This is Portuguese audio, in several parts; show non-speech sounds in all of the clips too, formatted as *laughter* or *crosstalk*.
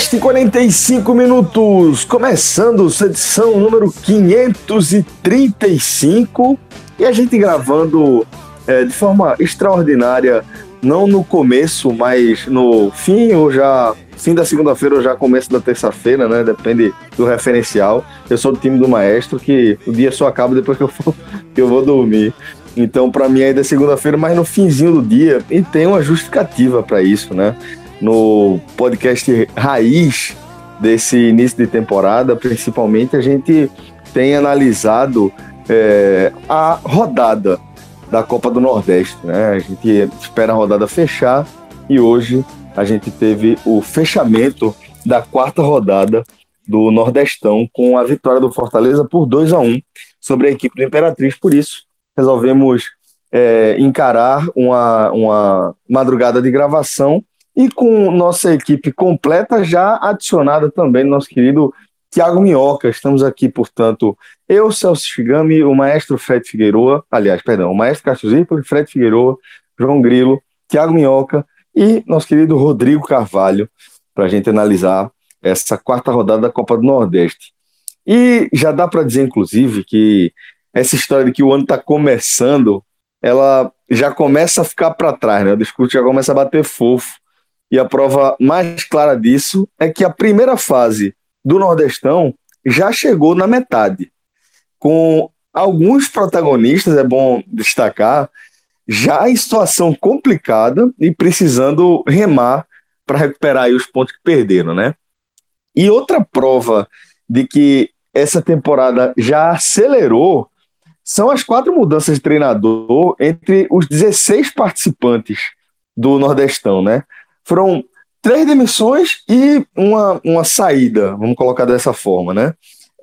Podcast 45 minutos, começando sua edição número 535 e a gente gravando é, de forma extraordinária, não no começo, mas no fim ou já fim da segunda-feira ou já começo da terça-feira, né? Depende do referencial. Eu sou do time do maestro que o dia só acaba depois que eu vou, *laughs* que eu vou dormir. Então, para mim ainda é segunda-feira, mas no finzinho do dia e tem uma justificativa para isso, né? No podcast raiz desse início de temporada, principalmente, a gente tem analisado é, a rodada da Copa do Nordeste. Né? A gente espera a rodada fechar e hoje a gente teve o fechamento da quarta rodada do Nordestão com a vitória do Fortaleza por 2 a 1 sobre a equipe do Imperatriz. Por isso, resolvemos é, encarar uma, uma madrugada de gravação e com nossa equipe completa, já adicionada também nosso querido Tiago Minhoca. Estamos aqui, portanto, eu, Celso Figami, o maestro Fred Figueroa, aliás, perdão, o maestro Cássio Zirpoli, Fred Figueroa, João Grilo, Tiago Minhoca e nosso querido Rodrigo Carvalho, para a gente analisar essa quarta rodada da Copa do Nordeste. E já dá para dizer, inclusive, que essa história de que o ano está começando, ela já começa a ficar para trás, né? O discurso já começa a bater fofo e a prova mais clara disso é que a primeira fase do Nordestão já chegou na metade, com alguns protagonistas, é bom destacar, já em situação complicada e precisando remar para recuperar os pontos que perderam, né? E outra prova de que essa temporada já acelerou são as quatro mudanças de treinador entre os 16 participantes do Nordestão, né? Foram três demissões e uma, uma saída, vamos colocar dessa forma, né?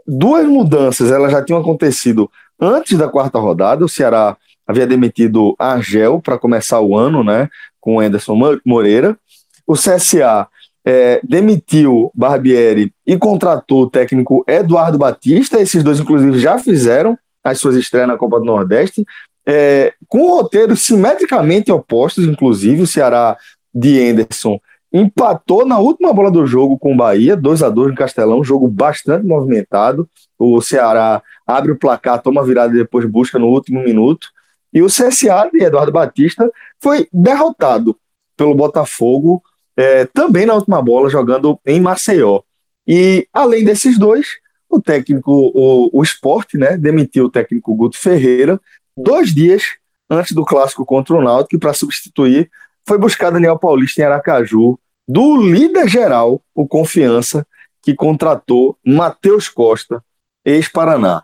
Duas mudanças, elas já tinham acontecido antes da quarta rodada, o Ceará havia demitido Argel para começar o ano, né, com o Anderson Moreira. O CSA é, demitiu Barbieri e contratou o técnico Eduardo Batista. Esses dois, inclusive, já fizeram as suas estreias na Copa do Nordeste, é, com roteiros simetricamente opostos, inclusive. O Ceará de Anderson empatou na última bola do jogo com o Bahia, 2 a 2 no Castelão, jogo bastante movimentado. O Ceará abre o placar, toma virada e depois busca no último minuto. E o CSA de Eduardo Batista foi derrotado pelo Botafogo, é, também na última bola, jogando em Maceió. E além desses dois, o técnico, o, o esporte, né, demitiu o técnico Guto Ferreira dois dias antes do clássico contra o Náutico para substituir foi buscar Daniel Paulista em Aracaju, do líder geral, o Confiança, que contratou Matheus Costa, ex-Paraná.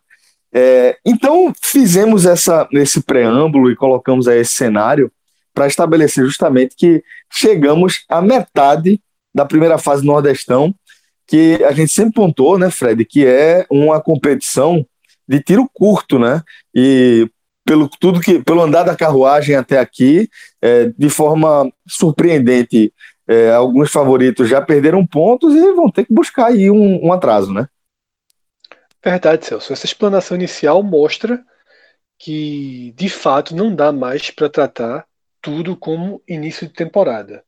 É, então, fizemos essa, esse preâmbulo e colocamos aí esse cenário para estabelecer justamente que chegamos à metade da primeira fase do Nordestão, que a gente sempre pontuou, né, Fred, que é uma competição de tiro curto, né? E pelo tudo que pelo andar da carruagem até aqui, é, de forma surpreendente, é, alguns favoritos já perderam pontos e vão ter que buscar aí um, um atraso, né? Verdade, Celso. Essa explanação inicial mostra que, de fato, não dá mais para tratar tudo como início de temporada.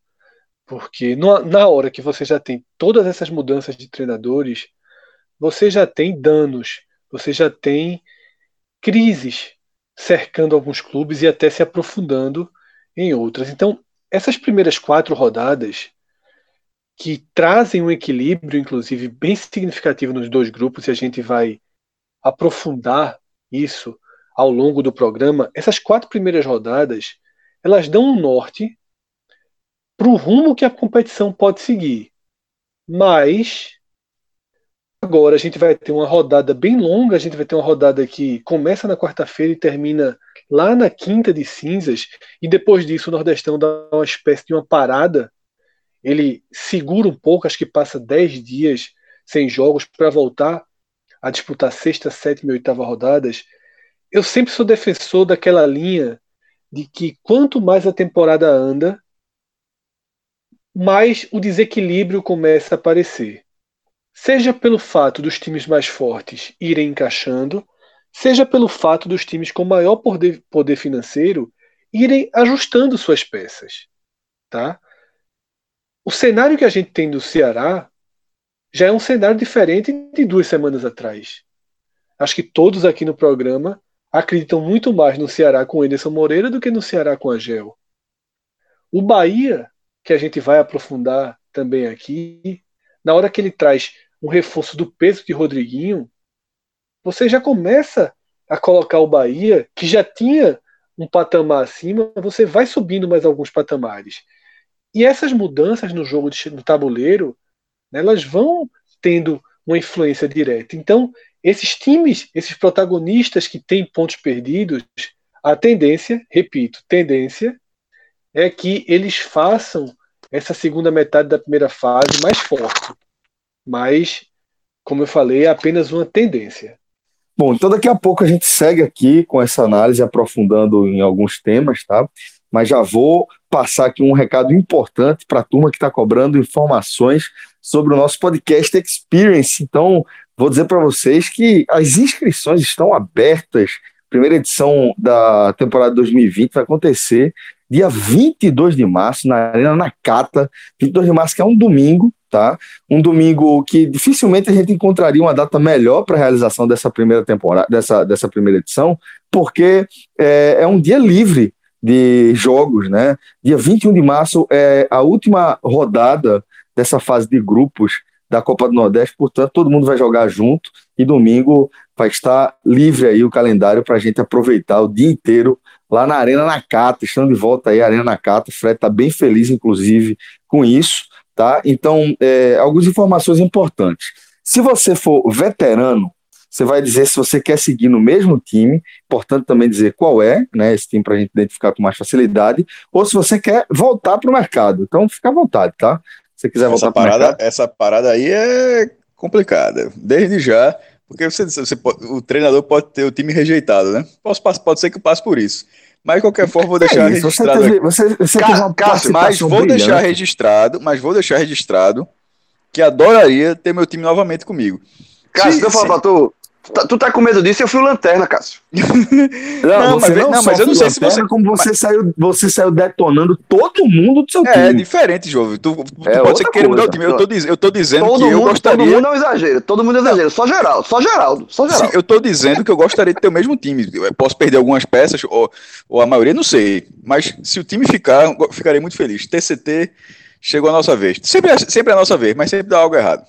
Porque na hora que você já tem todas essas mudanças de treinadores, você já tem danos, você já tem crises cercando alguns clubes e até se aprofundando em outras. Então, essas primeiras quatro rodadas que trazem um equilíbrio, inclusive, bem significativo nos dois grupos, e a gente vai aprofundar isso ao longo do programa. Essas quatro primeiras rodadas, elas dão um norte para o rumo que a competição pode seguir. Mas agora a gente vai ter uma rodada bem longa, a gente vai ter uma rodada que começa na quarta-feira e termina lá na quinta de cinzas, e depois disso o Nordestão dá uma espécie de uma parada. Ele segura um pouco, acho que passa 10 dias sem jogos para voltar a disputar sexta, sétima e oitava rodadas. Eu sempre sou defensor daquela linha de que quanto mais a temporada anda, mais o desequilíbrio começa a aparecer. Seja pelo fato dos times mais fortes irem encaixando, seja pelo fato dos times com maior poder, poder financeiro irem ajustando suas peças. Tá? O cenário que a gente tem do Ceará já é um cenário diferente de duas semanas atrás. Acho que todos aqui no programa acreditam muito mais no Ceará com Anderson Moreira do que no Ceará com a Gel. O Bahia que a gente vai aprofundar também aqui, na hora que ele traz um reforço do peso de Rodriguinho, você já começa a colocar o Bahia, que já tinha um patamar acima, você vai subindo mais alguns patamares. E essas mudanças no jogo de, no tabuleiro, né, elas vão tendo uma influência direta. Então, esses times, esses protagonistas que têm pontos perdidos, a tendência, repito, tendência é que eles façam essa segunda metade da primeira fase mais forte. Mas, como eu falei, é apenas uma tendência. Bom, então daqui a pouco a gente segue aqui com essa análise, aprofundando em alguns temas, tá? Mas já vou passar aqui um recado importante para a turma que está cobrando informações sobre o nosso podcast Experience. Então, vou dizer para vocês que as inscrições estão abertas. Primeira edição da temporada 2020 vai acontecer dia 22 de março, na Arena Nakata, 22 de março, que é um domingo, tá? Um domingo que dificilmente a gente encontraria uma data melhor para a realização dessa primeira temporada, dessa, dessa primeira edição, porque é, é um dia livre de jogos, né? Dia 21 de março é a última rodada dessa fase de grupos da Copa do Nordeste, portanto, todo mundo vai jogar junto e domingo vai estar livre aí o calendário para a gente aproveitar o dia inteiro lá na Arena Nakata, estando de volta aí, Arena Nakata, o Fred está bem feliz, inclusive, com isso, tá? Então, é, algumas informações importantes. Se você for veterano, você vai dizer se você quer seguir no mesmo time, importante também dizer qual é, né, esse time para a gente identificar com mais facilidade, ou se você quer voltar para o mercado. Então, fica à vontade, tá? Se você quiser voltar para o mercado. Essa parada aí é complicada, desde já, porque você, você pode- o treinador pode ter o time rejeitado, né? Posso, pode ser que eu passe por isso. Mas de qualquer forma, vou deixar É isso, você registrado teve, você, você teve uma Cássio, mas vou deixar brilhante. registrado, mas vou deixar registrado que adoraria ter meu time novamente comigo. Cássio, Se- eu falar pra tu. Tá- Tu tá com medo disso? Eu fui o lanterna, Cássio. *laughs* Não, Não, mas- não, não, mas eu não sei se você- como você saiu, você saiu detonando todo mundo do seu É, time. diferente, Jovem. Tu, tu É pode ser outra que queira mudar o time. Eu tô, eu tô dizendo Todo que eu mundo, gostaria. todo mundo não exagera. Todo mundo exagera. Só Geraldo, só Geraldo, só Sim, Geraldo. eu tô dizendo que eu gostaria de ter o mesmo time. Eu posso perder algumas peças, ou, ou a maioria, não sei. Mas se o time ficar, eu ficarei muito feliz. TCT chegou a nossa vez. Sempre, é- sempre é a nossa vez, mas sempre dá algo errado.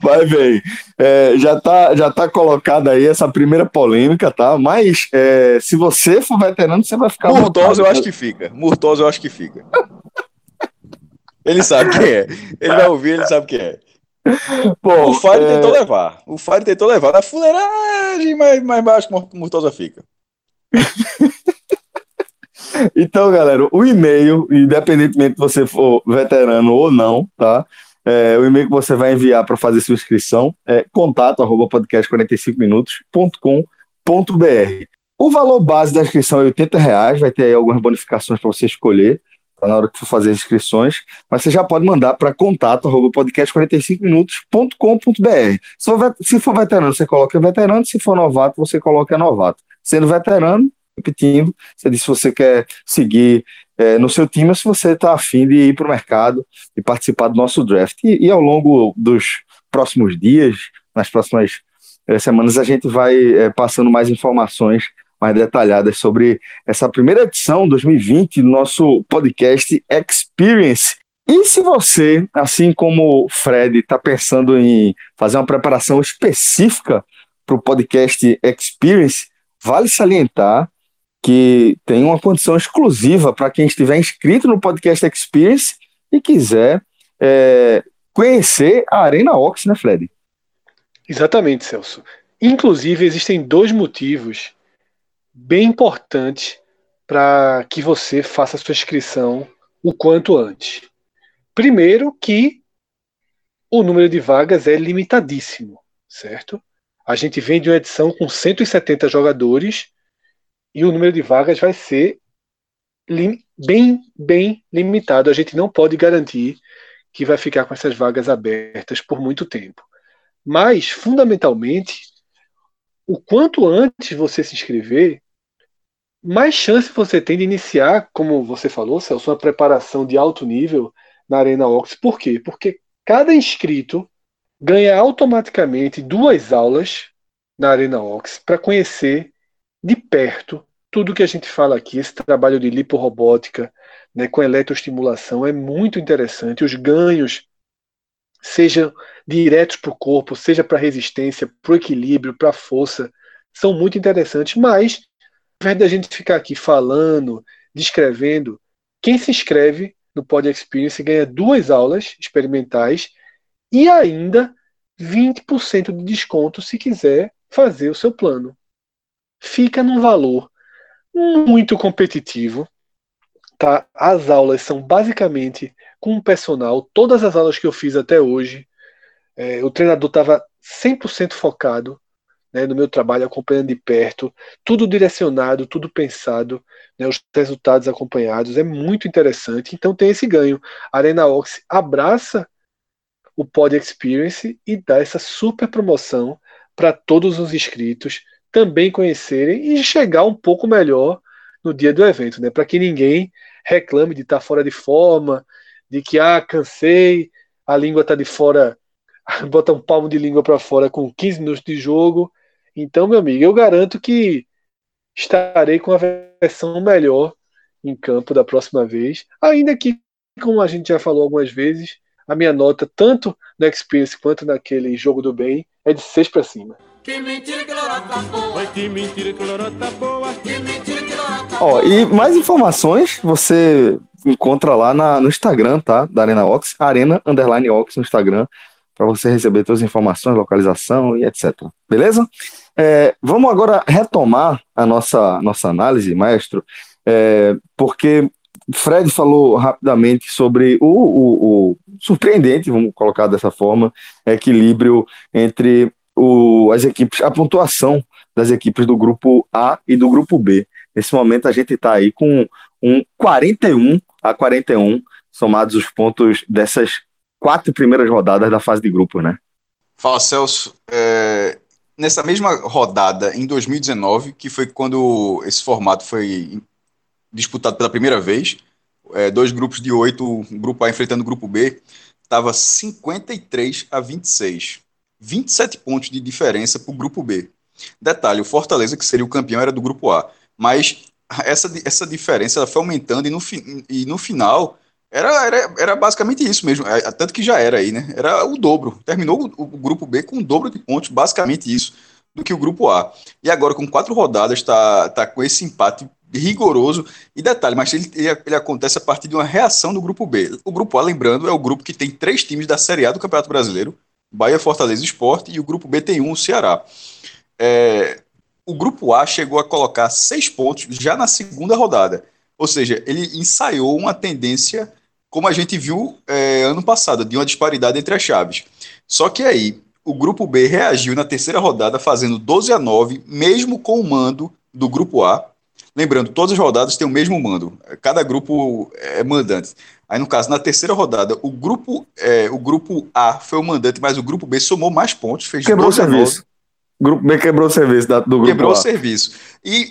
Vai bem. É, já, tá, já tá colocada aí essa primeira polêmica, tá? Mas é, se você for veterano, você vai ficar. Murtosa eu vontade. acho que fica. Murtosa eu acho que fica. Ele sabe quem é. Ele vai ouvir, ele sabe quem é. Bom, O Fire é, tentou levar. O Fire tentou levar na fuleiragem, mas, acho que o Murtosa fica. *laughs* Então, galera, o e-mail, independentemente de você for veterano ou não, tá? É, o e-mail que você vai enviar para fazer sua inscrição é contato arroba podcast45minutos.com.br. O valor base da inscrição é 80 reais, vai ter aí algumas bonificações para você escolher tá, na hora que for fazer as inscrições, mas você já pode mandar para contato arroba podcast45minutos.com.br. Se for, se for veterano, você coloca veterano, se for novato, você coloca novato. Sendo veterano, repetindo, você diz se você quer seguir é, no seu time ou se você está afim de ir para o mercado e participar do nosso draft. E, e ao longo dos próximos dias, nas próximas eh, semanas a gente vai eh, passando mais informações mais detalhadas sobre essa primeira edição 2020 do nosso podcast Experience. E se você, assim como o Fred, está pensando em fazer uma preparação específica para o podcast Experience, vale salientar que tem uma condição exclusiva para quem estiver inscrito no podcast Experience e quiser é, conhecer a Arena Ox, né, Fred? Exatamente, Celso. Inclusive, existem dois motivos bem importantes para que você faça a sua inscrição o quanto antes. Primeiro, que o número de vagas é limitadíssimo, certo? A gente vem de uma edição com 170 jogadores e o número de vagas vai ser bem, bem limitado. A gente não pode garantir que vai ficar com essas vagas abertas por muito tempo. Mas, fundamentalmente, o quanto antes você se inscrever, mais chance você tem de iniciar, como você falou, Celso, uma preparação de alto nível na Arena Ox. Por quê? Porque cada inscrito ganha automaticamente duas aulas na Arena Ox para conhecer de perto tudo que a gente fala aqui, esse trabalho de liporobótica, né, com eletroestimulação, é muito interessante. Os ganhos, sejam diretos para o corpo, seja para resistência, para o equilíbrio, para a força, são muito interessantes, mas, ao invés da gente ficar aqui falando, descrevendo, quem se inscreve no Pod Experience ganha duas aulas experimentais e ainda 20% de desconto se quiser fazer o seu plano. Fica num valor muito competitivo. Tá? As aulas são basicamente com o personal. Todas as aulas que eu fiz até hoje, é, o treinador estava 100% focado né, no meu trabalho, acompanhando de perto, tudo direcionado, tudo pensado, né, os resultados acompanhados. É muito interessante. Então tem esse ganho. A Arena Ox abraça o Pod Experience e dá essa super promoção para todos os inscritos também conhecerem e chegar um pouco melhor no dia do evento, né? Para que ninguém reclame de estar tá fora de forma, de que ah, cansei, a língua está de fora, *laughs* bota um palmo de língua para fora com 15 minutos de jogo. Então, meu amigo, eu garanto que estarei com a versão melhor em campo da próxima vez, ainda que, como a gente já falou algumas vezes, a minha nota, tanto no Experience quanto naquele jogo do bem, é de 6 para cima. Que mentira que lorota boa. que mentira que lorota boa. Que mentira que lorota boa. Ó, e mais informações você encontra lá na, no Instagram, tá? Da Arena Ox, Arena Underline Ox no Instagram, para você receber todas as informações, localização e etc. Beleza? É, vamos agora retomar a nossa, nossa análise, maestro, é, porque Fred falou rapidamente sobre o, o, o, surpreendente, vamos colocar dessa forma, equilíbrio entre o, as equipes, a pontuação das equipes do grupo A e do grupo B. Nesse momento a gente está aí com um 41 a 41, somados os pontos dessas quatro primeiras rodadas da fase de grupo, né? Fala, Celso. É, nessa mesma rodada, em 2019, que foi quando esse formato foi disputado pela primeira vez, é, dois grupos de oito, o grupo A enfrentando o grupo B, estava 53 a 26. 27 pontos de diferença para o grupo B. Detalhe, o Fortaleza, que seria o campeão, era do grupo A. Mas essa, essa diferença foi aumentando e no, e no final era, era, era basicamente isso mesmo. É, tanto que já era aí, né? Era o dobro. Terminou o, o grupo B com o dobro de pontos, basicamente isso, do que o grupo A. E agora, com quatro rodadas, está tá com esse empate rigoroso. E detalhe, mas ele, ele, acontece a partir de uma reação do grupo B. O grupo A, lembrando, é o grupo que tem três times da Série A do Campeonato Brasileiro Bahia, Fortaleza Esporte, e o grupo B tem um, o Ceará. É, o grupo A chegou a colocar seis pontos já na segunda rodada. Ou seja, ele ensaiou uma tendência, como a gente viu é, ano passado, de uma disparidade entre as chaves. Só que aí, o grupo B reagiu na terceira rodada, fazendo 12 a 9, mesmo com o mando do grupo A. Lembrando, todas as rodadas têm o mesmo mando, cada grupo é mandante. Aí, no caso, na terceira rodada, o grupo, é, o grupo A foi o mandante, mas o grupo B somou mais pontos, fez Quebrou o serviço. O grupo B quebrou o serviço da, do grupo Quebrou A. o serviço. E,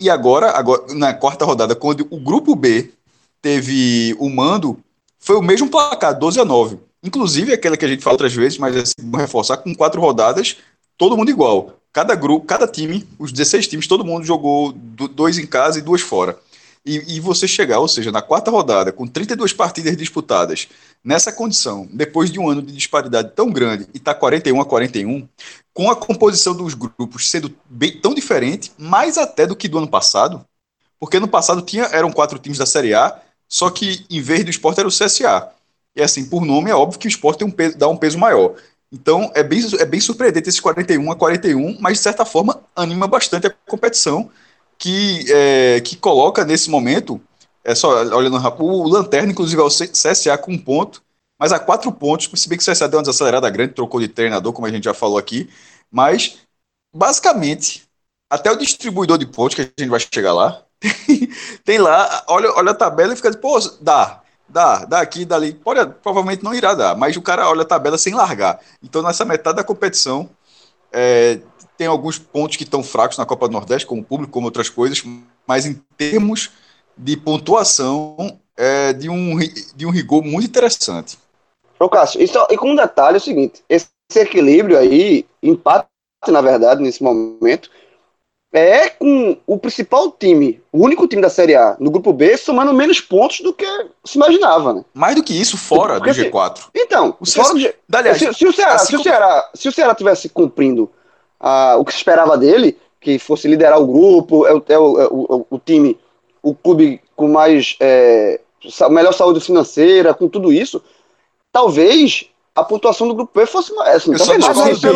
e, e agora, agora, na quarta rodada, quando o grupo B teve o mando, foi o mesmo placar, 12 a 9. Inclusive, aquela que a gente fala outras vezes, mas é bom reforçar, com quatro rodadas, todo mundo igual. Cada grupo, cada time, os 16 times, todo mundo jogou do- dois em casa e duas fora. E, e você chegar, ou seja, na quarta rodada, com 32 partidas disputadas, nessa condição, depois de um ano de disparidade tão grande, e tá 41 a 41, com a composição dos grupos sendo bem, tão diferente, mais até do que do ano passado, porque no passado tinha, eram quatro times da Série A, só que em vez do esporte era o CSA. E assim, por nome, é óbvio que o esporte tem um peso, dá um peso maior. Então, é bem, é bem surpreendente esse 41 a 41, mas de certa forma anima bastante a competição, que, é, que coloca nesse momento, é só olhando rápido, o Lanterna, inclusive, é o CSA com um ponto, mas a quatro pontos, se bem que o CSA deu uma desacelerada grande, trocou de treinador, como a gente já falou aqui, mas basicamente, até o distribuidor de pontos, que a gente vai chegar lá, *laughs* tem, lá, olha, olha a tabela e fica, pô, dá, dá, dá aqui, dali, pode, provavelmente não irá dar, mas o cara olha a tabela sem largar. Então, nessa metade da competição, é, tem alguns pontos que estão fracos na Copa do Nordeste, como público, como outras coisas, mas em termos de pontuação, é de um, de um rigor muito interessante. Ô, Cássio, e, só- e com um detalhe é o seguinte: esse equilíbrio aí, empate, na verdade, nesse momento, é com o principal time, o único time da Série A no grupo B, somando menos pontos do que se imaginava, né? Mais do que isso, fora do Porque, assim, G4. Então, O fora do G- Aliás, se, se o Ceará, assim se, o como- se o Ceará tivesse cumprindo ah, o que se esperava dele, que fosse liderar o grupo, é o, é o, é o, o time, o clube com mais é, melhor saúde financeira, com tudo isso, talvez a pontuação do grupo B fosse mais. Assim, eu só talvez mais mas pelo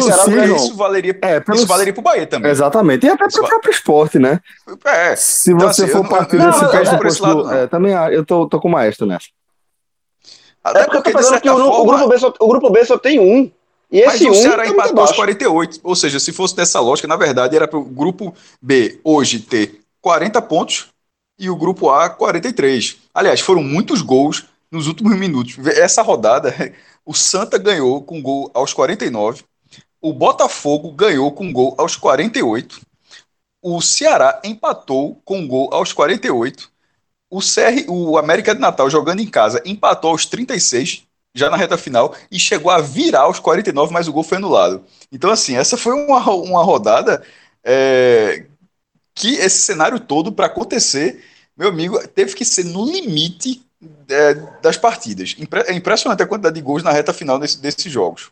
isso valeria, É, pelo- isso valeria pro Bahia também. Exatamente. E até Isso para o próprio esporte, né? É, Se Então, você assim, for eu partir eu desse não, pressuposto, esse lado, não. é, também ah, eu tô, tô com o maestro nessa. até É porque eu porque, tô de falando que o, gru- o forma, grupo B só, o grupo B só tem um. E Mas esse o Ceará tá empatou os abaixo. 48. Ou seja, se fosse dessa lógica, na verdade, era para o grupo B hoje ter 40 pontos e o grupo A 43. Aliás, foram muitos gols nos últimos minutos. Essa rodada, *laughs* o Santa ganhou com gol aos 49. O Botafogo ganhou com gol aos 48. O Ceará empatou com gol aos 48. O, CR, o América de Natal, jogando em casa, empatou aos 36, já na reta final, e chegou a virar aos 49, mas o gol foi anulado. Então, assim, essa foi uma, uma rodada é, que esse cenário todo, para acontecer, meu amigo, teve que ser no limite é, das partidas. Impre- É impressionante a quantidade de gols na reta final desse- desses jogos.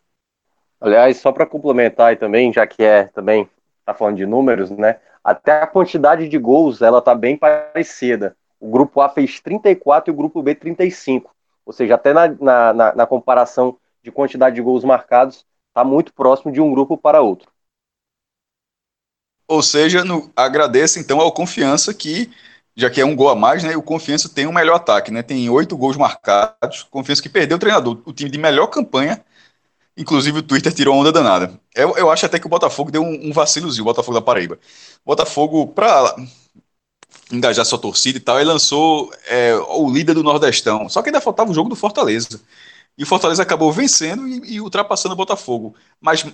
Aliás, só para complementar aí também, já que é também tá falando de números, né? Até a quantidade de gols ela tá bem parecida. O grupo A fez 34 e o grupo B 35. Ou seja, até na, na, na- na comparação de quantidade de gols marcados, tá muito próximo de um grupo para outro. Ou seja, no, agradeço então ao Confiança que, já que é um gol a mais, né? O Confiança tem um melhor ataque, né? Tem oito gols marcados. Confiança que perdeu o treinador, o time de melhor campanha. Inclusive o Twitter tirou onda danada. Eu, eu acho até que o Botafogo deu um, um vacilozinho, o Botafogo da Paraíba. O Botafogo, para engajar sua torcida e tal, ele lançou é, o líder do Nordestão. Só que ainda faltava o jogo do Fortaleza. E o Fortaleza acabou vencendo e, e ultrapassando o Botafogo. Mas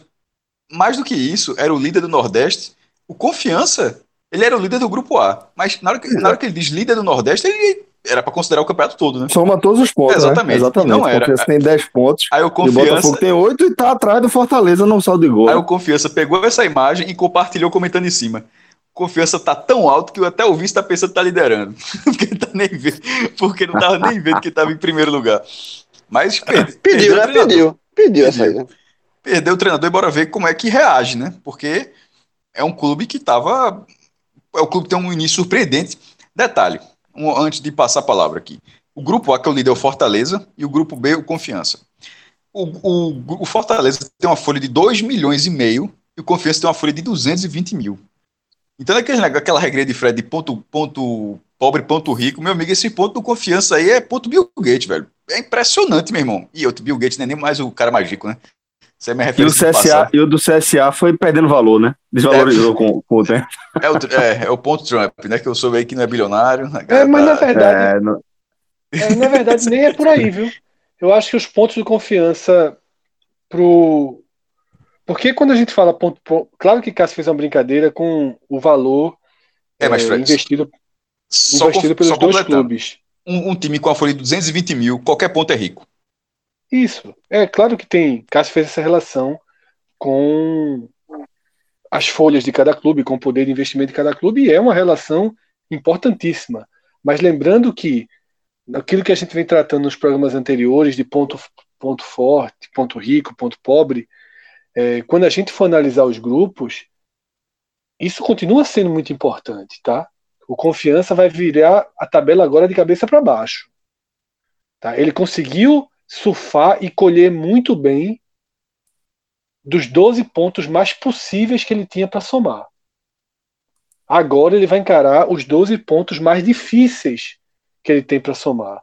mais do que isso, era o líder do Nordeste. O Confiança, ele era o líder do grupo A. Mas na hora que, na hora que ele diz líder do Nordeste, ele era para considerar o campeonato todo, né? Soma todos os pontos. Exatamente. Né? Exatamente. Não era. O Confiança tem 10 pontos. Aí o E o Confiança, Botafogo tem 8 e tá atrás do Fortaleza no saldo de gol. aí o Confiança pegou essa imagem e compartilhou comentando em cima. Confiança tá tão alto que eu até o vice tá pensando que tá liderando. *laughs* porque, tá nem vendo, porque não tava nem vendo que tava em primeiro lugar. Mas perde, Pediu, perdeu o né? Pediu. Pediu essa aí, né? perdeu o treinador e bora ver como é que reage, né? Porque é um clube que tava. É um clube que tem um início surpreendente. Detalhe, um- antes de passar a palavra aqui. O grupo A, que é o líder, é o Fortaleza, e o grupo B, o Confiança. O, o, o Fortaleza tem uma folha de 2 milhões e meio e o Confiança tem uma folha de 220 mil. Então, naquele, negócio- aquela regra de Fred de ponto, ponto pobre, ponto rico, meu amigo, esse ponto do Confiança aí é ponto Bill Gates, velho. É impressionante, meu irmão. E outro, Bill Gates não é nem mais o cara mais rico, né? Isso é minha E o, CSA, e o do CSA foi perdendo valor, né? Desvalorizou com, com o tempo. É o, é, é o ponto Trump, né? Que eu soube aí que não é bilionário. a É, mas na tá- verdade, É, não- é, na verdade nem é por aí, viu? Eu acho que os pontos de confiança pro. Porque quando a gente fala ponto. ponto- Claro que Cássio fez uma brincadeira com o valor É, mas é, Fred, investido, só, investido com- pelos só dois clubes. Um, um time com a folha de 220 mil, qualquer ponto é rico. Isso. É claro que tem. Cássio fez essa relação com as folhas de cada clube, com o poder de investimento de cada clube, e é uma relação importantíssima. Mas lembrando que aquilo que a gente vem tratando nos programas anteriores de ponto, ponto forte, ponto rico, ponto pobre, é, quando a gente for analisar os grupos, isso continua sendo muito importante, tá? O confiança vai virar a tabela agora de cabeça para baixo. Tá? Ele conseguiu surfar e colher muito bem dos 12 pontos mais possíveis que ele tinha para somar. Agora ele vai encarar os 12 pontos mais difíceis que ele tem para somar.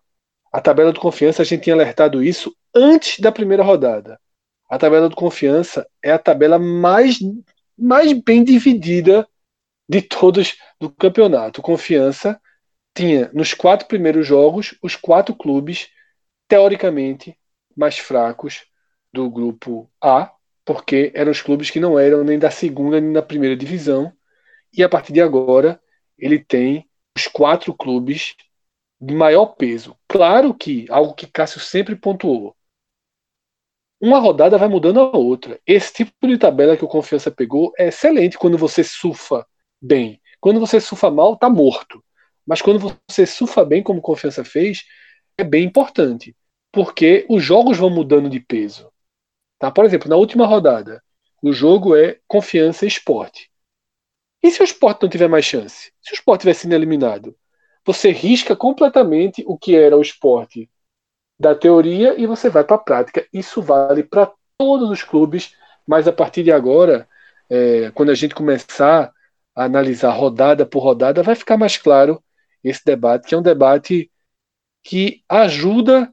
A tabela de confiança, a gente tinha alertado isso antes da primeira rodada. A tabela de confiança é a tabela mais, mais bem dividida de todos do campeonato. Confiança tinha nos quatro primeiros jogos os quatro clubes teoricamente mais fracos do grupo A, porque eram os clubes que não eram nem da segunda nem da primeira divisão. E a partir de agora, ele tem os quatro clubes de maior peso. Claro que, algo que Cássio sempre pontuou, uma rodada vai mudando a outra. Esse tipo de tabela que o Confiança pegou é excelente quando você surfa bem. Quando você surfa mal, tá morto. Mas quando você surfa bem, como Confiança fez, é bem importante. Porque os jogos vão mudando de peso. Tá? Por exemplo, na última rodada, o jogo é Confiança e Esporte. E se o esporte não tiver mais chance? Se o esporte tiver sido eliminado? Você risca completamente o que era o esporte da teoria e você vai para a prática. Isso vale para todos os clubes, mas a partir de agora, é, quando a gente começar a analisar rodada por rodada, vai ficar mais claro esse debate, que é um debate que ajuda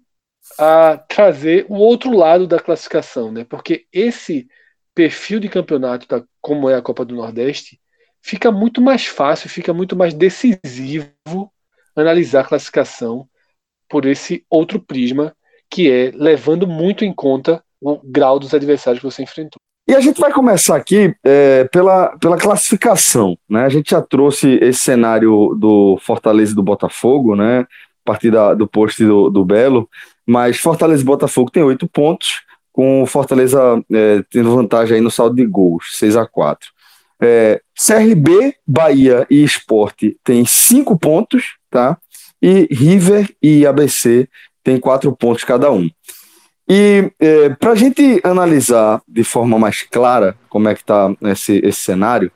a trazer o outro lado da classificação, né? Porque esse perfil de campeonato, da, como é a Copa do Nordeste, fica muito mais fácil, fica muito mais decisivo analisar a classificação por esse outro prisma, que é levando muito em conta o grau dos adversários que você enfrentou. E a gente vai começar aqui é, pela, pela classificação. Né? A gente já trouxe esse cenário do Fortaleza e do Botafogo, né? a partir da, do post do, do Belo, mas Fortaleza e Botafogo tem oito pontos, com Fortaleza é, tendo vantagem aí no saldo de gols, 6 a 4 é, CRB, Bahia e Esporte tem cinco pontos, tá? E River e ABC tem quatro pontos cada um. E é, para a gente analisar de forma mais clara como é que está esse, esse cenário,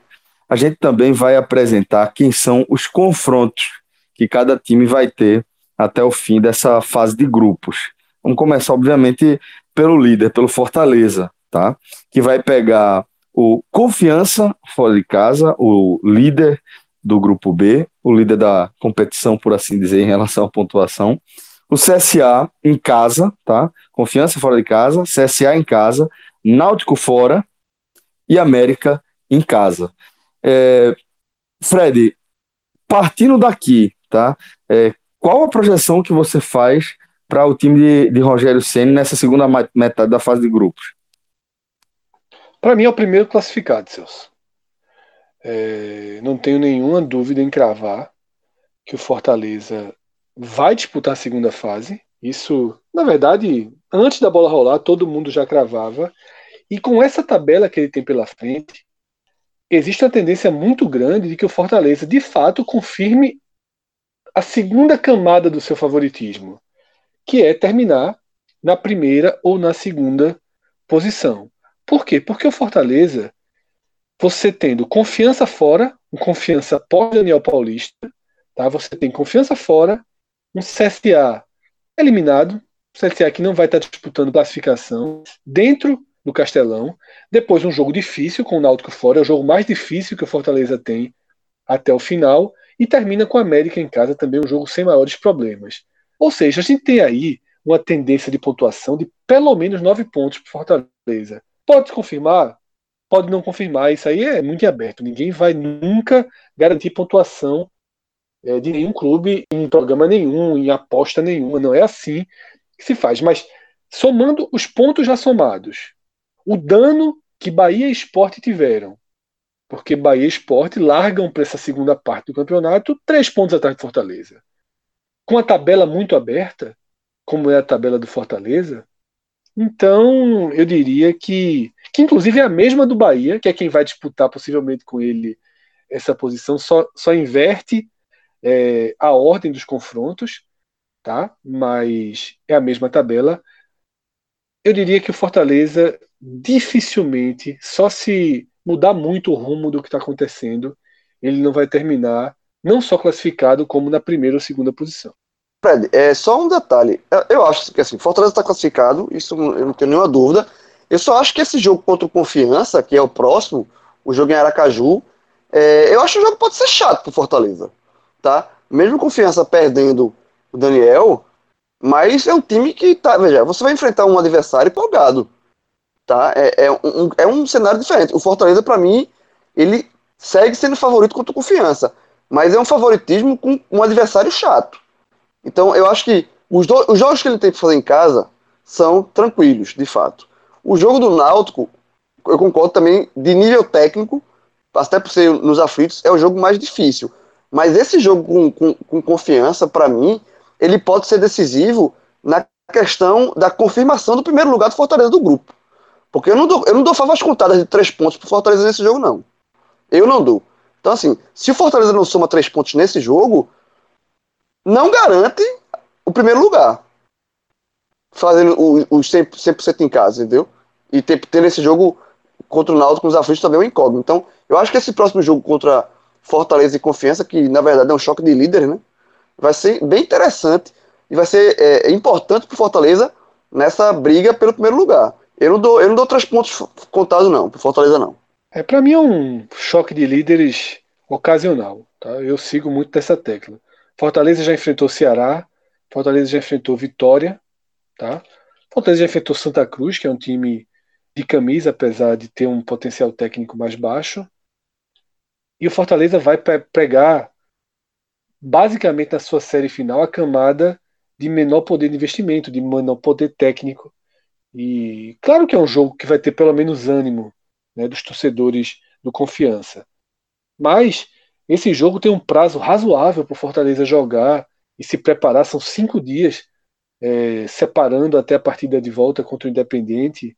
a gente também vai apresentar quem são os confrontos que cada time vai ter até o fim dessa fase de grupos. Vamos começar, obviamente, pelo líder, pelo Fortaleza, tá? Que vai pegar o Confiança fora de casa, o líder do grupo B, o líder da competição, por assim dizer, em relação à pontuação. O CSA em casa, tá? Confiança fora de casa, CSA em casa, Náutico fora e América em casa. É, Fred, partindo daqui, tá? É, qual a projeção que você faz para o time de, de Rogério Ceni nessa segunda metade da fase de grupos? Para mim é o primeiro classificado, Celso. É, não tenho nenhuma dúvida em cravar que o Fortaleza vai disputar a segunda fase. Isso, na verdade, antes da bola rolar, todo mundo já cravava. E com essa tabela que ele tem pela frente, existe uma tendência muito grande de que o Fortaleza, de fato, confirme a segunda camada do seu favoritismo, que é terminar na primeira ou na segunda posição. Por quê? Porque o Fortaleza, você tendo confiança fora, um confiança pós-Daniel Paulista, tá? você tem confiança fora, um CSA eliminado, CSA que não vai estar disputando classificação, dentro do Castelão, depois um jogo difícil com o Náutico fora, é o jogo mais difícil que o Fortaleza tem até o final, e termina com a América em casa também, um jogo sem maiores problemas. Ou seja, a gente tem aí uma tendência de pontuação de pelo menos nove pontos para Fortaleza. Pode confirmar, pode não confirmar. Isso aí é muito aberto. Ninguém vai nunca garantir pontuação é, de nenhum clube em programa nenhum, em aposta nenhuma. Não é assim que se faz. Mas somando os pontos já somados, o dano que Bahia e Esporte tiveram, porque Bahia e Esporte largam para essa segunda parte do campeonato três pontos atrás de Fortaleza. Com a tabela muito aberta, como é a tabela do Fortaleza, então, eu diria que que inclusive é a mesma do Bahia, que é quem vai disputar possivelmente com ele essa posição, só, só inverte é, a ordem dos confrontos, tá? Mas é a mesma tabela. Eu diria que o Fortaleza dificilmente, só se mudar muito o rumo do que está acontecendo, ele não vai terminar não só classificado como na primeira ou segunda posição. Fred, é só um detalhe. Eu acho que assim, Fortaleza está classificado, isso eu não tenho nenhuma dúvida. Eu só acho que esse jogo contra o Confiança, que é o próximo, o jogo em Aracaju, é, eu acho que o jogo pode ser chato pro Fortaleza, tá? Mesmo Confiança perdendo o Daniel, mas é um time que tá, veja, você vai enfrentar um adversário empolgado, tá? É, é, um, é um cenário diferente. O Fortaleza, para mim, ele segue sendo favorito contra o Confiança, mas é um favoritismo com um adversário chato. Então, eu acho que os, do, os jogos que ele tem para fazer em casa são tranquilos, de fato. O jogo do Náutico, eu concordo também, de nível técnico, até por ser nos aflitos, é o jogo mais difícil. Mas esse jogo com, com, com confiança, para mim, ele pode ser decisivo na questão da confirmação do primeiro lugar do Fortaleza do grupo. Porque eu não dou, eu não dou favas contadas de três pontos pro Fortaleza nesse jogo, não. Eu não dou. Então, assim, se o Fortaleza não soma três pontos nesse jogo, não garante o primeiro lugar. Fazendo os 100%, 100 em casa, entendeu? E ter, ter esse jogo contra o Náutico nos aflitos também é um incógnito. Então, eu acho que esse próximo jogo contra Fortaleza e Confiança, que na verdade é um choque de líderes, né? Vai ser bem interessante e vai ser é, importante para Fortaleza nessa briga pelo primeiro lugar. Eu não dou, eu não dou três pontos contados, não, para Fortaleza, não. É, para mim é um choque de líderes ocasional. Tá? Eu sigo muito dessa tecla. Fortaleza já enfrentou Ceará, Fortaleza já enfrentou Vitória, tá? Fortaleza enfrentou Santa Cruz, que é um time de camisa, apesar de ter um potencial técnico mais baixo. E o Fortaleza vai pegar, basicamente, na sua série final, a camada de menor poder de investimento, de menor poder técnico. E claro que é um jogo que vai ter pelo menos ânimo né, dos torcedores do Confiança. Mas esse jogo tem um prazo razoável para o Fortaleza jogar e se preparar. São cinco dias é, separando até a partida de volta contra o Independente.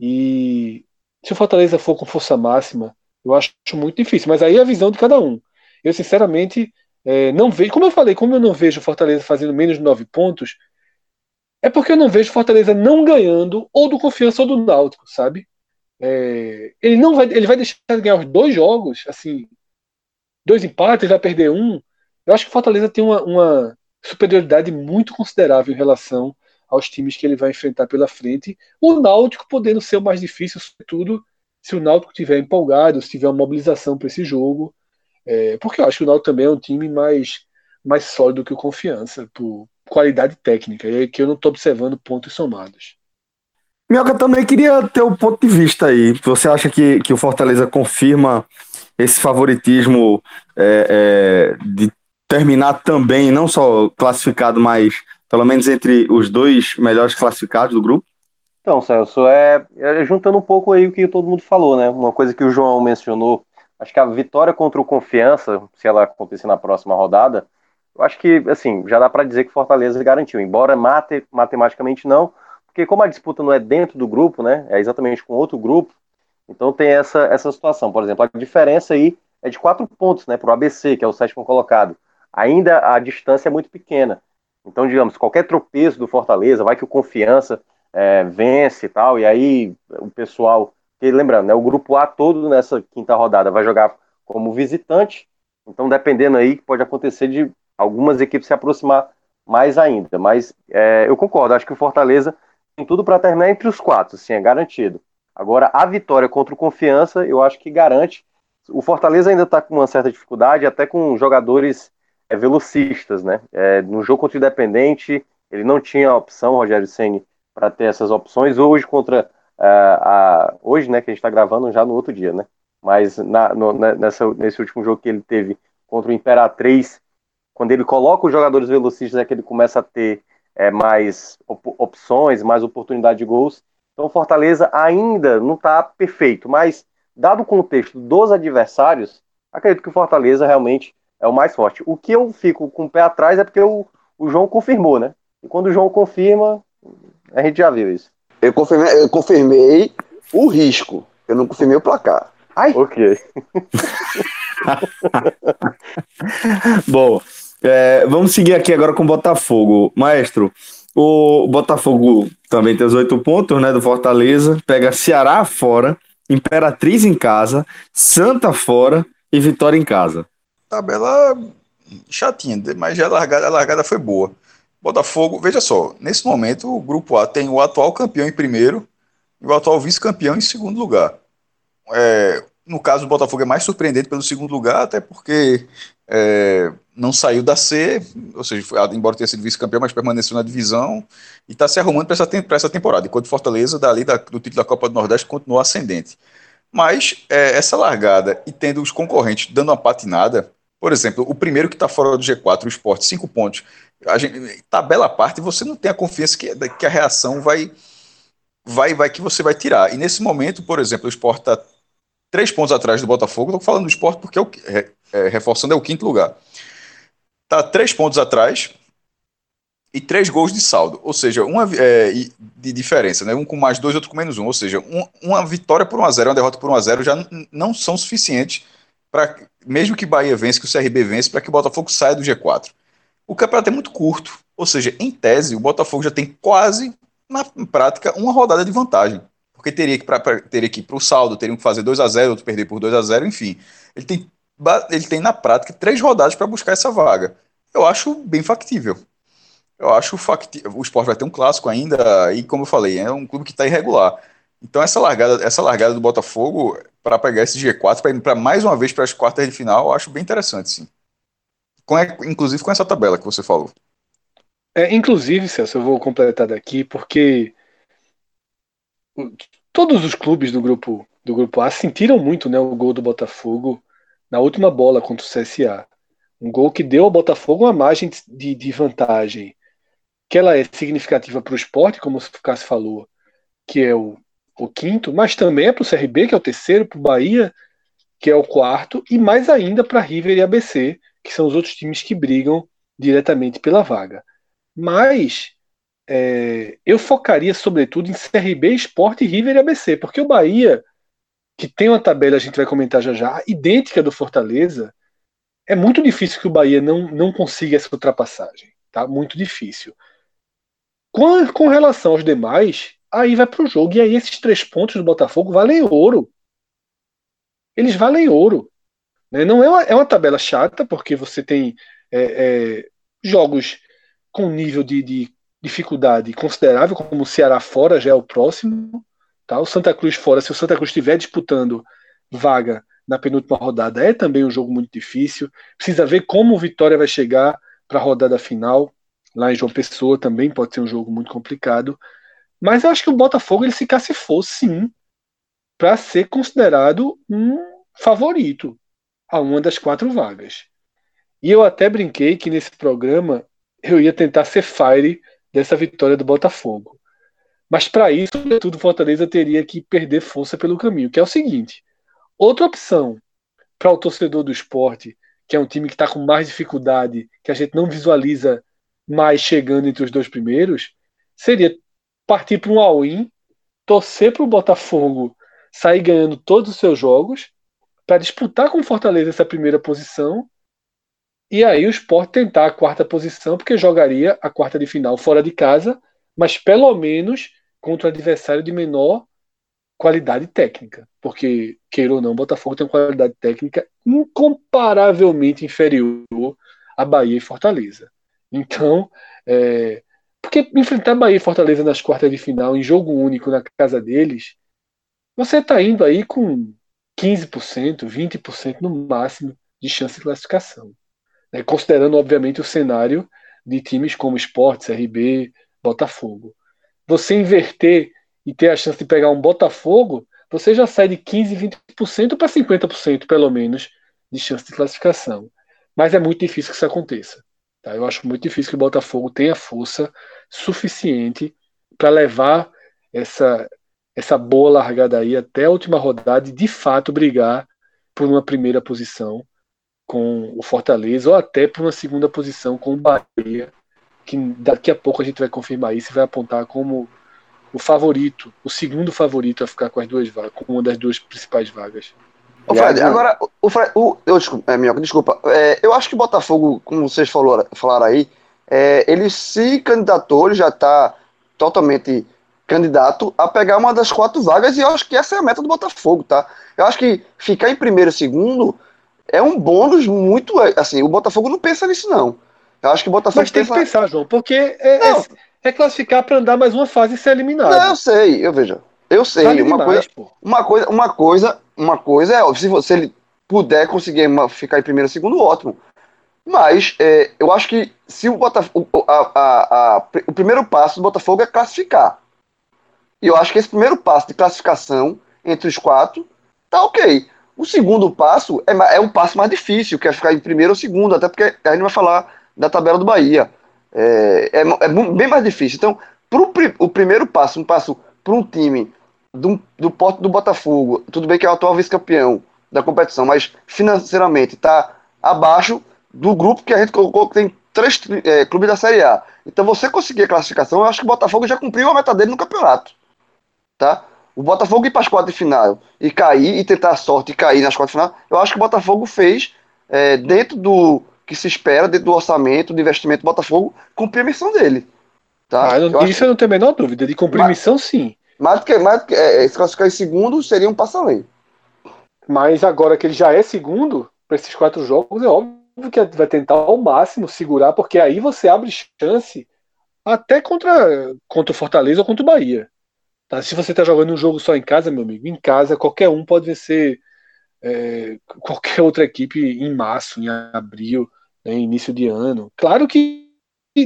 E se o Fortaleza for com força máxima, eu acho muito difícil. Mas aí é a visão de cada um. Eu, sinceramente, é, não vejo. Como eu falei, como eu não vejo o Fortaleza fazendo menos de nove pontos, é porque eu não vejo o Fortaleza não ganhando ou do Confiança ou do Náutico, sabe? É, ele não vai, ele vai deixar de ganhar os dois jogos, assim, dois empates, vai perder um. Eu acho que o Fortaleza tem uma, uma superioridade muito considerável em relação aos times que ele vai enfrentar pela frente. O Náutico podendo ser o mais difícil, sobretudo se o Náutico tiver empolgado, se tiver uma mobilização para esse jogo. É, porque eu acho que o Náutico também é um time mais, mais sólido que o Confiança, por qualidade técnica, e é que eu não estou observando pontos somados. Minhoca também queria ter o um ponto de vista aí. Você acha que, que o Fortaleza confirma esse favoritismo é, é, de terminar também, não só classificado, mas pelo menos entre os dois melhores classificados do grupo? Então, Celso, é, é, juntando um pouco aí o que todo mundo falou, né? Uma coisa que o João mencionou, acho que a vitória contra o Confiança, se ela acontecer na próxima rodada, eu acho que, assim, já dá para dizer que Fortaleza garantiu, embora mate, matematicamente não, porque como a disputa não é dentro do grupo, né, é exatamente com outro grupo, então tem essa, essa situação. Por exemplo, a diferença aí é de quatro pontos, né, para o ABC, que é o sétimo colocado. Ainda a distância é muito pequena. Então, digamos, qualquer tropeço do Fortaleza, vai que o Confiança é, vence e tal, e aí o pessoal, que, lembrando, né, o grupo A todo nessa quinta rodada vai jogar como visitante, então dependendo aí, pode acontecer de algumas equipes se aproximar mais ainda. Mas é, eu concordo, acho que o Fortaleza tem tudo para terminar entre os quatro, sim, é garantido. Agora, a vitória contra o Confiança, eu acho que garante. O Fortaleza ainda está com uma certa dificuldade, até com jogadores é, velocistas, né? É, no jogo contra o Independente, ele não tinha a opção, Rogério Ceni, para ter essas opções. Hoje, contra uh, a. Hoje, né, que a gente está gravando já no outro dia, né? Mas na, no, nessa, nesse último jogo que ele teve contra o Imperatriz, quando ele coloca os jogadores velocistas, é que ele começa a ter é, mais op opções, mais oportunidade de gols. Então, Fortaleza ainda não está perfeito, mas dado o contexto dos adversários, acredito que o Fortaleza realmente é o mais forte. O que eu fico com o pé atrás é porque o, o João confirmou, né? E quando o João confirma, a gente já viu isso. Eu confirmei, eu confirmei o risco. Eu não confirmei o placar. Ai, Ok. *laughs* Bom, é, vamos seguir aqui agora com o Botafogo. Maestro, o Botafogo também tem os oito pontos, né, do Fortaleza. Pega Ceará fora, Imperatriz em casa, Santa fora e Vitória em casa. Tabela chatinha, mas já a largada, a largada foi boa. Botafogo, veja só, nesse momento o grupo A tem o atual campeão em primeiro e o atual vice-campeão em segundo lugar. É, no caso, o Botafogo é mais surpreendente pelo segundo lugar, até porque é, não saiu da C, ou seja, foi- embora tenha sido vice-campeão, mas permaneceu na divisão e está se arrumando para essa, essa temporada, enquanto Fortaleza, dali da- do título da Copa do Nordeste, continuou ascendente. Mas é, essa largada e tendo os concorrentes dando uma patinada, por exemplo, o primeiro que está fora do G4, o Sport, cinco pontos, a gente, tabela à parte, você não tem a confiança que, que a reação vai, vai, vai que você vai tirar. E nesse momento, por exemplo, o Sport está três pontos atrás do Botafogo, estou falando do Sport porque é o, é, é, reforçando é o quinto lugar. Está três pontos atrás e três gols de saldo, ou seja, uma é, de diferença, né? Um com mais dois, outro com menos um, ou seja, um- uma vitória por 1 a 0, uma derrota por 1 a 0 já não são suficientes para mesmo que Bahia vence, que o CRB vence, para que o Botafogo saia do G4. O campeonato é muito curto, ou seja, em tese, o Botafogo já tem quase na prática uma rodada de vantagem, porque teria que pra, pra- teria que ir para o saldo, teriam que fazer 2 a 0, outro perder por 2 a 0, enfim. Ele tem ele tem na prática três rodadas para buscar essa vaga. Eu acho bem factível. Eu acho factível. O Sport vai ter um clássico ainda, e como eu falei, é um clube que está irregular. Então essa largada, essa largada do Botafogo para pegar esse G4 para mais uma vez para as quartas de final, eu acho bem interessante, sim. Com, inclusive com essa tabela que você falou. É, inclusive, Celso, eu vou completar daqui, porque todos os clubes do grupo, do grupo A sentiram muito né, o gol do Botafogo na última bola contra o CSA. Um gol que deu ao Botafogo uma margem de, de vantagem, que ela é significativa para o esporte, como o Cássio falou, que é o, o quinto, mas também é para o CRB, que é o terceiro, para o Bahia, que é o quarto, e mais ainda para River e ABC, que são os outros times que brigam diretamente pela vaga. Mas é, eu focaria sobretudo em CRB, Sport, River e ABC, porque o Bahia, que tem uma tabela, a gente vai comentar já já, idêntica do Fortaleza, é muito difícil que o Bahia não, não consiga essa ultrapassagem. Tá? Muito difícil. Com, com relação aos demais, aí vai para o jogo. E aí esses três pontos do Botafogo valem ouro. Eles valem ouro. Né? Não é uma, é uma tabela chata, porque você tem é, é, jogos com nível de, de dificuldade considerável, como o Ceará fora já é o próximo. Tá? O Santa Cruz fora, se o Santa Cruz estiver disputando vaga na penúltima rodada, é também um jogo muito difícil. Precisa ver como o Vitória vai chegar para a rodada final. Lá em João Pessoa também pode ser um jogo muito complicado. Mas eu acho que o Botafogo ele se cacifou sim para ser considerado um favorito a uma das quatro vagas. E eu até brinquei que nesse programa eu ia tentar ser fire dessa vitória do Botafogo. Mas para isso, tudo Fortaleza teria que perder força pelo caminho, que é o seguinte: outra opção para o torcedor do esporte, que é um time que está com mais dificuldade, que a gente não visualiza mais chegando entre os dois primeiros, seria partir para um all-in, torcer para o Botafogo sair ganhando todos os seus jogos, para disputar com o Fortaleza essa primeira posição, e aí o Sport tentar a quarta posição, porque jogaria a quarta de final fora de casa, mas pelo menos contra um adversário de menor qualidade técnica. Porque, queira ou não, o Botafogo tem uma qualidade técnica incomparavelmente inferior a Bahia e Fortaleza. Então, é, porque enfrentar Bahia e Fortaleza nas quartas de final, em jogo único na casa deles, você está indo aí com 15%, 20% no máximo de chance de classificação. Né? Considerando, obviamente, o cenário de times como Sport, CRB, Botafogo. Você inverter e ter a chance de pegar um Botafogo, você já sai de 15%, 20% para 50%, pelo menos, de chance de classificação. Mas é muito difícil que isso aconteça. Tá? Eu acho muito difícil que o Botafogo tenha força suficiente para levar essa, essa boa largada aí até a última rodada e de fato brigar por uma primeira posição com o Fortaleza ou até por uma segunda posição com o Bahia, que daqui a pouco a gente vai confirmar isso e vai apontar como o favorito, o segundo favorito a ficar com as duas vagas, com uma das duas principais vagas. Ô, Fred, agora, o Fred, o, eu, desculpa, é, Minhoca, desculpa. É, eu acho que o Botafogo, como vocês falou, falaram aí, é, ele se candidatou, ele já está totalmente candidato a pegar uma das quatro vagas e eu acho que essa é a meta do Botafogo, tá? Eu acho que ficar em primeiro e segundo é um bônus muito. Assim, o Botafogo não pensa nisso, não. Eu acho que o Botafogo Mas tem que pensar, João, porque é, é, é classificar para andar mais uma fase e ser eliminado. Não, eu sei, eu vejo. Eu sei. Vale uma, demais, coisa, uma coisa, uma coisa, uma coisa é óbvio, se você ele puder conseguir ficar em primeiro segundo, ótimo. Mas é, eu acho que se o Botafogo. o- a- a- a- o primeiro passo do Botafogo é classificar. E eu acho que esse primeiro passo de classificação entre os quatro tá ok. O segundo passo é, é um passo mais difícil, que é ficar em primeiro ou segundo, até porque a gente vai falar da tabela do Bahia. É, é é bem mais difícil. Então, pro, o primeiro passo, um passo para um time do, do porte do Botafogo, tudo bem que é o atual vice-campeão da competição, mas financeiramente está abaixo do grupo que a gente colocou, que tem três é, clubes da Série A. Então, você conseguir a classificação, eu acho que o Botafogo já cumpriu a meta dele no campeonato. Tá? O Botafogo ir para as quartas de final e cair, e tentar a sorte e cair nas quartas de final, eu acho que o Botafogo fez, é, dentro do que se espera, dentro do orçamento, do investimento do Botafogo, cumprir a missão dele. Tá? Ah, eu não- Eu isso eu não tenho a menor dúvida. De cumprir Mas- missão, sim. Mais do que, mais do que é, se classificar em segundo seria um passo além. Mas agora que ele já é segundo para esses quatro jogos, é óbvio que vai tentar ao máximo segurar, porque aí você abre chance até contra, contra o Fortaleza ou contra o Bahia. Tá? Se você está jogando um jogo só em casa, meu amigo, em casa qualquer um pode vencer é, qualquer *laughs* outra equipe em março, em abril, né, início de ano. Claro que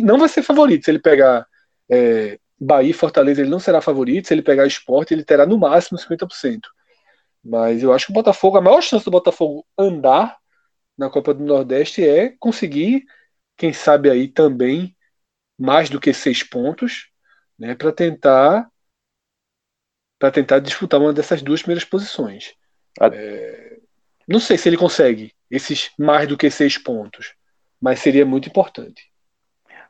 não vai ser favorito. Se ele pegar é, Bahia e Fortaleza, ele não será favorito. Se ele pegar esporte, ele terá no máximo 50%. Mas eu acho que o Botafogo, a maior chance do Botafogo andar na Copa do Nordeste é conseguir, quem sabe aí também, mais do que seis pontos, né, para tentar para tentar disputar uma dessas duas primeiras posições. Ah. É, não sei se ele consegue esses mais do que seis pontos, mas seria muito importante.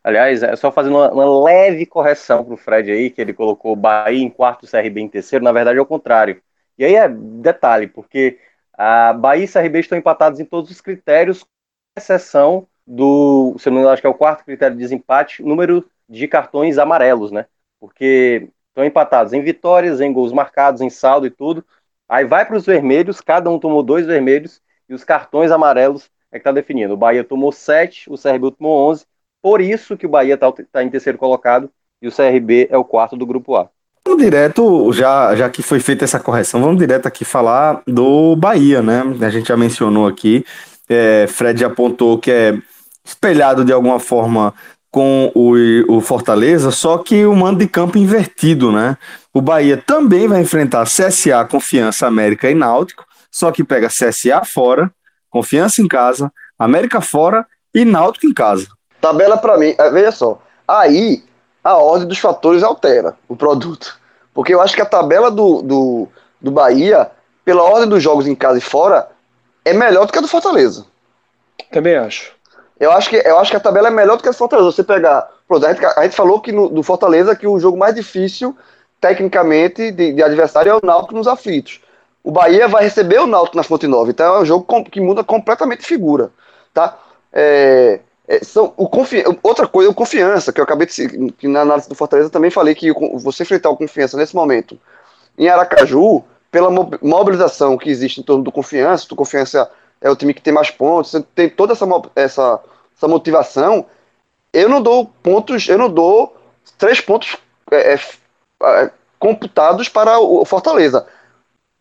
Aliás, é só fazendo uma, uma leve correção pro Fred aí, que ele colocou Bahia em quarto, CRB em terceiro, na verdade é o contrário. E aí é detalhe, porque a Bahia e CRB estão empatados em todos os critérios, com exceção do, se não me engano, acho que é o quarto critério de desempate, número de cartões amarelos, né? Porque estão empatados em vitórias, em gols marcados, em saldo e tudo. Aí vai para os vermelhos, cada um tomou dois vermelhos, e os cartões amarelos é que tá definindo. O Bahia tomou sete, o CRB tomou 11, por isso que o Bahia está em terceiro colocado e o CRB é o quarto do grupo A. Vamos direto, já, já que foi feita essa correção, vamos direto aqui falar do Bahia, né? A gente já mencionou aqui, é, Fred apontou que é espelhado de alguma forma com o, o Fortaleza, só que o mando de campo invertido, né? O Bahia também vai enfrentar CSA, Confiança, América e Náutico, só que pega CSA fora, Confiança em casa, América fora e Náutico em casa. Tabela para mim, eh, veja só. Aí a ordem dos fatores altera o produto. Porque eu acho que a tabela do, do, do Bahia, pela ordem dos jogos em casa e fora, é melhor do que a do Fortaleza. Também acho. Eu acho que, eu acho que a tabela é melhor do que a do Fortaleza. Você pegar. Pronto, a, gente, a gente falou que no, do Fortaleza que o jogo mais difícil, tecnicamente, de, de adversário é o Náutico nos aflitos. O Bahia vai receber o Náutico na Fonte Nova. Então é um jogo que muda completamente de figura. Tá? É, é, são, o confi outra coisa, o confiança, que eu acabei de que na análise do Fortaleza também falei que você enfrentar o confiança nesse momento em Aracaju, pela mo- mobilização que existe em torno do confiança, o confiança é o time que tem mais pontos, tem toda essa, essa, essa motivação, eu não dou pontos, eu não dou três pontos é, é, é, computados para o Fortaleza.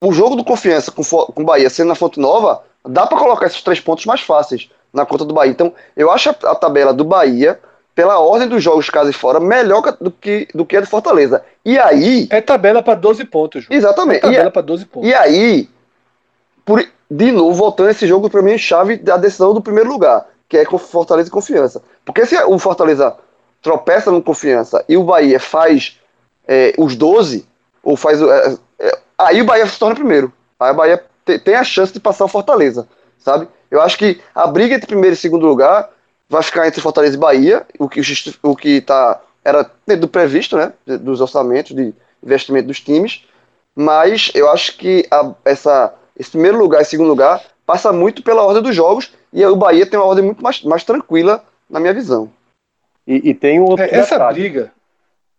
O jogo do confiança com o Bahia sendo na Fonte Nova, dá para colocar esses três pontos mais fáceis na conta do Bahia. Então, eu acho a, a tabela do Bahia, pela ordem dos jogos casa e fora, melhor do que, do que a do Fortaleza. E aí, É tabela para 12 pontos. É exatamente. E, tabela para 12 pontos. e aí, por, de novo, voltando esse jogo, para mim, chave da decisão do primeiro lugar, que é com Fortaleza e Confiança. Porque se o Fortaleza tropeça no Confiança e o Bahia faz é, os 12, ou faz. o- é, é, aí o Bahia se torna primeiro. Aí o Bahia te- tem a chance de passar o Fortaleza, sabe? Eu acho que a briga entre primeiro e segundo lugar vai ficar entre Fortaleza e Bahia, o que, o que tá, era dentro do previsto, né? Dos orçamentos, de, investimento dos times, mas eu acho que a, essa, esse primeiro lugar e segundo lugar passa muito pela ordem dos jogos e o Bahia tem uma ordem muito mais, mais tranquila na minha visão. E, e tem um outro É, essa detalhe. briga.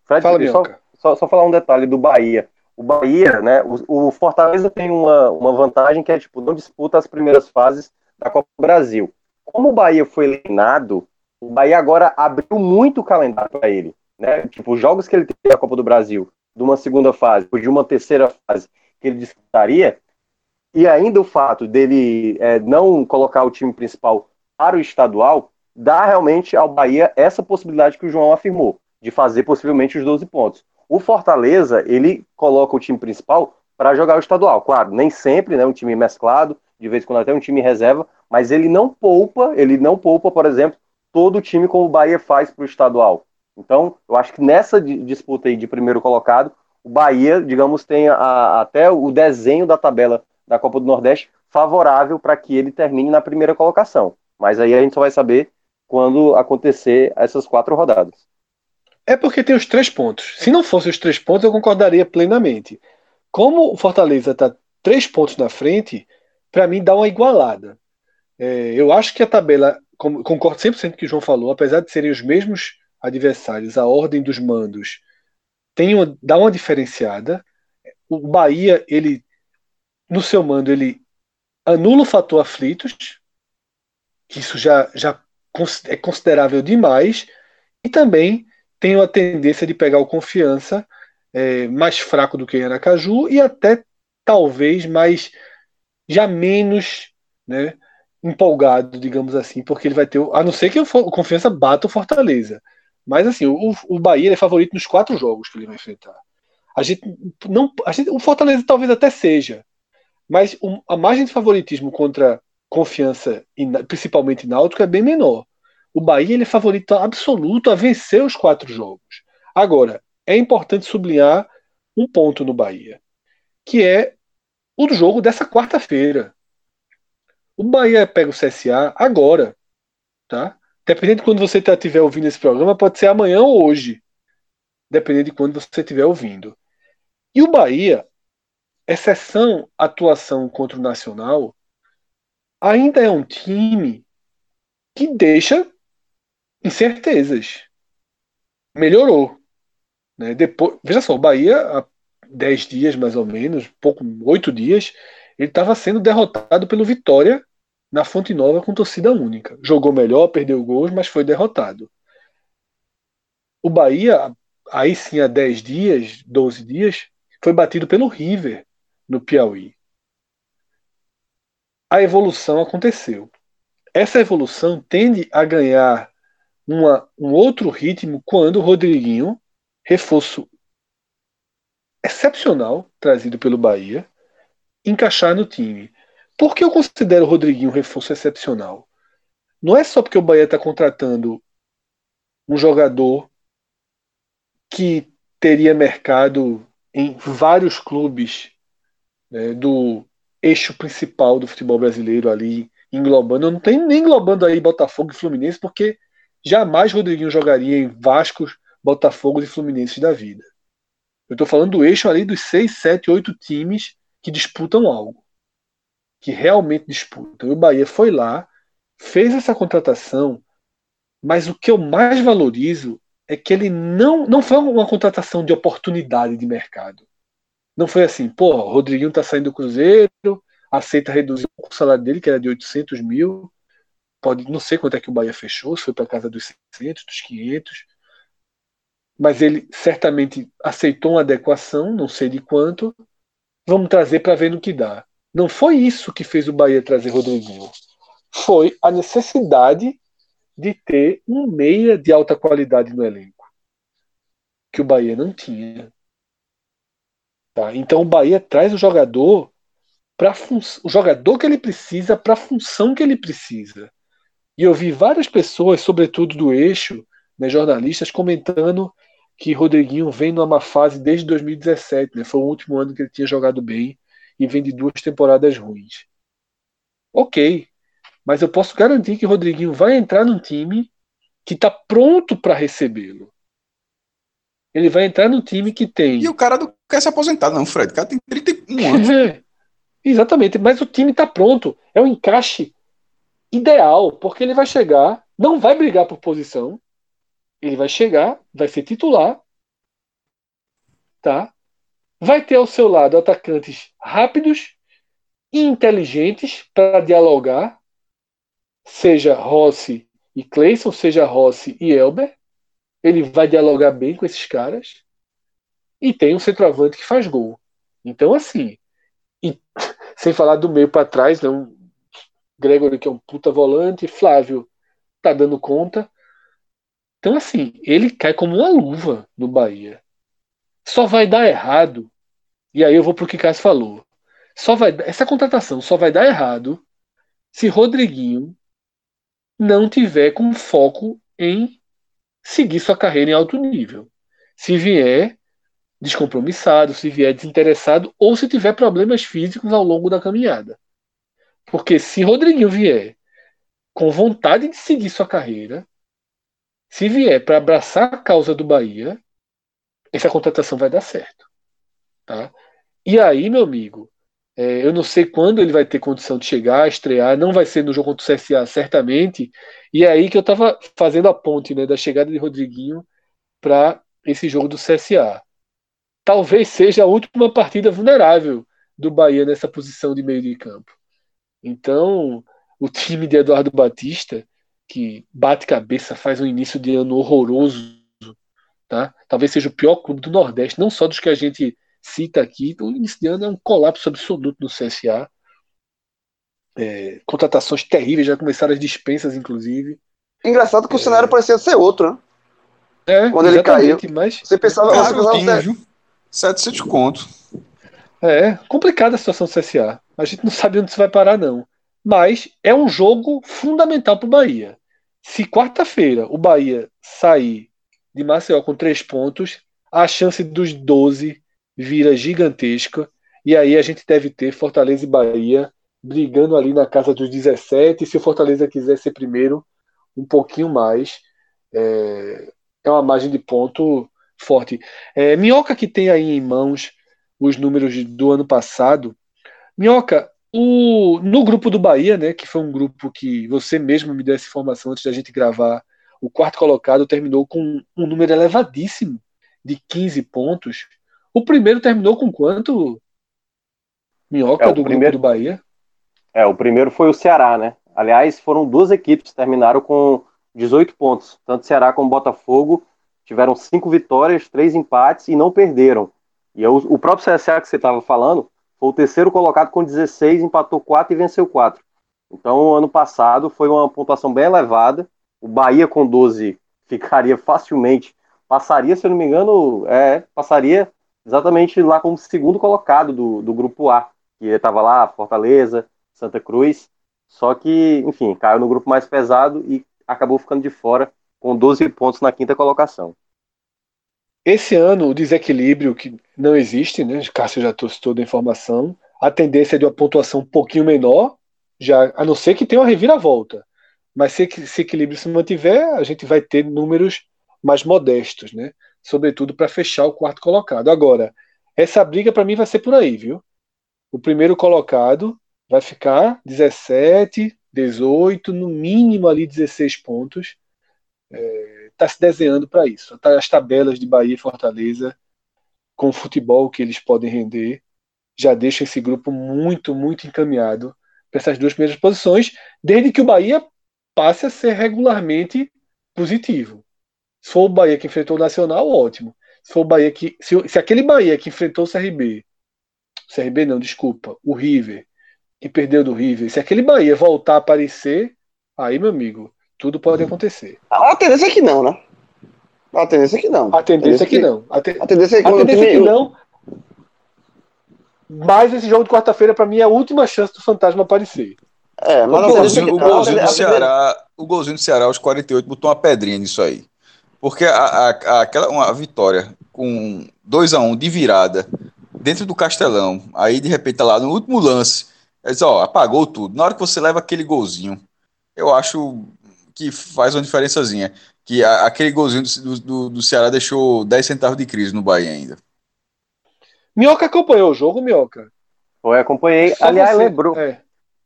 Fred, Fala, só, só, só falar um detalhe do Bahia. O Bahia, né? O, o Fortaleza tem uma, uma vantagem que é tipo, não disputa as primeiras fases da Copa do Brasil. Como o Bahia foi eliminado, o Bahia agora abriu muito o calendário para ele. Né? Tipo, os jogos que ele teve na Copa do Brasil, de uma segunda fase, de uma terceira fase que ele disputaria, e ainda o fato dele é, não colocar o time principal para o estadual, dá realmente ao Bahia essa possibilidade que o João afirmou, de fazer possivelmente os 12 pontos. O Fortaleza, ele coloca o time principal para jogar o estadual. Claro, nem sempre, né, um time mesclado, de vez em quando até um time reserva, mas ele não poupa, ele não poupa, por exemplo, todo o time como o Bahia faz para o estadual. Então, eu acho que nessa di- disputa aí de primeiro colocado, o Bahia, digamos, tem a- até o desenho da tabela da Copa do Nordeste favorável para que ele termine na primeira colocação. Mas aí a gente só vai saber quando acontecer essas quatro rodadas. É porque tem os três pontos. Se não fosse os três pontos, eu concordaria plenamente. Como o Fortaleza está três pontos na frente, para mim dá uma igualada. É, eu acho que a tabela, concordo 100% com o que o João falou, apesar de serem os mesmos adversários, a ordem dos mandos tem uma, dá uma diferenciada. O Bahia, ele no seu mando, ele anula o fator aflitos, que isso já, já é considerável demais, e também tem a tendência de pegar o confiança é, mais fraco do que Aracaju e até talvez mais já menos né, empolgado, digamos assim, porque ele vai ter, a não ser que o, confiança bata o Fortaleza. Mas assim, o, o Bahia é favorito nos quatro jogos que ele vai enfrentar. A gente não, a gente, o Fortaleza talvez até seja, mas a margem de favoritismo contra confiança, e na- principalmente náutico, é bem menor. O Bahia ele é favorito absoluto a vencer os quatro jogos. Agora, é importante sublinhar um ponto no Bahia, que é o jogo dessa quarta-feira. O Bahia pega o CSA agora, tá? Dependendo de quando você estiver ouvindo esse programa, pode ser amanhã ou hoje, dependendo de quando você estiver ouvindo. E o Bahia, exceção atuação contra o Nacional, ainda é um time que deixa incertezas. Melhorou. Né? Depois, veja só, o Bahia, há 10 dias mais ou menos, pouco, 8 dias, ele estava sendo derrotado pelo Vitória na Fonte Nova com torcida única. Jogou melhor, perdeu gols, mas foi derrotado. O Bahia, aí sim há 10 dias, 12 dias, foi batido pelo River no Piauí. A evolução aconteceu. Essa evolução tende a ganhar uma, um outro ritmo quando o Rodriguinho, reforço excepcional trazido pelo Bahia, encaixar no time. Por que eu considero o Rodriguinho um reforço excepcional? Não é só porque o Bahia está contratando um jogador que teria mercado em vários clubes né, do eixo principal do futebol brasileiro ali, englobando. Não tenho nem englobando aí Botafogo e Fluminense, porque jamais Rodriguinho jogaria em Vascos, Botafogo e Fluminense da vida. Eu estou falando do eixo ali dos seis, sete, oito times que disputam algo. Que realmente disputam. E o Bahia foi lá, fez essa contratação, mas o que eu mais valorizo é que ele não, não foi uma contratação de oportunidade de mercado. Não foi assim, pô, o Rodriguinho tá saindo do Cruzeiro, aceita reduzir o salário dele, que era de 800 mil, pode, não sei quanto é que o Bahia fechou, se foi para casa dos 600, dos 500, mas ele certamente aceitou uma adequação, não sei de quanto, vamos trazer para ver no que dá. Não foi isso que fez o Bahia trazer Rodriguinho. Foi a necessidade de ter um meia de alta qualidade no elenco, que o Bahia não tinha. Tá? Então o Bahia traz o jogador para o jogador que ele precisa para a função que ele precisa. E eu vi várias pessoas, sobretudo do eixo, né, jornalistas, comentando que Rodriguinho vem numa fase desde 2017, né? Foi o último ano que ele tinha jogado bem e vem de duas temporadas ruins. Ok, mas eu posso garantir que Rodriguinho vai entrar num time que está pronto para recebê-lo. Ele vai entrar no time que tem. E o cara não quer se aposentar, não, Fred. O cara tem 31 anos. *laughs* Exatamente, mas o time tá pronto. É um encaixe ideal, porque ele vai chegar, não vai brigar por posição, ele vai chegar, vai ser titular, tá? Vai ter ao seu lado atacantes rápidos e inteligentes para dialogar, seja Rossi e Cleison, seja Rossi e Elber. Ele vai dialogar bem com esses caras. E tem um centroavante que faz gol. Então, assim, e, *laughs* sem falar do meio para trás, não. Gregory, que é um puta volante, Flávio tá dando conta. Então, assim, ele cai como uma luva no Bahia. Só vai dar errado. E aí eu vou pro que Cássio falou. Só vai, essa contratação só vai dar errado se Rodriguinho não tiver com foco em seguir sua carreira em alto nível. Se vier descompromissado, se vier desinteressado ou se tiver problemas físicos ao longo da caminhada. Porque se Rodriguinho vier com vontade de seguir sua carreira, se vier para abraçar a causa do Bahia, essa contratação vai dar certo. Tá? E aí, meu amigo, é, eu não sei quando ele vai ter condição de chegar, estrear, não vai ser no jogo contra o CSA, certamente. E é aí que eu estava fazendo a ponte né, da chegada de Rodriguinho para esse jogo do CSA. Talvez seja a última partida vulnerável do Bahia nessa posição de meio de campo. Então, o time de Eduardo Batista, que bate cabeça, faz um início de ano horroroso, tá? Talvez seja o pior clube do Nordeste, não só dos que a gente cita aqui. O início de ano é um colapso absoluto no CSA. É, contratações terríveis, já começaram as dispensas, inclusive. Engraçado que o cenário parecia ser outro, né? É, Quando ele caiu. Mas Você pensava, você pensava Carutinho, sério. viu? 700 conto. É complicada a situação do CSA. A gente não sabe onde isso vai parar, não. Mas é um jogo fundamental para o Bahia. Se quarta-feira o Bahia sair de Maceió com três pontos, a chance dos 12 vira gigantesca. E aí a gente deve ter Fortaleza e Bahia brigando ali na casa dos 17. Se o Fortaleza quiser ser primeiro, um pouquinho mais. É, é uma margem de ponto forte. É, Minhoca que tem aí em mãos os números do ano passado. Minhoca, o, no grupo do Bahia, né, que foi um grupo que você mesmo me deu essa informação antes da gente gravar, o quarto colocado terminou com um número elevadíssimo de 15 pontos. O primeiro terminou com quanto? Minhoca É, do primeiro- grupo do Bahia? É, o primeiro foi o Ceará, né? Aliás, foram duas equipes que terminaram com 18 pontos. Tanto Ceará como Botafogo tiveram cinco vitórias, três empates e não perderam. E eu- o próprio CSA que você estava falando foi o terceiro colocado com 16, empatou 4 e venceu 4. Então, ano passado foi uma pontuação bem elevada. O Bahia com 12 ficaria facilmente, passaria, se eu não me engano, é, passaria exatamente lá como segundo colocado do, do grupo A, que estava lá, Fortaleza, Santa Cruz. Só que, enfim, caiu no grupo mais pesado e acabou ficando de fora com 12 pontos na quinta colocação. Esse ano, o desequilíbrio que não existe, né? O Cássio já trouxe toda a informação. A tendência é de uma pontuação um pouquinho menor, já, a não ser que tenha uma reviravolta. Mas se esse equilíbrio se mantiver, a gente vai ter números mais modestos, né? Sobretudo para fechar o quarto colocado. Agora, essa briga para mim vai ser por aí, viu? O primeiro colocado vai ficar 17, 18, no mínimo ali 16 pontos está se desenhando para isso. Tá- As tabelas de Bahia e Fortaleza, com o futebol que eles podem render, já deixam esse grupo muito, muito encaminhado para essas duas primeiras posições, desde que o Bahia passe a ser regularmente positivo. Se for o Bahia que enfrentou o Nacional, ótimo. Se for o Bahia que. Se, se aquele Bahia que enfrentou o CRB, CRB não, desculpa, o River, que perdeu do River, se aquele Bahia voltar a aparecer, aí, meu amigo, tudo pode acontecer. A tendência é que não, né? A tendência é que não. A tendência é que não. A, te- A tendência é que é não. Mas esse jogo de quarta-feira, pra mim, é a última chance do fantasma aparecer. É, mas O é golzinho, que o não. golzinho A do Ceará, o golzinho do Ceará aos 48 botou uma pedrinha nisso aí. Porque a, a- a- aquela uma vitória com 2 a 1 de virada dentro do Castelão, aí de repente tá lá no último lance, é diz, ó, apagou tudo. Na hora que você leva aquele golzinho, eu acho que faz uma diferençazinha. Que a, aquele golzinho do, do, do, Ceará deixou 10 centavos de crise no Bahia ainda. Minhoca acompanhou o jogo, Minhoca? Foi, acompanhei. Só Aliás, você, lembrou, é.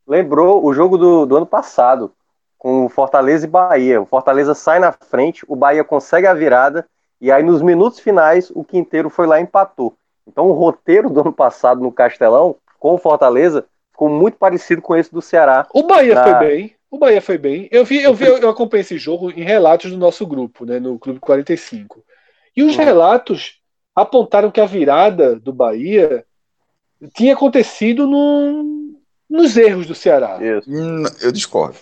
lembrou o jogo do, do ano passado, com Fortaleza e Bahia. O Fortaleza sai na frente, o Bahia consegue a virada, e aí nos minutos finais o Quinteiro foi lá e empatou. Então o roteiro do ano passado no Castelão, com o Fortaleza, ficou muito parecido com esse do Ceará. O Bahia na... foi bem. O Bahia foi bem. Eu vi, eu vi, eu acompanhei esse jogo em relatos do nosso grupo, né, no Clube 45. E os uhum. relatos apontaram que a virada do Bahia tinha acontecido no, nos erros do Ceará. Hum, eu discordo.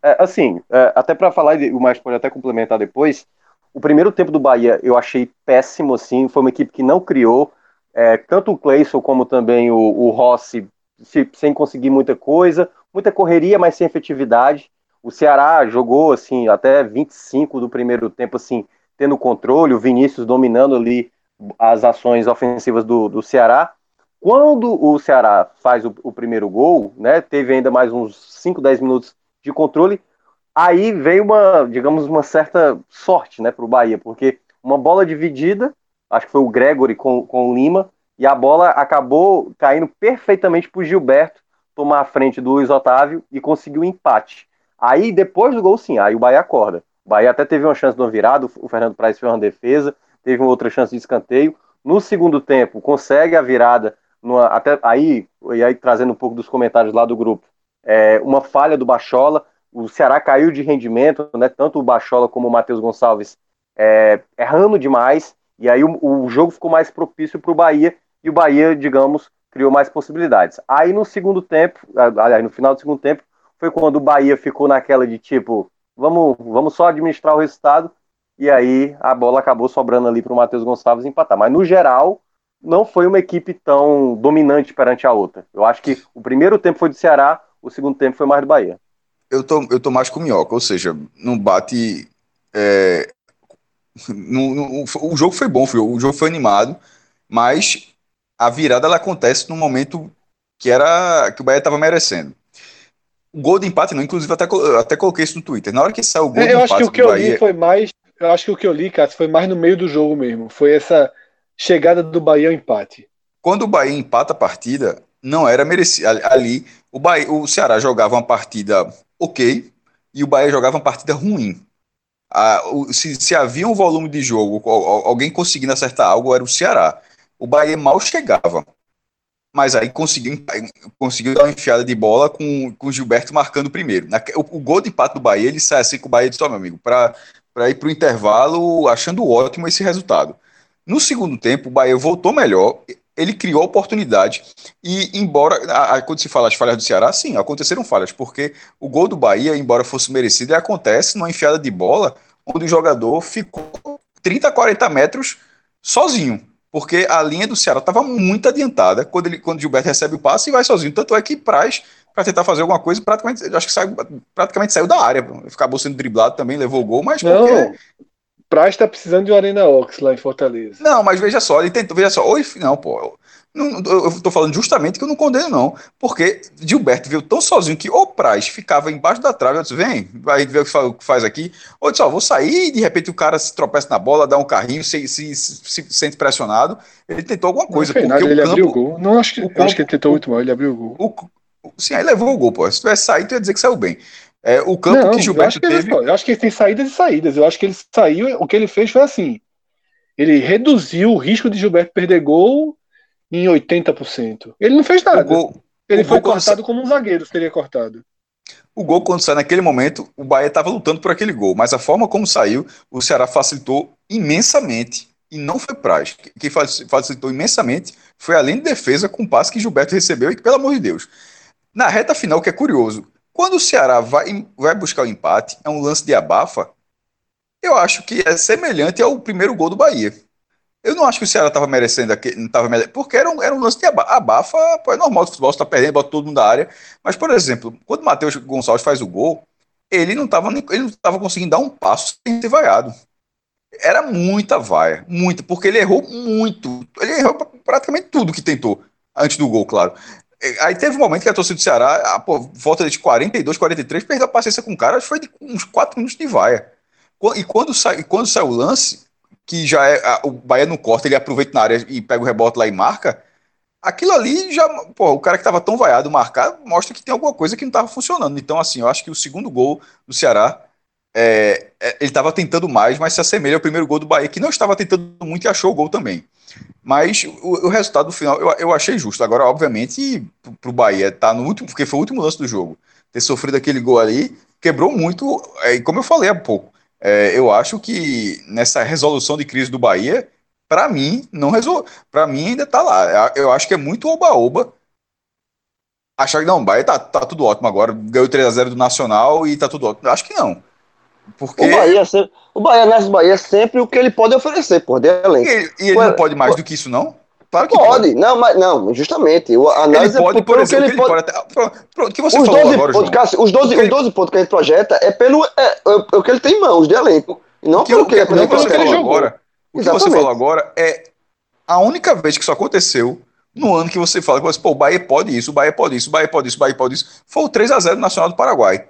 É, assim, é, até para falar, o mais pode até complementar depois. O primeiro tempo do Bahia eu achei péssimo, assim. Foi uma equipe que não criou. É, tanto o Cleison como também o, o Rossi se, sem conseguir muita coisa, muita correria, mas sem efetividade. O Ceará jogou assim até 25 do primeiro tempo, assim, tendo controle, o Vinícius dominando ali as ações ofensivas do, do Ceará. Quando o Ceará faz o, o, primeiro gol, né, teve ainda mais uns 5, 10 minutos de controle, aí veio uma, digamos, uma certa sorte né, para o Bahia, porque uma bola dividida, acho que foi o Gregory com, com o Lima, e a bola acabou caindo perfeitamente para o Gilberto tomar a frente do Luiz Otávio e conseguiu um empate. Aí, depois do gol, sim, aí o Bahia acorda. O Bahia até teve uma chance de uma virada, o Fernando Praz fez uma defesa, teve uma outra chance de escanteio. No segundo tempo, consegue a virada, numa, até aí, e aí trazendo um pouco dos comentários lá do grupo, é, uma falha do Bachola, o Ceará caiu de rendimento, né, tanto o Bachola como o Matheus Gonçalves é, errando demais, e aí o, o jogo ficou mais propício para o Bahia, e o Bahia, digamos, criou mais possibilidades. Aí no segundo tempo, aliás, no final do segundo tempo, foi quando o Bahia ficou naquela de tipo, vamos, vamos só administrar o resultado, e aí a bola acabou sobrando ali para o Matheus Gonçalves empatar. Mas no geral, não foi uma equipe tão dominante perante a outra. Eu acho que o primeiro tempo foi do Ceará, o segundo tempo foi mais do Bahia. Eu tô, eu tô mais com Minhoca, ou seja, não bate. É, *laughs* no, o jogo foi bom, o jogo foi animado, mas a virada ela acontece num momento que era que o Bahia estava merecendo. O gol de empate, não, inclusive até, até coloquei isso no Twitter. Na hora que saiu o gol eu acho que o que eu Bahia... li foi mais, eu acho que o que eu li, Cássio, foi mais no meio do jogo mesmo. Foi essa chegada do Bahia ao empate. Quando o Bahia empata a partida, não era merecido. Ali, o, Bahia, o Ceará jogava uma partida ok e o Bahia jogava uma partida ruim. Ah, se, se havia um volume de jogo, alguém conseguindo acertar algo, era o Ceará o Bahia mal chegava. Mas aí conseguiu, conseguiu dar uma enfiada de bola com, com o Gilberto marcando primeiro. O, o gol de empate do Bahia, ele sai assim com o Bahia disse, meu amigo, para ir para o intervalo achando ótimo esse resultado. No segundo tempo, o Bahia voltou melhor, ele criou oportunidade. E, embora, a, a, quando se fala de falhas do Ceará, sim, aconteceram falhas, porque o gol do Bahia, embora fosse merecido, acontece numa enfiada de bola onde o jogador ficou 30, 40 metros sozinho porque a linha do Ceará estava muito adiantada quando, ele, quando Gilberto recebe o passe e vai sozinho. Tanto é que Praz, para tentar fazer alguma coisa, praticamente, acho que saiu, praticamente saiu da área. Acabou sendo driblado também, levou o gol, mas Não. Porque... Praz está precisando de uma Arena Ox lá em Fortaleza. Não, mas veja só, ele tentou, veja só, oi, não, pô, não, eu estou falando justamente que eu não condeno, não. Porque Gilberto veio tão sozinho que o Praz ficava embaixo da trave. Eu disse, vem, vai ver o que faz aqui. Ou disse, ó, vou sair e de repente o cara se tropeça na bola, dá um carrinho, se, se, se, se sente pressionado. Ele tentou alguma coisa. Não porque nada, ele campo, abriu o gol. Não, acho que, campo, acho que ele tentou muito mal, ele abriu o gol. O, sim, aí levou o gol, pô. Se tivesse saído, tu ia dizer que saiu bem. É, o campo não, que Gilberto eu teve. Ele, eu acho que ele tem saídas e saídas. Eu acho que ele saiu, o que ele fez foi assim. Ele reduziu o risco de Gilberto perder gol em 80%. Ele não fez nada. Gol, ele foi cortado como um zagueiro teria cortado. O gol, quando sai naquele momento, o Bahia estava lutando por aquele gol, mas a forma como saiu, o Ceará facilitou imensamente. E não foi Praz. Quem facilitou imensamente foi além de defesa com o passe que Gilberto recebeu e que, pelo amor de Deus. Na reta final, que é curioso, quando o Ceará vai, vai buscar o empate, é um lance de abafa, eu acho que é semelhante ao primeiro gol do Bahia. Eu não acho que o Ceará estava merecendo não merecendo, porque era um, era um lance de abafa, pô, é normal, o futebol está perdendo, bota todo mundo da área. Mas, por exemplo, quando o Matheus Gonçalves faz o gol, ele não estava conseguindo dar um passo sem ter vaiado. Era muita vaia, muita, porque ele errou muito. Ele errou praticamente tudo que tentou, antes do gol, claro. Aí teve um momento que a torcida do Ceará, a, pô, volta de 42, 43, perdeu a paciência com o cara, foi de uns 4 minutos de vaia. E quando sai, quando sai o lance, que já é. a- o Bahia não corta, ele aproveita na área e pega o rebote lá e marca. Aquilo ali já. Pô, o cara que tava tão vaiado marcar mostra que tem alguma coisa que não tava funcionando. Então, assim, eu acho que o segundo gol do Ceará. é, é, ele estava tentando mais, mas se assemelha ao primeiro gol do Bahia, que não estava tentando muito e achou o gol também. Mas o, o resultado final eu, eu achei justo. Agora, obviamente, para o Bahia tá no último, porque foi o último lance do jogo, ter sofrido aquele gol ali, quebrou muito. é, E como eu falei há pouco, é, eu acho que nessa resolução de crise do Bahia, para mim, não resol... para mim ainda tá lá. Eu acho que é muito oba-oba. Achar que não, o Bahia tá, tá tudo ótimo agora, ganhou 3x0 do Nacional e tá tudo ótimo. Eu acho que não. Porque O Bahia, sempre, o Bahia nasce Bahia é sempre o que ele pode oferecer, pô, de E ele, e ele Ué, não pode mais do que isso, não? Claro que Pode, não, mas não, justamente. O, a Ele análise pode, é por pelo exemplo, ele pode. o que você Os falou 12, agora, pontos, Cássio, os, 12, Porque- os 12 pontos que a gente projeta é pelo é, é, é o que ele tem em mãos de elenco. Não que, pelo que que, ele o que que ele falou jogou. agora, o que você falou agora é a única vez que isso aconteceu no ano que você fala que você, pô, o Bahia pode isso, o Bahia pode isso, o Bahia pode isso, o Bahia pode isso, foi o 3x0 do Nacional do Paraguai.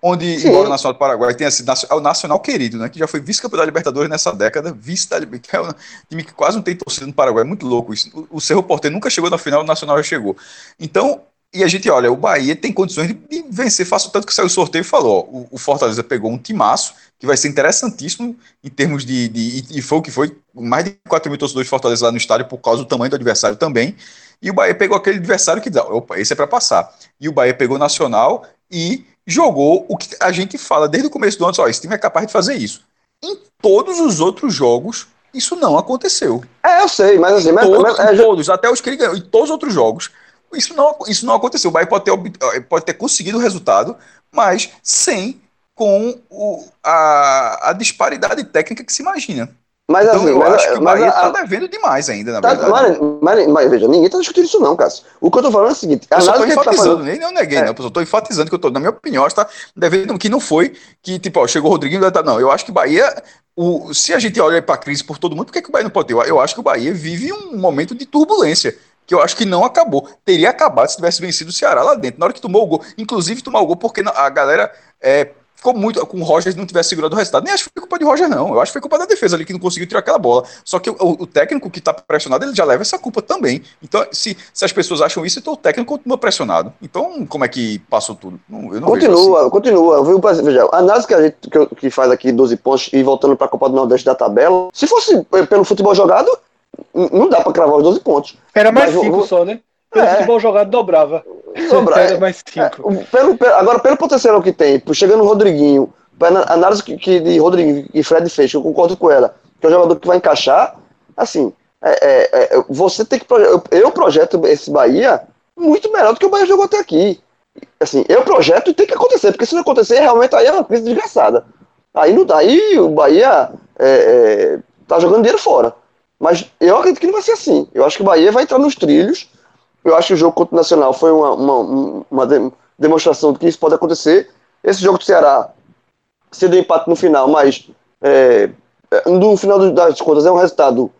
Onde, Sim. embora o Nacional do Paraguai tenha sido é o Nacional querido, né? Que já foi vice-campeão da Libertadores nessa década, vice da que é um time que quase não tem torcida no Paraguai, é muito louco isso. O, o Cerro Porteiro nunca chegou na final, o Nacional já chegou. Então, e a gente olha, o Bahia tem condições de, de vencer fácil, tanto que saiu o sorteio e falou: ó, o, o Fortaleza pegou um timaço que vai ser interessantíssimo em termos de. de e, e foi o que foi, mais de 4 mil torcedores de Fortaleza lá no estádio por causa do tamanho do adversário também. E o Bahia pegou aquele adversário que dá, opa, esse é para passar. E o Bahia pegou o Nacional e jogou o que a gente fala desde o começo do ano: ó, esse time é capaz de fazer isso. Em todos os outros jogos, isso não aconteceu. É, eu sei, mas assim, mas, Todos, mas- é, já- todos, até os que ele ganhou, em todos os outros jogos. Isso não, isso não aconteceu. O Bahia pode ter, eh, pode ter conseguido o resultado, mas sem com o- a, a disparidade técnica que se imagina. Mas Então assim, eu mas, acho que o Bahia está devendo demais ainda, na tá- verdade. mas, mas- veja, ninguém tá discutindo isso não, Cássio. O que eu tô falando é o seguinte, eu só estou tá enfatizando, fazendo... nem eu neguei, É. não. Eu estou enfatizando que eu tô, na minha opinião, está devendo que não foi que, tipo, ó, chegou o Rodrigo, tá, não. Eu acho que o Bahia, o, se a gente olha para a crise por todo mundo, por que, que o Bahia não pode ter? Eu, eu acho que o Bahia vive um momento de turbulência. Que eu acho que não acabou. Teria acabado se tivesse vencido o Ceará lá dentro. Na hora que tomou o gol, inclusive tomou o gol, porque a galera é, ficou muito com o Roger não tivesse segurado o resultado. Nem acho que foi culpa de Roger, não. Eu acho que foi culpa da defesa ali que não conseguiu tirar aquela bola. Só que o, o técnico que está pressionado, ele já leva essa culpa também. Então, se, se as pessoas acham isso, então o técnico continua pressionado. Então, como é que passou tudo? Não, eu não vejo assim. Continua, continua. Viu? Veja, a análise que a gente que, eu- que faz aqui 12 pontos e voltando para a Copa do Nordeste da tabela, se fosse eh, pelo futebol jogado, não dá para cravar os 12 pontos. Era mais Mas eu cinco vou- só, né? Pelo É. futebol jogado dobrava. Dobra- *laughs* Era mais cinco. É, pelo, pelo- agora, pelo potencial que tem, chegando o Rodriguinho, pela análise que, que de Rodriguinho e Fred fez, que eu concordo com ela, que é um jogador que vai encaixar, assim, é, é, é, você tem que. Eu, eu projeto esse Bahia muito melhor do que o Bahia jogou até aqui. Assim, eu projeto e tem que acontecer, porque se não acontecer, realmente aí é uma crise desgraçada. Aí não dá, aí o Bahia é, é, tá jogando dinheiro fora. Mas eu acredito que não vai ser assim. Eu acho que o Bahia vai entrar nos trilhos. Eu acho que o jogo contra o Nacional foi uma, uma, um- uma de- demonstração de que isso pode acontecer. Esse jogo do Ceará, se deu empate no final, mas é, é, no final das contas é um resultado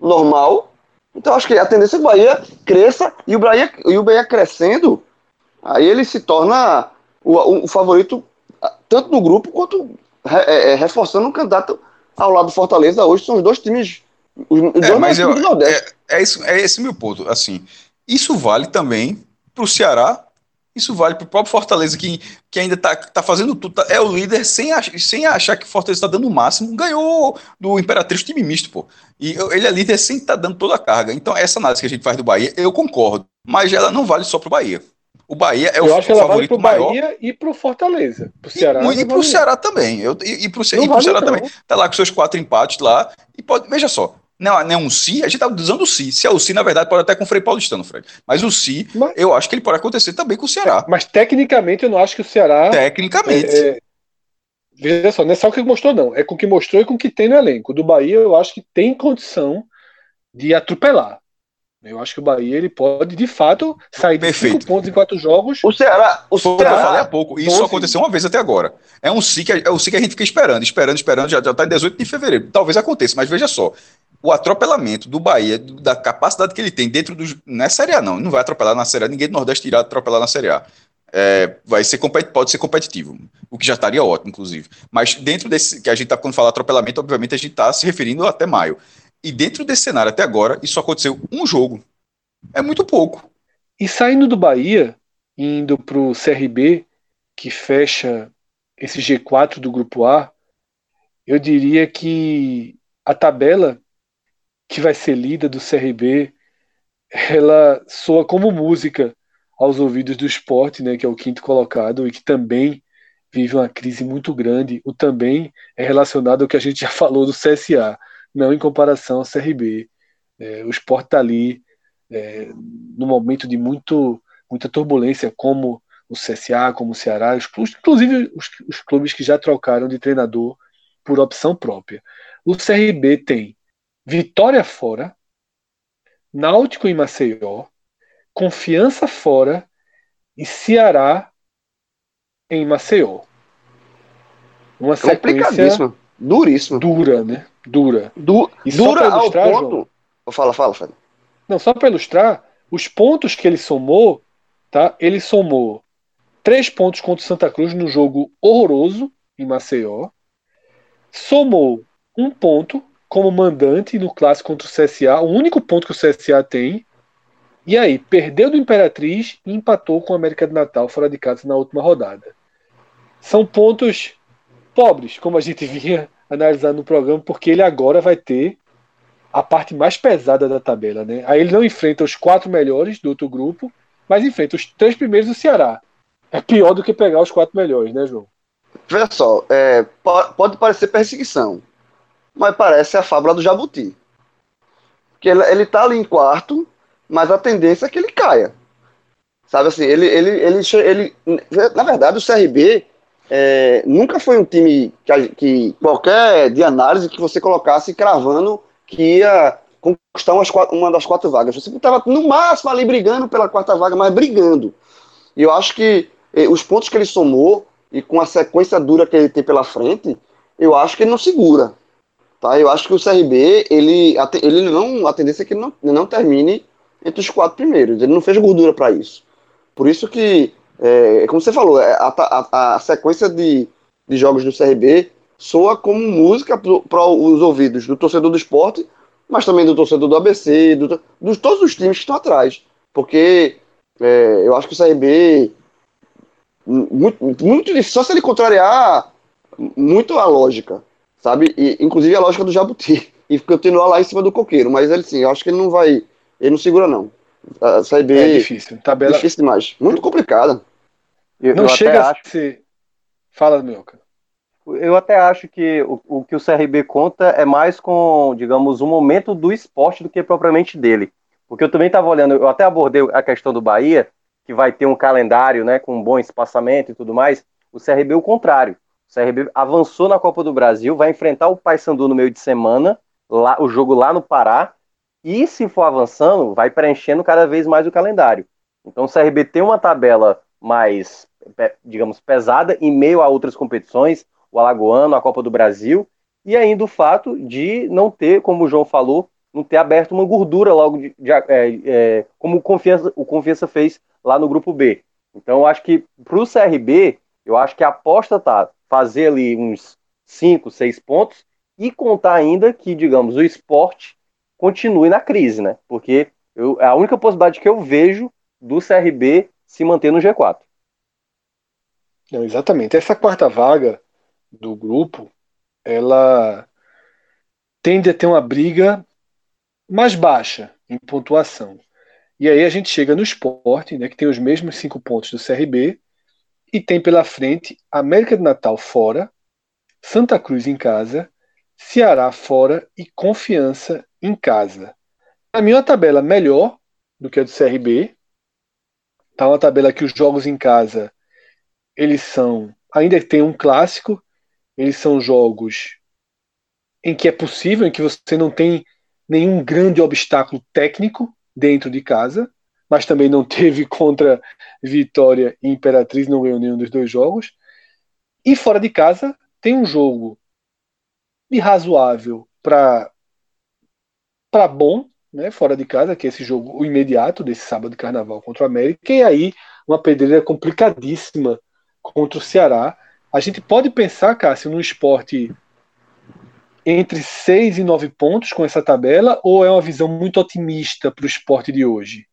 normal. Então acho que a tendência é que o Bahia cresça e o Bahia, e o Bahia crescendo, aí ele se torna o, o- o favorito tanto no grupo quanto é, é, reforçando um candidato ao lado do Fortaleza. Hoje são os dois times, os, os dois É, mais mas eu, do Nordeste. é, é, isso, é esse meu ponto. Assim, isso vale também para o Ceará, isso vale para o próprio Fortaleza, que, que ainda está tá fazendo tudo, tá- é o líder sem, ach, sem achar que o Fortaleza está dando o máximo. Ganhou do Imperatriz time misto, pô. E eu- ele é líder sem estar dando toda a carga. Então, essa análise que a gente faz do Bahia, eu concordo, mas ela não vale só para o Bahia. O Bahia é o, eu acho que ela vale favorito pro maior. Bahia e pro Fortaleza. Pro E, Ceará. e pro vale Ceará também. Eu, e, e pro, Ce- Não e pro vale Ceará não. também. Tá lá com seus quatro empates lá. E pode, veja só, não, não é um si, a gente tá usando o si. Se é o si, na verdade, pode até com o Frei Paulistano, Fred. Mas o si, Mas- eu acho que ele pode acontecer também com o Ceará. Mas tecnicamente eu não acho que o Ceará. Tecnicamente. é, é, veja só, não é só o que mostrou, não. É com o que mostrou e com o que tem no elenco. Do Bahia, eu acho que tem condição de atropelar. Eu acho que o Bahia ele pode, de fato, sair de Perfeito. cinco pontos em quatro jogos. O Ceará, o que eu falei há Ceará, pouco. Isso 12. só aconteceu uma vez até agora. É um si que, é o si que a gente fica esperando, esperando, esperando. Já, já tá em 18 de fevereiro. Talvez aconteça, mas veja só. O atropelamento do Bahia, da capacidade que ele tem dentro dos. Não é Série A, não. Não vai atropelar na Série A, ninguém do Nordeste irá atropelar na Série A. É, vai ser pode ser competitivo, o que já estaria ótimo, inclusive. Mas dentro desse que a gente está quando fala atropelamento, obviamente a gente está se referindo até maio. E dentro desse cenário até agora, isso aconteceu um jogo. É muito pouco. E saindo do Bahia, indo para o CRB, que fecha esse G4 do grupo A, eu diria que a tabela que vai ser lida do CRB, ela soa como música aos ouvidos do esporte, né, que é o quinto colocado e que também vive uma crise muito grande. O também é relacionado ao que a gente já *laughs* falou do CSA, não em comparação ao CRB. É, o esporte está ali é, no momento de muito, muita turbulência, como o CSA, como o Ceará, os inclusive os, os clubes que já trocaram de treinador por opção própria. O CRB tem Vitória fora, Náutico em Maceió, Confiança fora e Ceará em Maceió. Uma sequência duríssimo. Dura, né? Dura. Du e dura ao ponto. João, fala, fala, fala. Não, só para ilustrar, os pontos que ele somou, tá? Ele somou três pontos contra o Santa Cruz no jogo horroroso em Maceió. Somou um ponto como mandante no clássico contra o CSA, o único ponto que o CSA tem. E aí, perdeu do Imperatriz e empatou com o América de Natal fora de casa na última rodada. São pontos pobres, como a gente *laughs* vinha analisando no programa, porque ele agora vai ter a parte mais pesada da tabela, né? Aí ele não enfrenta os quatro melhores do outro grupo, mas enfrenta os três primeiros do Ceará. É pior do que pegar os quatro melhores, né, João? Veja só, é, pode parecer perseguição, mas parece a fábula do Jabuti. Que ele, ele tá ali em quarto, mas a tendência é que ele caia. Sabe assim, ele, ele, ele, ele na verdade, o CRB é, nunca foi um time que, que, qualquer de análise que você colocasse cravando que ia conquistar umas, uma das quatro vagas. Você estava no máximo ali brigando pela quarta vaga, mas brigando. E eu acho que eh, os pontos que ele somou e com a sequência dura que ele tem pela frente, eu acho que ele não segura. Tá? Eu acho que o CRB, ele, ele não, a tendência é que ele não, não termine entre os quatro primeiros. Ele não fez gordura para isso. Por isso que, é, como você falou, é, a, a, a sequência de, de jogos do CRB soa como música para os ouvidos do torcedor do esporte, mas também do torcedor do ABC, do, de todos os times que estão atrás. Porque é, eu acho que o CRB, muito, muito, só se ele contrariar muito a lógica sabe? E, inclusive a lógica do Jabuti. *laughs* E continuar lá em cima do coqueiro. Mas ele sim, eu acho que ele não vai. Ele não segura, não. A Série B. É difícil. Tabela... Difícil demais. Muito complicada. Eu, não eu chega acho... a ser. Fala, Milka. Eu até acho que o, o que o CRB conta é mais com, digamos, o momento do esporte do que propriamente dele. Porque eu também estava olhando, eu até abordei a questão do Bahia, que vai ter um calendário né, com um bom espaçamento e tudo mais. O CRB é o contrário. O CRB avançou na Copa do Brasil, vai enfrentar o Paysandu no meio de semana, lá, o jogo lá no Pará, e se for avançando, vai preenchendo cada vez mais o calendário. Então o CRB tem uma tabela mais, digamos, pesada em meio a outras competições, o Alagoano, a Copa do Brasil, e ainda o fato de não ter, como o João falou, não ter aberto uma gordura logo de, de é, é, como o Confiança, o Confiança fez lá no grupo B. Então eu acho que para o CRB, eu acho que a aposta tá fazer ali uns 5, 6 pontos e contar ainda que, digamos, o esporte continue na crise, né? Porque eu, é a única possibilidade que eu vejo do CRB se manter no G4. Não, exatamente. Essa quarta vaga do grupo, ela tende a ter uma briga mais baixa em pontuação. E aí a gente chega no esporte, né, que tem os mesmos cinco pontos do CRB, e tem pela frente América de Natal fora, Santa Cruz em casa, Ceará fora e Confiança em casa. Para mim, é uma tabela melhor do que a do CRB. Tá uma tabela que os jogos em casa eles são ainda tem um clássico, eles são jogos em que é possível, em que você não tem nenhum grande obstáculo técnico dentro de casa mas também não teve *laughs* contra Vitória e Imperatriz, não ganhou nenhum dos dois jogos. E fora de casa tem um jogo de razoável para para bom, né, fora de casa, que é esse jogo o imediato desse sábado de carnaval contra o América, e aí uma pedreira complicadíssima contra o Ceará. A gente pode pensar, Cássio, no esporte entre 6 e 9 pontos com essa tabela, ou é uma visão muito otimista para o esporte de hoje?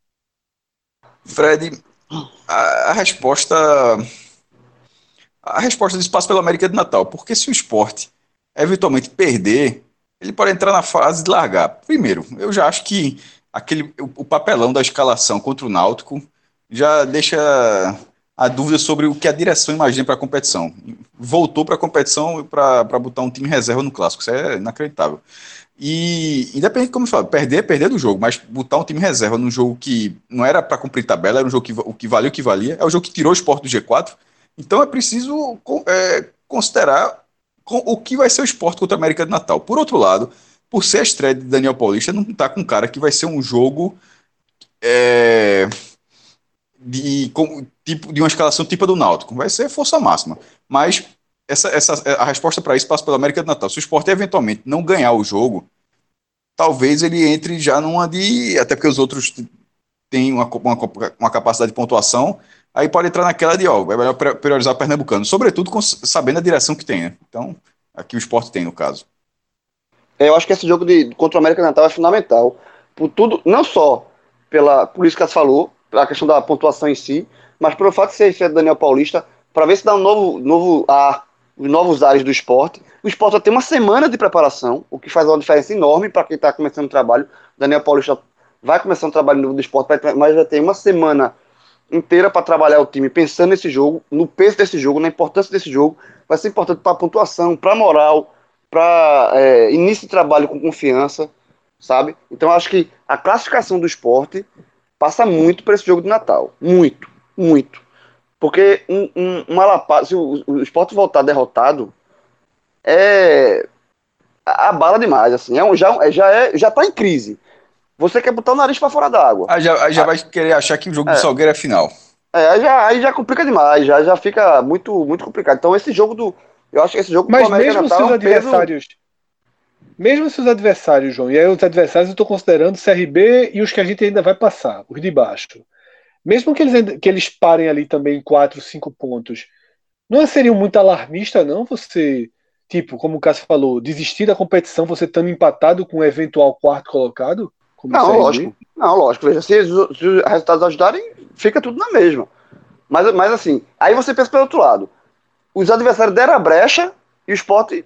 Fred, a, a resposta. A resposta do espaço pela América de Natal. Porque se o esporte eventualmente perder, ele pode entrar na fase de largar. Primeiro, eu já acho que aquele, o, papelão da escalação contra o Náutico já deixa a dúvida sobre o que a direção imagina para a competição. Voltou para a competição para botar um time reserva no clássico, isso é inacreditável. E independente como eu falo, perder perder do jogo, mas botar um time reserva num jogo que não era para cumprir tabela, era um jogo que o que valia o que valia, é o jogo que tirou o esporte do G4. Então é preciso é, considerar o que vai ser o esporte contra a América de Natal. Por outro lado, por ser a estreia de Daniel Paulista, não está com cara que vai ser um jogo. É, de, com, tipo, de uma escalação tipo do Náutico. Vai ser força máxima. Mas essa, essa, a resposta para isso passa pela América do Natal. Se o Sport eventualmente não ganhar o jogo, talvez ele entre já numa de. Até porque os outros têm uma, uma, uma capacidade de pontuação. Aí pode entrar naquela de, ó, é melhor priorizar o Pernambucano. Sobretudo com, sabendo a direção que tem, né? Então, aqui o esporte tem, no caso. É, eu acho que esse jogo de, contra o América do Natal é fundamental. Por tudo, não só pela, por isso que você falou, a questão da pontuação em si, mas pelo fato de ser Daniel Paulista, para ver se dá um novo, novo ar, novos ares do esporte. O esporte vai ter uma semana de preparação, o que faz uma diferença enorme para quem está começando o trabalho. Daniel Paulista vai começar um trabalho novo do esporte, mas já tem uma semana inteira para trabalhar o time, pensando nesse jogo, no peso desse jogo, na importância desse jogo. Vai ser importante para a pontuação, para a moral, para é, início de trabalho com confiança, sabe? Então acho que a classificação do esporte passa muito para esse jogo de Natal. Muito, muito. Porque um, um, uma lapada, se o, o esporte voltar derrotado, é. abala demais, assim. É um, já, é, já, é, já tá em crise. Você quer botar o nariz para fora d'água. Aí já, aí já ah, vai querer achar que o jogo é, do Salgueiro é final. É, aí já, aí já complica demais, já, já fica muito, muito complicado. Então esse jogo do. Eu acho que esse jogo Mas mesmo Natal, se os adversários. Peso mesmo se os adversários, João, e aí os adversários eu estou considerando CRB e os que a gente ainda vai passar, os de baixo. Mesmo que eles, que eles parem ali também em 4, 5 pontos, não seria muito alarmista, não? Você, tipo, como o Cássio falou, desistir da competição, você estando empatado com o eventual quarto colocado? não, lógico. Não, lógico. Veja, se, se os resultados ajudarem, fica tudo na mesma. Mas, mas assim, aí você pensa pelo outro lado. Os adversários deram a brecha e o esporte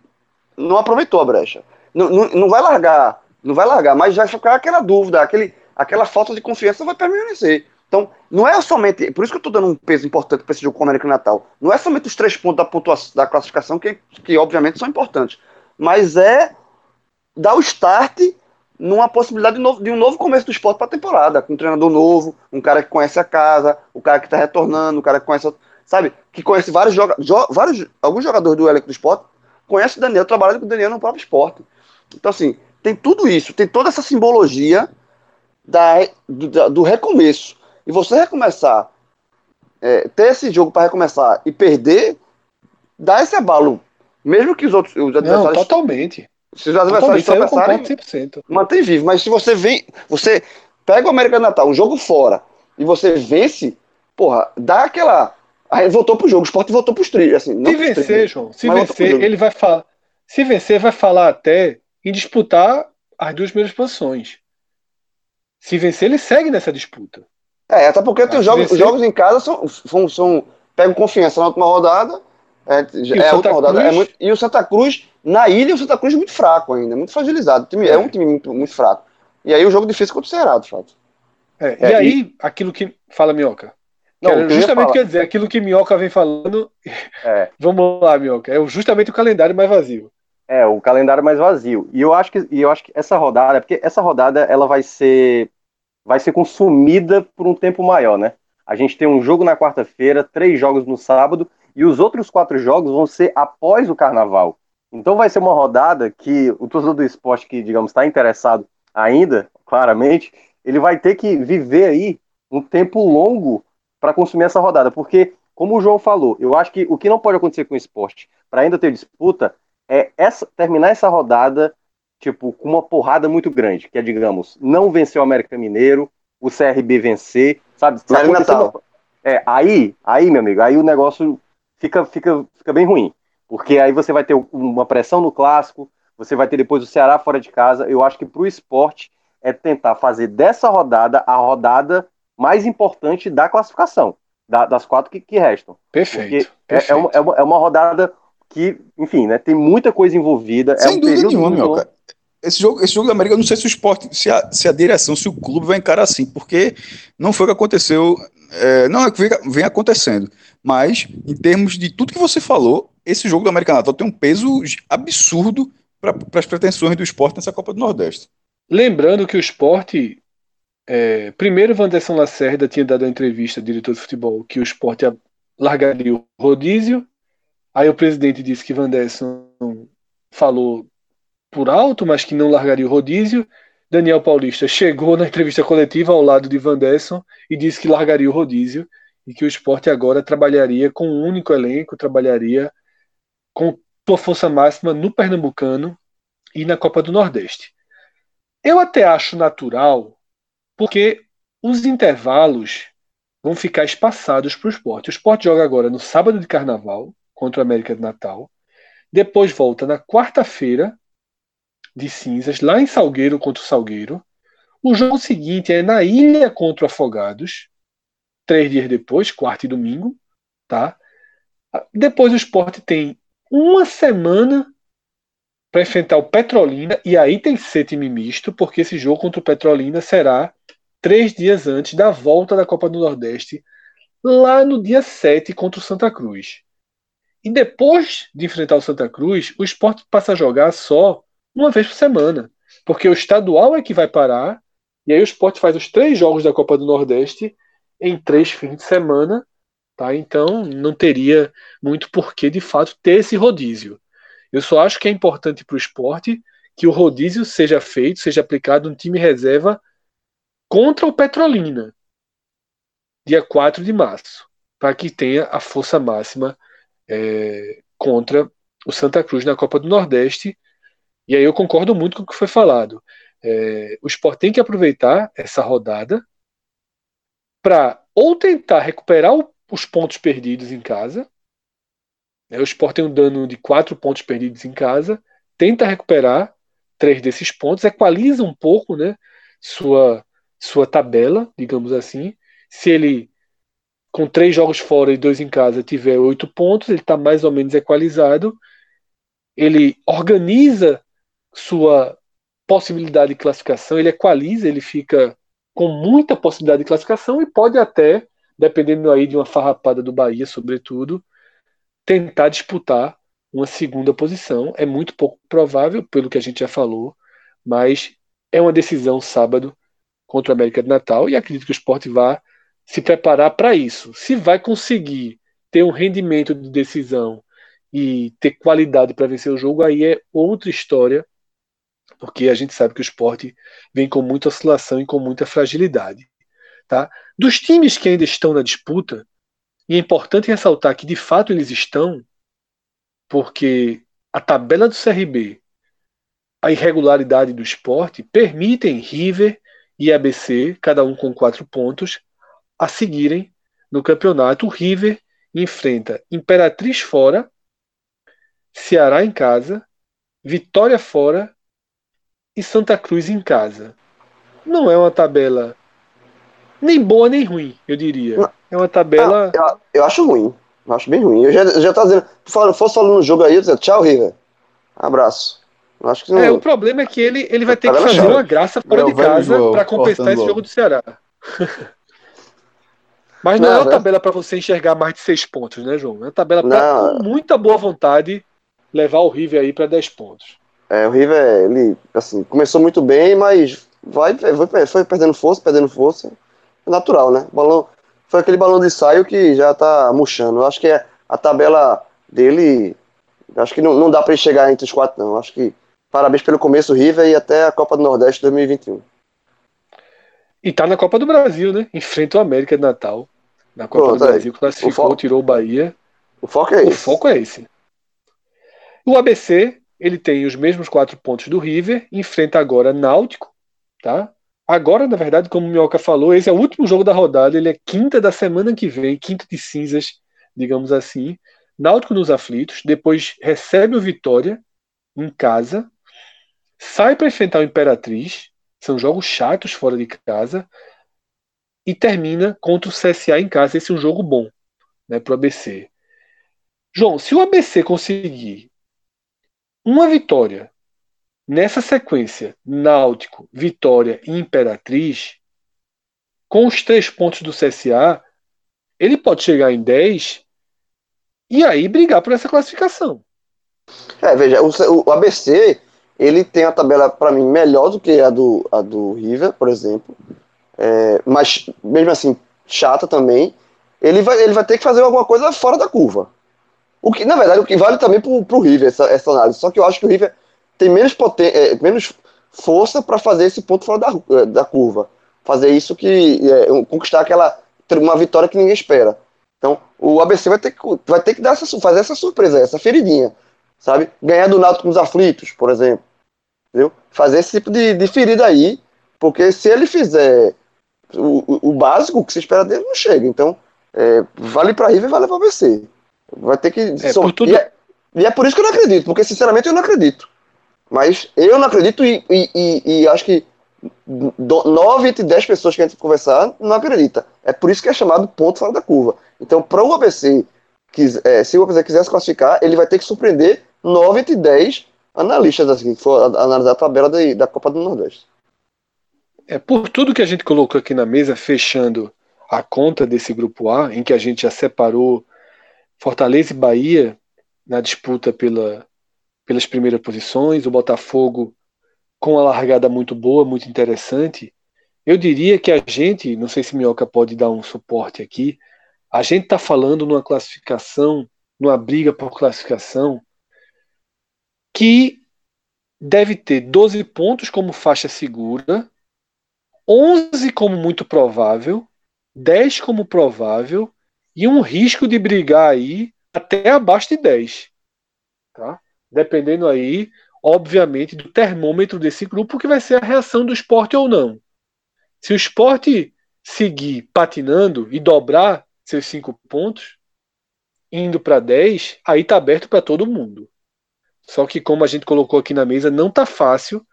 não aproveitou a brecha não, não, não vai largar, não vai largar, mas vai ficar aquela dúvida, aquele, aquela falta de confiança vai permanecer. Então, não é somente. Por isso que eu estou dando um peso importante para esse jogo com o América Natal. Não é somente os três pontos da pontuação da classificação, que, que obviamente são importantes. Mas é dar o start numa possibilidade de, novo, de um novo começo do esporte para a temporada, com um treinador novo, um cara que conhece a casa, o cara que está retornando, o cara que conhece, sabe, que conhece vários jogadores, vários, alguns jogadores do elenco do esporte, conhece o Daniel, trabalhando com o Daniel no próprio esporte. Então, assim, tem tudo isso, tem toda essa simbologia da, do, do recomeço. E você recomeçar, é, ter esse jogo para recomeçar e perder, dá esse abalo. Mesmo que os outros os adversários. Não, totalmente. Se os adversários tropeçarem, mantém vivo. Mas se você vem. Você pega o América Natal, um jogo fora, e você vence, porra, dá aquela. Aí voltou pro jogo, o esporte voltou pros trilhos. Assim, se vencer, trilhos, João, se vencer, ele vai falar. Se vencer, vai falar até em disputar as duas primeiras posições. Se vencer, ele segue nessa disputa. É, até porque tem os jogos, os jogos em casa são, são, são pegam confiança na última rodada. É, é a última rodada. É muito, e o Santa Cruz, na ilha, o Santa Cruz é muito fraco ainda, muito fragilizado. Time, é. é. um time muito, muito fraco. E aí o jogo difícil contra o Ceará, de fato. É, e é, aí, e... aquilo que. Fala, Minhoca. Não, justamente quer dizer, aquilo que Minhoca vem falando. É. *laughs* Vamos lá, Minhoca. É justamente o calendário mais vazio. É, o calendário mais vazio. E eu acho que, e eu acho que essa rodada, porque essa rodada ela vai ser vai ser consumida por um tempo maior, né? A gente tem um jogo na quarta-feira, três jogos no sábado, e os outros quatro jogos vão ser após o carnaval. Então vai ser uma rodada que o torcedor do esporte que, digamos, está interessado ainda, claramente, ele vai ter que viver aí um tempo longo para consumir essa rodada, porque, como o João falou, eu acho que o que não pode acontecer com o esporte, para ainda ter disputa, é essa, terminar essa rodada tipo, com uma porrada muito grande, que é, digamos, não vencer o América Mineiro, o CRB vencer, sabe? Se Natal. É, aí, aí, meu amigo, aí o negócio fica, fica, fica bem ruim. Porque aí você vai ter uma pressão no clássico, você vai ter depois o Ceará fora de casa. Eu acho que pro esporte é tentar fazer dessa rodada a rodada mais importante da classificação, da- das quatro que, que restam. Perfeito. É, é uma, é, uma, é uma rodada que, enfim, né, tem muita coisa envolvida. Sem é um dúvida nenhuma, meu cara. Esse jogo, esse jogo da América, eu não sei se o esporte, se a, se a direção, se o clube vai encarar assim, porque não foi o que aconteceu, é, não é o que vem, vem acontecendo, mas em termos de tudo que você falou, esse jogo do América Natal tem um peso absurdo para as pretensões do esporte nessa Copa do Nordeste. Lembrando que o esporte. é, primeiro, Vanderson Lacerda tinha dado uma entrevista, diretor de futebol, que o esporte ia- largaria o rodízio. Aí o presidente disse que Vanderson falou por alto, mas que não largaria o rodízio. Daniel Paulista chegou na entrevista coletiva ao lado de Vanderson e disse que largaria o rodízio e que o esporte agora trabalharia com um único elenco, trabalharia com sua força máxima no Pernambucano e na Copa do Nordeste. Eu até acho natural, porque os intervalos vão ficar espaçados para o esporte. O esporte joga agora no sábado de carnaval contra o América de Natal. Depois volta na quarta-feira de cinzas, lá em Salgueiro contra o Salgueiro. O jogo seguinte é na ilha contra o Afogados, três dias depois, quarta e domingo. Tá? Depois o esporte tem uma semana para enfrentar o Petrolina, e aí tem time misto, porque esse jogo contra o Petrolina será três dias antes da volta da Copa do Nordeste, lá no dia 7 contra o Santa Cruz. E depois de enfrentar o Santa Cruz, o esporte passa a jogar só uma vez por semana, porque o estadual é que vai parar, e aí o esporte faz os três jogos da Copa do Nordeste em três fins de semana, tá? Então não teria muito porquê de fato ter esse rodízio. Eu só acho que é importante para o esporte que o rodízio seja feito, seja aplicado no time reserva contra o Petrolina, dia 4 de março, para que tenha a força máxima é, contra o Santa Cruz na Copa do Nordeste. E aí eu concordo muito com o que foi falado. É, o esporte tem que aproveitar essa rodada para ou tentar recuperar o, os pontos perdidos em casa. Né, o esporte tem um dano de quatro pontos perdidos em casa, tenta recuperar três desses pontos, equaliza um pouco né, sua, sua tabela, digamos assim. Se ele, com três jogos fora e dois em casa, tiver oito pontos, ele está mais ou menos equalizado. Ele organiza sua possibilidade de classificação, ele equaliza, ele fica com muita possibilidade de classificação e pode até, dependendo aí de uma farrapada do Bahia, sobretudo, tentar disputar uma segunda posição. É muito pouco provável, pelo que a gente já falou, mas é uma decisão sábado contra o América de Natal e acredito que o esporte vai se preparar para isso. Se vai conseguir ter um rendimento de decisão e ter qualidade para vencer o jogo, aí é outra história, porque a gente sabe que o esporte vem com muita oscilação e com muita fragilidade. Tá? Dos times que ainda estão na disputa, e é importante ressaltar que de fato eles estão, porque a tabela do CRB, a irregularidade do esporte, permitem River e ABC, cada um com quatro pontos, a seguirem no campeonato. O River enfrenta Imperatriz fora, Ceará em casa, Vitória fora e Santa Cruz em casa. Não é uma tabela nem boa nem ruim, eu diria. É uma tabela. Eu, eu acho ruim. Eu acho bem ruim. Eu já, eu já tá dizendo. Se fosse falando no jogo aí, eu dizia, tchau, River. Abraço. Eu acho que não. É, o problema é que ele, ele vai ter que fazer uma graça fora Meu de casa para compensar esse jogo do Ceará. *laughs* Mas não, Não, é uma é. tabela para você enxergar mais de seis pontos, né, João? É uma tabela para, com muita boa vontade, levar o River aí para 10 pontos. É, o River, ele, assim, começou muito bem, mas vai, vai, foi perdendo força, perdendo força. É natural, né? O balão, foi aquele balão de saio que já tá murchando. Eu acho que é- a tabela dele, acho que não, não dá para ele chegar entre os quatro, não. Eu acho que parabéns pelo começo, River, e até a Copa do Nordeste 2021. E tá na Copa do Brasil, né? Enfrenta o América de Natal. Na Copa Pronto, do aí. Brasil, classificou, O foco- tirou o Bahia. O foco é O esse. foco é esse. O ABC ele tem os mesmos quatro pontos do River, enfrenta agora Náutico, tá? Agora, na verdade, como o Minhoca falou, esse é o último jogo da rodada, ele é quinta da semana que vem, quinta de cinzas, digamos assim. Náutico nos aflitos, depois recebe o Vitória em casa, sai para enfrentar o Imperatriz, são jogos chatos fora de casa, e termina contra o CSA em casa. Esse é um jogo bom né, para o ABC. João, se o ABC conseguir uma vitória nessa sequência, Náutico, Vitória e Imperatriz, com os três pontos do CSA, ele pode chegar em 10 e aí brigar por essa classificação. É, veja, o, o ABC ele tem a tabela para mim melhor do que a do, a do River, por exemplo, é, mas mesmo assim chata também. Ele vai, ele vai ter que fazer alguma coisa fora da curva. O que, na verdade, o que vale também para o River essa, essa análise. Só que eu acho que o River tem menos, poten é, menos força para fazer esse ponto fora da, é, da curva. Fazer isso que. É, conquistar aquela. uma vitória que ninguém espera. Então, o ABC vai ter que, vai ter que dar essa, fazer essa surpresa, essa feridinha. Sabe? Ganhar do Náutico nos aflitos, por exemplo. Entendeu? Fazer esse tipo de, de ferida aí. Porque se ele fizer o, o, básico, o que se espera dele, não chega. Então, é, vale para River e vale para ABC. Vai ter que. É, tudo... e, é, e, é, por isso que eu não acredito, porque sinceramente eu não acredito. Mas eu não acredito e, e, e, e acho que 9 entre 10 pessoas que a gente conversar não acredita. É por isso que é chamado ponto fora da curva. Então, para o ABC, é, se o ABC quiser se classificar, ele vai ter que surpreender 9 entre 10 analistas, assim, que for analisar a tabela da, da Copa do Nordeste. É, por tudo que a gente colocou aqui na mesa, fechando a conta desse grupo A, em que a gente já separou Fortaleza e Bahia na disputa pela, pelas primeiras posições, o Botafogo com uma largada muito boa, muito interessante. Eu diria que a gente, não sei se Minhoca pode dar um suporte aqui, a gente está falando numa classificação, numa briga por classificação, que deve ter 12 pontos como faixa segura, 11 como muito provável, 10 como provável e um risco de brigar aí até abaixo de 10. Tá? Dependendo aí, obviamente, do termômetro desse grupo, que vai ser a reação do esporte ou não. Se o esporte seguir patinando e dobrar seus 5 pontos, indo para 10, aí está aberto para todo mundo. Só que, como a gente colocou aqui na mesa, não está fácil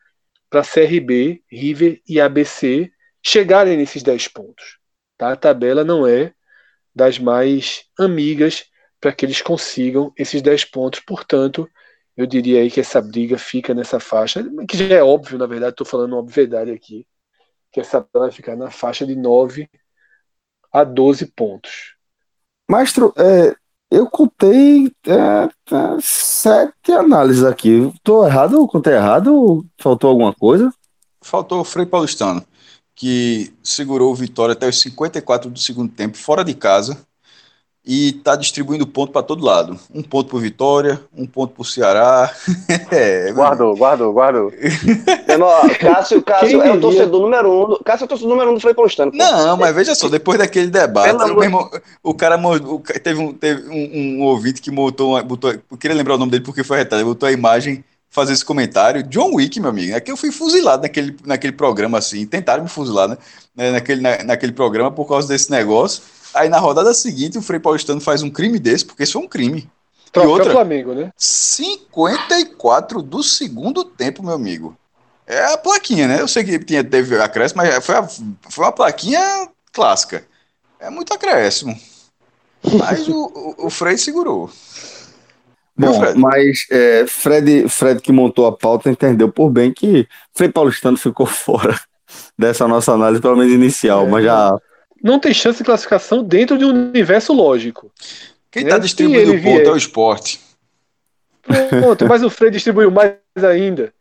para CRB, River e ABC chegarem nesses 10 pontos. Tá? A tabela não é das mais amigas para que eles consigam esses 10 pontos. Portanto, eu diria aí que essa briga fica nessa faixa, que já é óbvio, na verdade, estou falando uma obviedade aqui, que essa vai ficar na faixa de 9 a 12 pontos. Mastro, é, eu contei é, é, sete análises aqui. Estou errado? Contei errado? Faltou alguma coisa? Faltou o Frei Paulistano que segurou o Vitória até os 54 do segundo tempo, fora de casa, e está distribuindo ponto para todo lado. Um ponto para Vitória, um ponto para o Ceará. *laughs* é, guardou, guardou, guardou. Cássio, Cássio é o torcedor número um. Cássio é o torcedor número um do Frei Paulistano. Não, mas veja só, depois daquele debate, o, mesmo, o cara o, teve, um, teve um, um, ouvinte que montou, botou, eu queria lembrar o nome dele porque foi retado, botou a imagem fazer esse comentário. John Wick, meu amigo, é que eu fui fuzilado naquele, naquele programa assim, tentaram me fuzilar, né? né naquele, na, naquele programa por causa desse negócio. Aí na rodada seguinte o Frei Paulistano faz um crime desse, porque isso foi um crime. E outra, Flamengo, né? 54 do segundo tempo, meu amigo. É a plaquinha, né? Eu sei que tinha, teve acréscimo, mas foi, a, foi uma plaquinha clássica. É muito acréscimo. Mas o, o, o Frei segurou. Bom, Fred? mas é, Fred, Fred que montou a pauta entendeu por bem que Frei Paulistano ficou *laughs* fora dessa nossa análise, pelo menos inicial, é, mas já. Não tem chance de classificação dentro de um universo lógico. Quem está distribuindo o ponto é o esporte. Pronto, mas o Fred distribuiu mais ainda.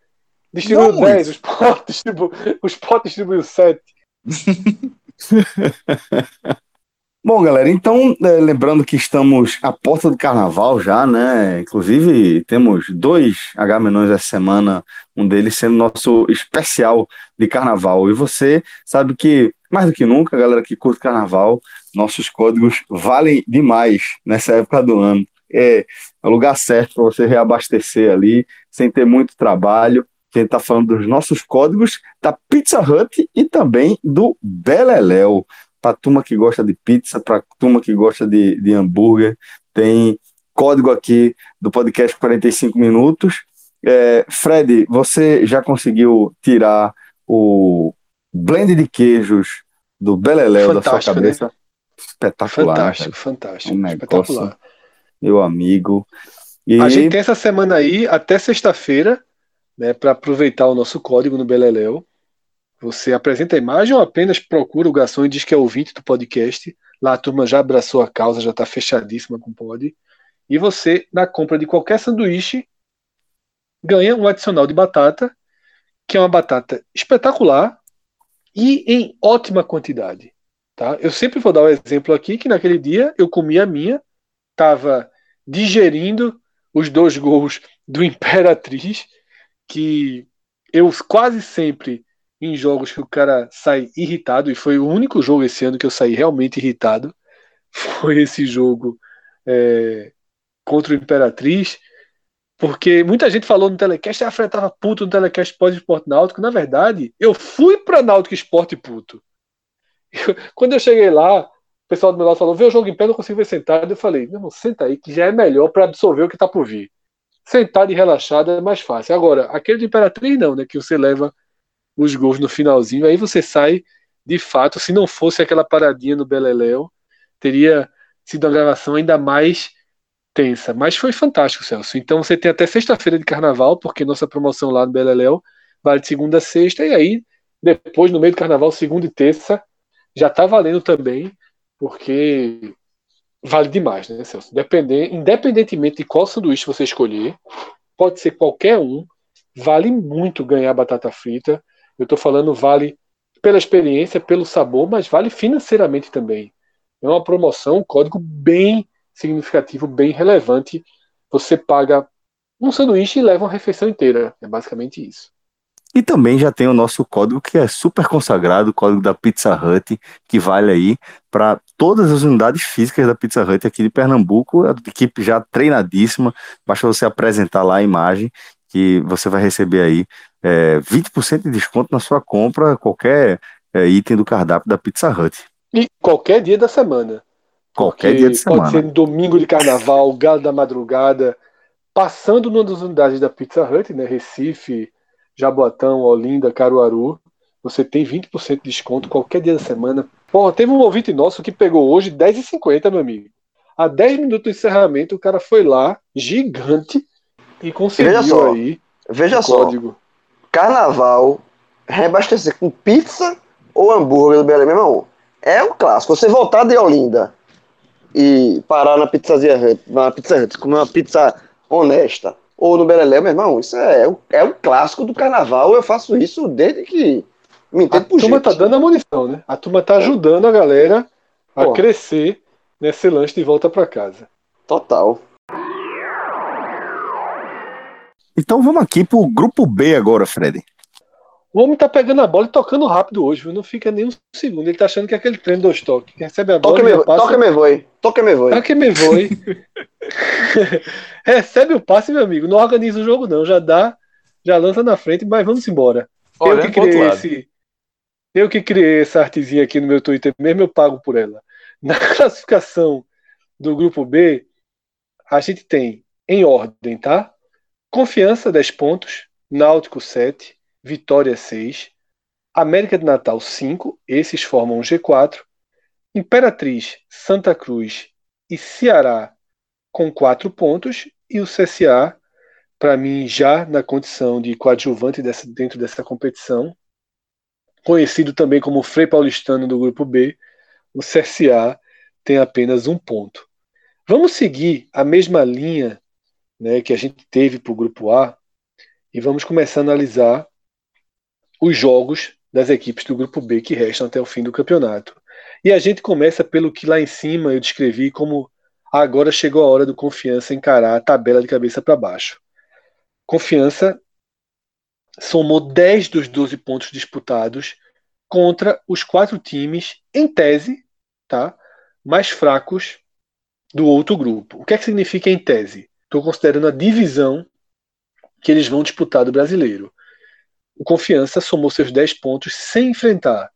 Distribuiu Não 10, o Sport, *laughs* distribuiu, o Sport distribuiu 7. *laughs* Bom, galera, então, é, lembrando que estamos à porta do carnaval já, né? Inclusive, temos dois H menos essa semana, um deles sendo nosso especial de carnaval. E você sabe que, mais do que nunca, galera que curte carnaval, nossos códigos valem demais nessa época do ano. é o lugar certo para você reabastecer ali, sem ter muito trabalho. A gente está falando dos nossos códigos da Pizza Hut e também do Beleléu. Para turma que gosta de pizza, para turma que gosta de, de hambúrguer, tem código aqui do podcast 45 minutos. É, Fred, você já conseguiu tirar o blend de queijos do Beleléu da sua Fantástico, cabeça? né? Espetacular. Fantástico, fantástico. Um negócio, espetacular. meu amigo. E A gente tem essa semana aí, até sexta-feira, né, para aproveitar o nosso código no Beleléu. Você apresenta a imagem ou apenas procura o garçom e diz que é ouvinte do podcast. Lá a turma já abraçou a causa, já está fechadíssima com o pod. E você, na compra de qualquer sanduíche, ganha um adicional de batata, que é uma batata espetacular e em ótima quantidade. Tá? Eu sempre vou dar o exemplo aqui que naquele dia eu comi a minha, estava digerindo os dois gols do *laughs* Imperatriz, que eu quase sempre em jogos que o cara sai irritado, e foi o único jogo esse ano que eu saí realmente irritado, *laughs* foi esse jogo é, contra o Imperatriz, porque muita gente falou no telecast, a Fred tava puto no telecast pós-esporte náutico, na verdade, eu fui pra Náutico Esporte puto. Eu- quando eu cheguei lá, o pessoal do meu lado falou, vê o jogo em pé, não consigo ver sentado, eu falei, não, senta aí, que já é melhor para absorver o que tá por vir. Sentado e relaxado é mais fácil. Agora, aquele do Imperatriz não, né, que você leva os gols no finalzinho, aí você sai, de fato, se não fosse aquela paradinha no Beleléu, teria sido uma gravação ainda mais tensa. Mas foi fantástico, Celso. Então você tem até sexta-feira de carnaval, porque nossa promoção lá no Beleléu vale de segunda a sexta, e aí, depois, no meio do carnaval, segunda e terça, já tá valendo também, porque vale demais, né, Celso? Depender, independentemente de qual sanduíche você escolher, pode ser qualquer um, vale muito ganhar batata frita. Eu tô falando vale pela experiência, pelo sabor, mas vale financeiramente também. É uma promoção, um código bem significativo, bem relevante. Você paga um sanduíche e leva uma refeição inteira. É basicamente isso. E também já tem o nosso código que é super consagrado, o código da Pizza Hut, que vale aí para todas as unidades físicas da Pizza Hut aqui de Pernambuco, a equipe já treinadíssima, basta você apresentar lá a imagem que você vai receber aí é, 20% de desconto na sua compra, qualquer é, item do cardápio da Pizza Hut. E qualquer dia da semana. Qualquer Porque dia de Pode semana. ser no domingo de carnaval, galo da madrugada, passando numa das unidades da Pizza Hut, né? Recife, Jaboatão, Olinda, Caruaru. Você tem 20% de desconto qualquer dia da semana. Porra, teve um ouvinte nosso que pegou hoje 10,50, meu amigo. A 10 minutos do encerramento, o cara foi lá, gigante, e conseguiu Veja só, aí Veja o só, código. Carnaval, reabastecer com pizza ou hambúrguer do Belém, meu irmão, é um clássico. Você voltar de Olinda e parar na pizzaria Hut, na Pizza Hut, comer uma pizza honesta, ou no Belém, meu irmão, isso é, um- é um clássico do carnaval. Eu faço isso desde que me A entendo por turma gente. tá dando a munição, né? A turma tá ajudando a galera a Pô. crescer nesse lanche de volta para casa. Total. Então vamos aqui pro grupo B agora, Fred. O homem tá pegando a bola e tocando rápido hoje, viu? Não fica nem um segundo. Ele tá achando que é aquele treino do toques. Que recebe a bola Toca e me, passa. toca me voe. Toca me voe. Tá que me voe. *laughs* recebe o passe, meu amigo. Não organiza o jogo, não. Já dá, já lança na frente, mas vamos embora. eu Olhando que outro criei esse. Eu que criei essa artezinha aqui no meu Twitter mesmo, eu pago por ela. *laughs* Na classificação do grupo B, a gente tem em ordem, tá? Confiança 10 pontos, Náutico 7, Vitória 6, América de Natal 5, esses formam um G4, Imperatriz, Santa Cruz e Ceará com 4 pontos. E o CSA, para mim, já na condição de coadjuvante dessa, dentro dessa competição, conhecido também como Frei Paulistano do grupo B, o CSA tem apenas um ponto. Vamos seguir a mesma linha né, que a gente teve para o grupo A e vamos começar a analisar os jogos das equipes do grupo B que restam até o fim do campeonato. E a gente começa pelo que lá em cima eu descrevi como agora chegou a hora do Confiança encarar a tabela de cabeça para baixo. Confiança somou 10 dos 12 pontos disputados contra os quatro times, em tese, tá, mais fracos do outro grupo. O que é que significa em tese? Estou considerando a divisão que eles vão disputar do brasileiro. O Confiança somou seus 10 pontos sem enfrentar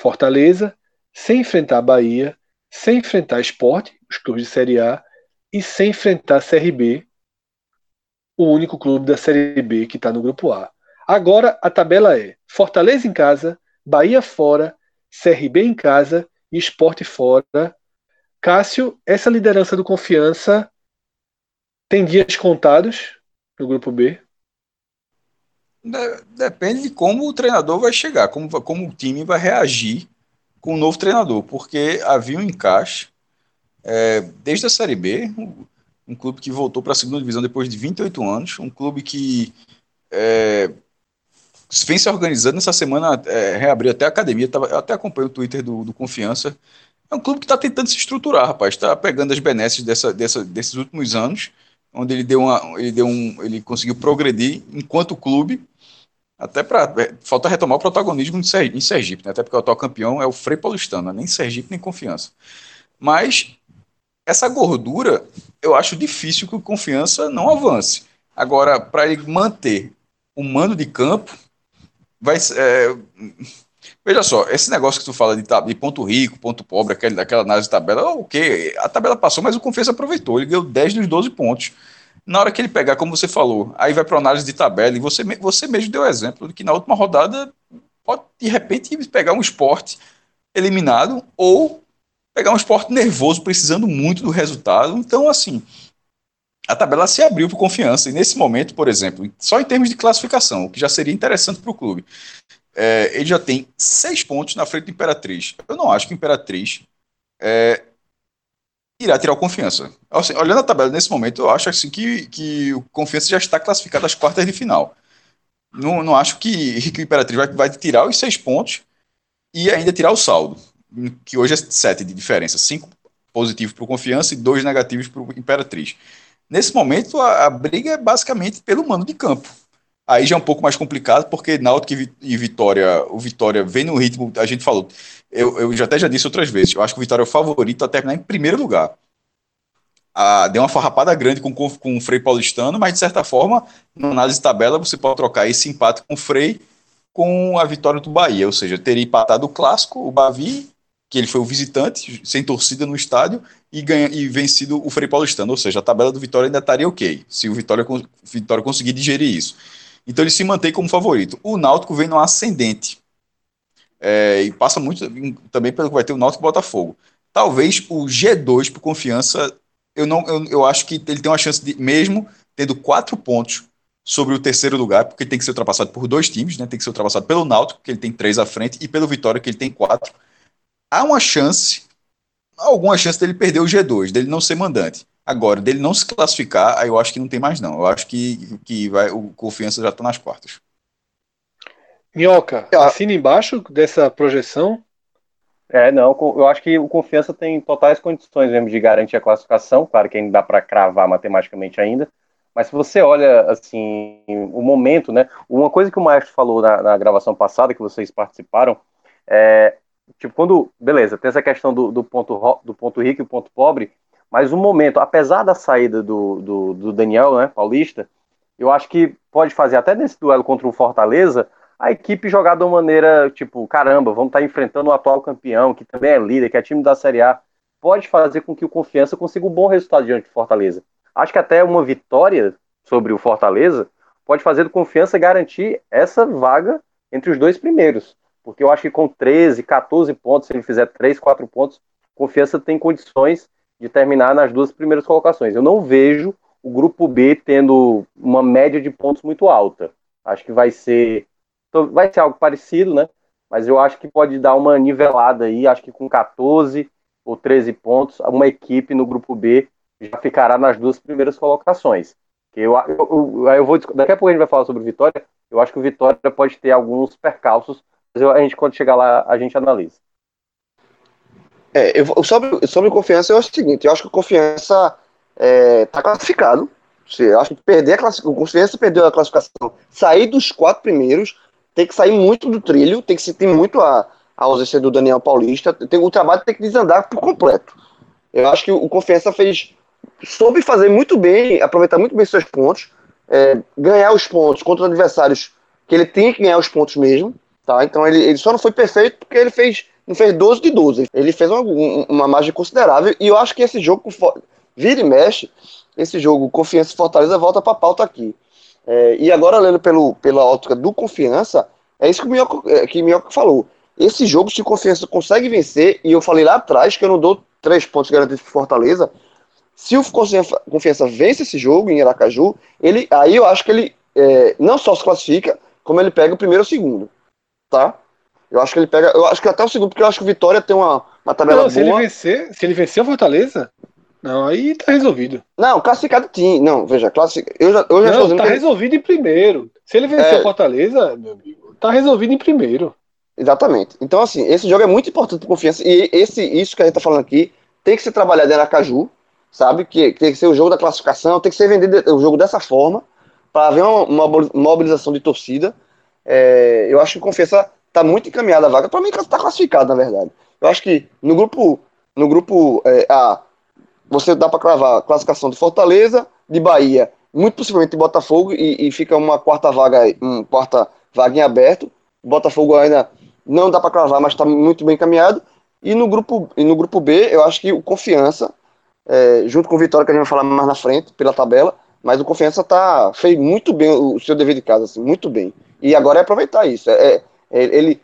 Fortaleza, sem enfrentar Bahia, sem enfrentar Esporte, os clubes de Série A, e sem enfrentar CRB, o único clube da Série B que está no grupo A. Agora a tabela é Fortaleza em casa, Bahia fora, CRB em casa e Esporte fora. Cássio, essa liderança do Confiança tem dias contados no grupo B? Depende de como o treinador vai chegar, como, como o time vai reagir com o novo treinador, porque havia um encaixe é, desde a Série B, um, clube que voltou para a segunda divisão depois de 28 anos, um clube que é, vem se organizando. Nessa semana é, reabriu até a academia, tava, eu até acompanho o Twitter do, do Confiança. É um clube que está tentando se estruturar, rapaz. Está pegando as benesses dessa, dessa, desses últimos anos, onde ele deu uma, ele deu um, ele conseguiu progredir enquanto clube. Até para é, falta retomar o protagonismo em Sergipe, né? até porque o atual campeão é o Frei Paulistano, nem Sergipe nem Confiança. Mas essa gordura, eu acho difícil que o Confiança não avance. Agora, para ele manter o mando de campo, vai é, Veja só, esse negócio que tu fala de, de ponto rico, ponto pobre, aquele, daquela análise de tabela, ok, a tabela passou, mas o Confiança aproveitou, ele ganhou 10 dos 12 pontos. Na hora que ele pegar, como você falou, aí vai para análise de tabela, e você, você mesmo deu exemplo de que na última rodada pode de repente pegar um esporte eliminado ou pegar um esporte nervoso, precisando muito do resultado. Então, assim, a tabela se abriu para confiança. E nesse momento, por exemplo, só em termos de classificação, o que já seria interessante para o clube, é, ele já tem seis pontos na frente do Imperatriz. Eu não acho que o Imperatriz é, irá tirar o confiança. Assim, olhando a tabela nesse momento, eu acho assim que, que o confiança já está classificado às quartas de final. Não, não acho que, que o Imperatriz vai, vai tirar os seis pontos e ainda tirar o saldo que hoje é 7 de diferença, 5 positivos para o Confiança e 2 negativos para o Imperatriz. Nesse momento, a, a, briga é basicamente pelo mando de campo. Aí já é um pouco mais complicado, porque Náutico e Vitória, o Vitória vem no ritmo, a gente falou, eu, eu já até já disse outras vezes, eu acho que o Vitória é o favorito a terminar em primeiro lugar. Ah, deu uma farrapada grande com, com o Frei Paulistano, mas de certa forma, na análise de tabela, você pode trocar esse empate com o Frei com a vitória do Bahia, ou seja, teria empatado o clássico, o Bavi que ele foi o visitante, sem torcida no estádio, e, ganha, e vencido o Frei Paulistano. Ou seja, a tabela do Vitória ainda estaria ok, se o Vitória, Vitória conseguir digerir isso. Então ele se mantém como favorito. O Náutico vem no ascendente. É, e passa muito também pelo que vai ter o Náutico e Botafogo. Talvez o G2 por confiança, eu não eu, eu acho que ele tem uma chance de, mesmo tendo quatro pontos sobre o terceiro lugar, porque tem que ser ultrapassado por dois times, né? Tem que ser ultrapassado pelo Náutico, que ele tem três à frente, e pelo Vitória, que ele tem quatro há uma chance, alguma chance dele perder o G2, dele não ser mandante. Agora, dele não se classificar, aí eu acho que não tem mais não. Eu acho que, que vai, o Confiança já está nas quartas. Minhoca, ah. assina embaixo dessa projeção? É, não, eu acho que o Confiança tem totais condições mesmo de garantir a classificação, claro que ainda dá para cravar matematicamente ainda, mas se você olha, assim, o momento, né, uma coisa que o Maestro falou na, na gravação passada, que vocês participaram, é, tipo, quando, beleza, tem essa questão do, do, ponto, do ponto rico e ponto pobre, mas o momento, apesar da saída do, do, do, Daniel, né, paulista, eu acho que pode fazer, até nesse duelo contra o Fortaleza, a equipe jogar de uma maneira, tipo, caramba, vamos estar tá enfrentando o atual campeão, que também é líder, que é time da Série A, pode fazer com que o Confiança consiga um bom resultado diante do Fortaleza. Acho que até uma vitória sobre o Fortaleza pode fazer do Confiança garantir essa vaga entre os dois primeiros porque eu acho que com 13, 14 pontos, se ele fizer 3, 4 pontos, Confiança tem condições de terminar nas duas primeiras colocações. Eu não vejo o grupo B tendo uma média de pontos muito alta. Acho que vai ser vai ser algo parecido, né? Mas eu acho que pode dar uma nivelada aí, acho que com 14 ou 13 pontos, uma equipe no grupo B já ficará nas duas primeiras colocações. Eu, eu, eu, eu vou daqui a pouco a gente vai falar sobre Vitória. Eu acho que o Vitória pode ter alguns percalços a gente, quando chegar lá, a gente analisa. É, eu, sobre, sobre confiança, eu acho o seguinte: eu acho que o confiança está é, tá classificado. Eu acho que perder a classificação, confiança perdeu a classificação. Sair dos quatro primeiros, tem que sair muito do trilho, tem que sentir muito a, a ausência do Daniel Paulista. Tem, o trabalho tem que desandar por completo. Eu acho que o Confiança fez. soube fazer muito bem, aproveitar muito bem seus pontos, é, ganhar os pontos contra os adversários que ele tinha que ganhar os pontos mesmo. Tá? Então ele, ele só não foi perfeito porque ele fez, não fez 12 de 12. Ele fez uma, uma margem considerável e eu acho que esse jogo, vira e mexe, esse jogo Confiança e Fortaleza volta para a pauta aqui. É, e agora, lendo pelo, pela ótica do Confiança, é isso que o Minhoca, é, que o Minhoca falou. Esse jogo, se o Confiança consegue vencer, e eu falei lá atrás que eu não dou três pontos garantidos para Fortaleza, se o Confiança vence esse jogo em Aracaju, ele, aí eu acho que ele é, não só se classifica, como ele pega o primeiro ou o segundo. Tá? Eu acho que ele pega. Eu acho que até o segundo, porque eu acho que o Vitória tem uma, uma tabela não, boa. Se ele vencer, se ele vencer o Fortaleza, não, aí tá resolvido. Não, classificado tinha. Não, veja, classificado. Eu já, eu já não, tá resolvido em primeiro. Se ele vencer é... o Fortaleza, meu amigo, tá resolvido em primeiro. Exatamente. Então, assim, esse jogo é muito importante para confiança. E esse, isso que a gente tá falando aqui tem que ser trabalhado em Aracaju, sabe? Que, que tem que ser o jogo da classificação, tem que ser vendido o jogo dessa forma, para haver uma, uma, mobilização de torcida. É, eu acho que confiança tá muito encaminhada a vaga. Para mim, tá classificado, na verdade. Eu acho que no grupo, no grupo é, A você dá para cravar a classificação de Fortaleza, de Bahia, muito possivelmente de Botafogo, e, e fica uma quarta vaga, uma quarta vaga em aberto. Botafogo ainda não dá para cravar, mas está muito bem encaminhado. E no grupo, e no grupo B, eu acho que o Confiança, é, junto com o Vitória, que a gente vai falar mais na frente, pela tabela, mas o Confiança tá, fez muito bem o seu dever de casa, assim, muito bem. E agora é aproveitar isso. É, é, ele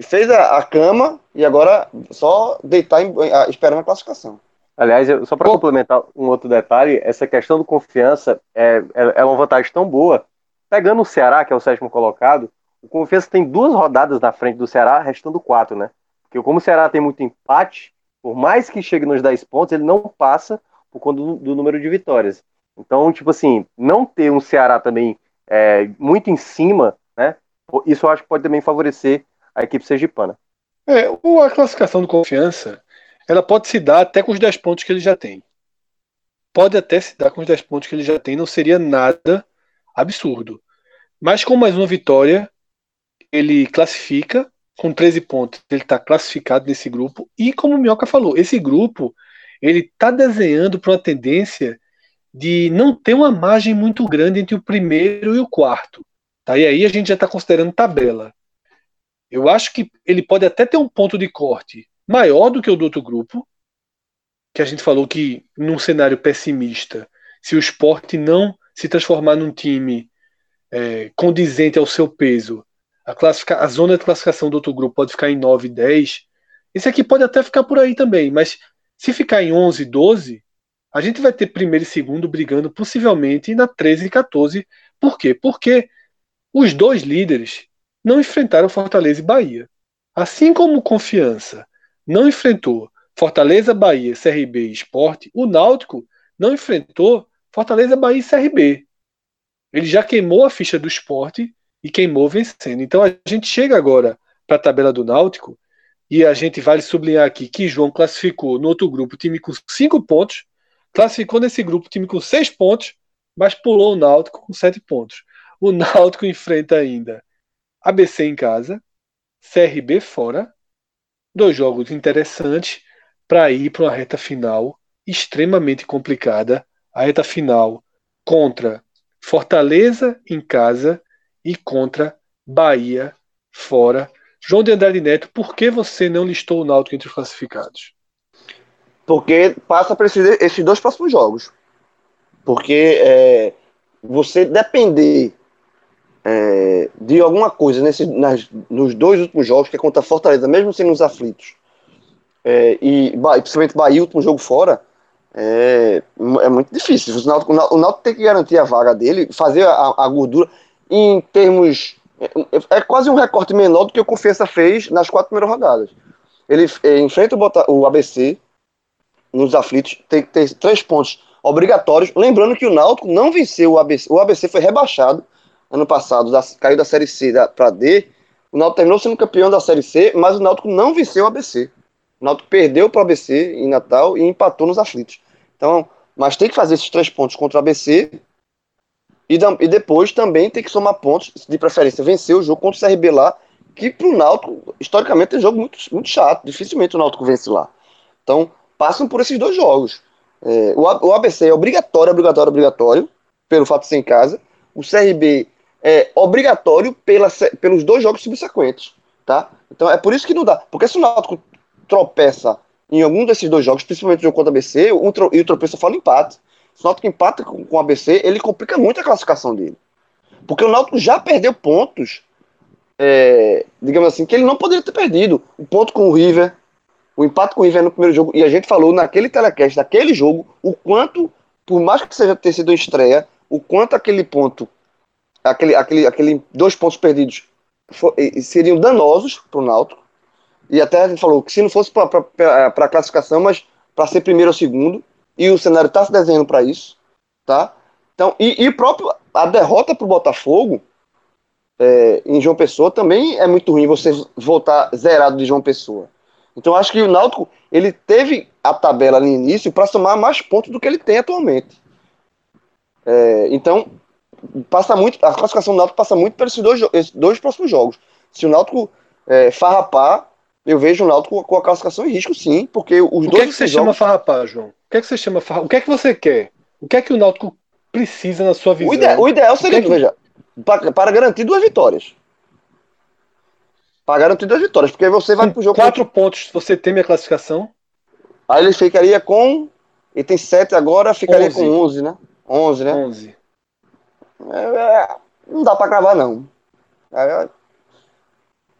fez a, a, cama e agora só deitar em, esperando a classificação. Aliás, só para complementar um outro detalhe, essa questão do confiança é, é, é uma vantagem tão boa. Pegando o Ceará, que é o sétimo colocado, o Confiança tem duas rodadas na frente do Ceará, restando quatro, né? Porque como o Ceará tem muito empate, por mais que chegue nos 10 pontos, ele não passa por conta do, do número de vitórias. Então, tipo assim, não ter um Ceará também é, muito em cima? Isso eu acho que pode também favorecer a equipe sergipana. É, a classificação do Confiança ela pode se dar até com os 10 pontos que ele já tem. Pode até se dar com os 10 pontos que ele já tem, não seria nada absurdo. Mas com mais uma vitória, ele classifica com 13 pontos. Ele está classificado nesse grupo. E como o Minhoca falou, esse grupo ele está desenhando para uma tendência de não ter uma margem muito grande entre o primeiro e o quarto. Tá? E aí a gente já está considerando tabela. Eu acho que ele pode até ter um ponto de corte maior do que o do outro grupo, que a gente falou que num cenário pessimista, se o esporte não se transformar num time é, condizente ao seu peso, a, a zona de classificação do outro grupo pode ficar em 9, 10. Esse aqui pode até ficar por aí também, mas se ficar em 11, 12, a gente vai ter primeiro e segundo brigando possivelmente na 13 e 14. Por quê? Porque os dois líderes não enfrentaram Fortaleza e Bahia. Assim como Confiança não enfrentou Fortaleza, Bahia, CRB e Esporte, o Náutico não enfrentou Fortaleza, Bahia e CRB. Ele já queimou a ficha do esporte e queimou vencendo. Então a gente chega agora para a tabela do Náutico e a gente vale sublinhar aqui que João classificou no outro grupo time com cinco pontos, classificou nesse grupo time com seis pontos, mas pulou o Náutico com sete pontos. O Náutico enfrenta ainda ABC em casa, CRB fora, dois jogos interessantes para ir para uma reta final extremamente complicada a reta final contra Fortaleza em casa e contra Bahia fora. João de Andrade Neto, por que você não listou o Náutico entre os classificados? Porque passa para esses, esses dois próximos jogos. Porque é, você depender é, de alguma coisa nesse, nas, nos dois últimos jogos, que é contra Fortaleza, mesmo sendo os aflitos, é, e principalmente Bahia, último jogo fora, é, é muito difícil. O Náutico, o Náutico tem que garantir a vaga dele, fazer a, a gordura em termos. É, é, quase um recorte menor do que o Confiança fez nas quatro primeiras rodadas. Ele é, enfrenta o, o ABC nos aflitos, tem que ter três pontos obrigatórios. Lembrando que o Náutico não venceu o ABC, o ABC foi rebaixado ano passado, da, caiu da Série C para D, o Náutico terminou sendo campeão da Série C, mas o Náutico não venceu o ABC. O Náutico perdeu para o ABC em Natal e empatou nos aflitos. Então, mas tem que fazer esses três pontos contra o ABC e, e depois também tem que somar pontos, de preferência vencer o jogo contra o CRB lá, que para o Náutico, historicamente, é um jogo muito, muito chato. Dificilmente o Náutico vence lá. Então, passam por esses dois jogos. É, o, o ABC é obrigatório, obrigatório, obrigatório, pelo fato de ser em casa. O CRB é obrigatório pela, pelos dois jogos subsequentes, tá? Então é por isso que não dá. Porque se o Náutico tropeça em algum desses dois jogos, principalmente o jogo contra o ABC, o, e o tropeço fala empate. Se o Náutico empata com, com o ABC, ele complica muito a classificação dele. Porque o Náutico já perdeu pontos, é, digamos assim, que ele não poderia ter perdido. O ponto com o River, o empate com o River no primeiro jogo, e a gente falou naquele telecast, daquele jogo, o quanto, por mais que seja ter sido uma estreia, o quanto aquele ponto, aquele, aquele, aquele dois pontos perdidos fo- e seriam danosos para o Náutico. E até a gente falou que se não fosse para a classificação, mas para ser primeiro ou segundo, e o cenário está se desenhando para isso, tá? Então, e, e próprio a derrota para o Botafogo é, em João Pessoa também é muito ruim você voltar zerado de João Pessoa. Então, acho que o Náutico ele teve a tabela no início para somar mais pontos do que ele tem atualmente. É, então, passa muito, a classificação do Náutico passa muito pelos dois, jo- esses dois próximos jogos. Se o Náutico é, farrapar, eu vejo o Náutico com a classificação em risco, sim, porque os O que dois é que você jogos, chama farrapar, João? O que é que você chama farrapar? O que é que você quer? O que é que o Náutico precisa na sua visão? o, ide- o ideal seria, O que é que- veja, para, para garantir duas vitórias. Para garantir duas vitórias, porque você vai Com pro jogo. quatro pontos, você teme a classificação? Aí ele ficaria com. Ele tem sete agora, ficaria 11. com 11, né? 11, né? 11. É, é, não dá para cravar, não. É,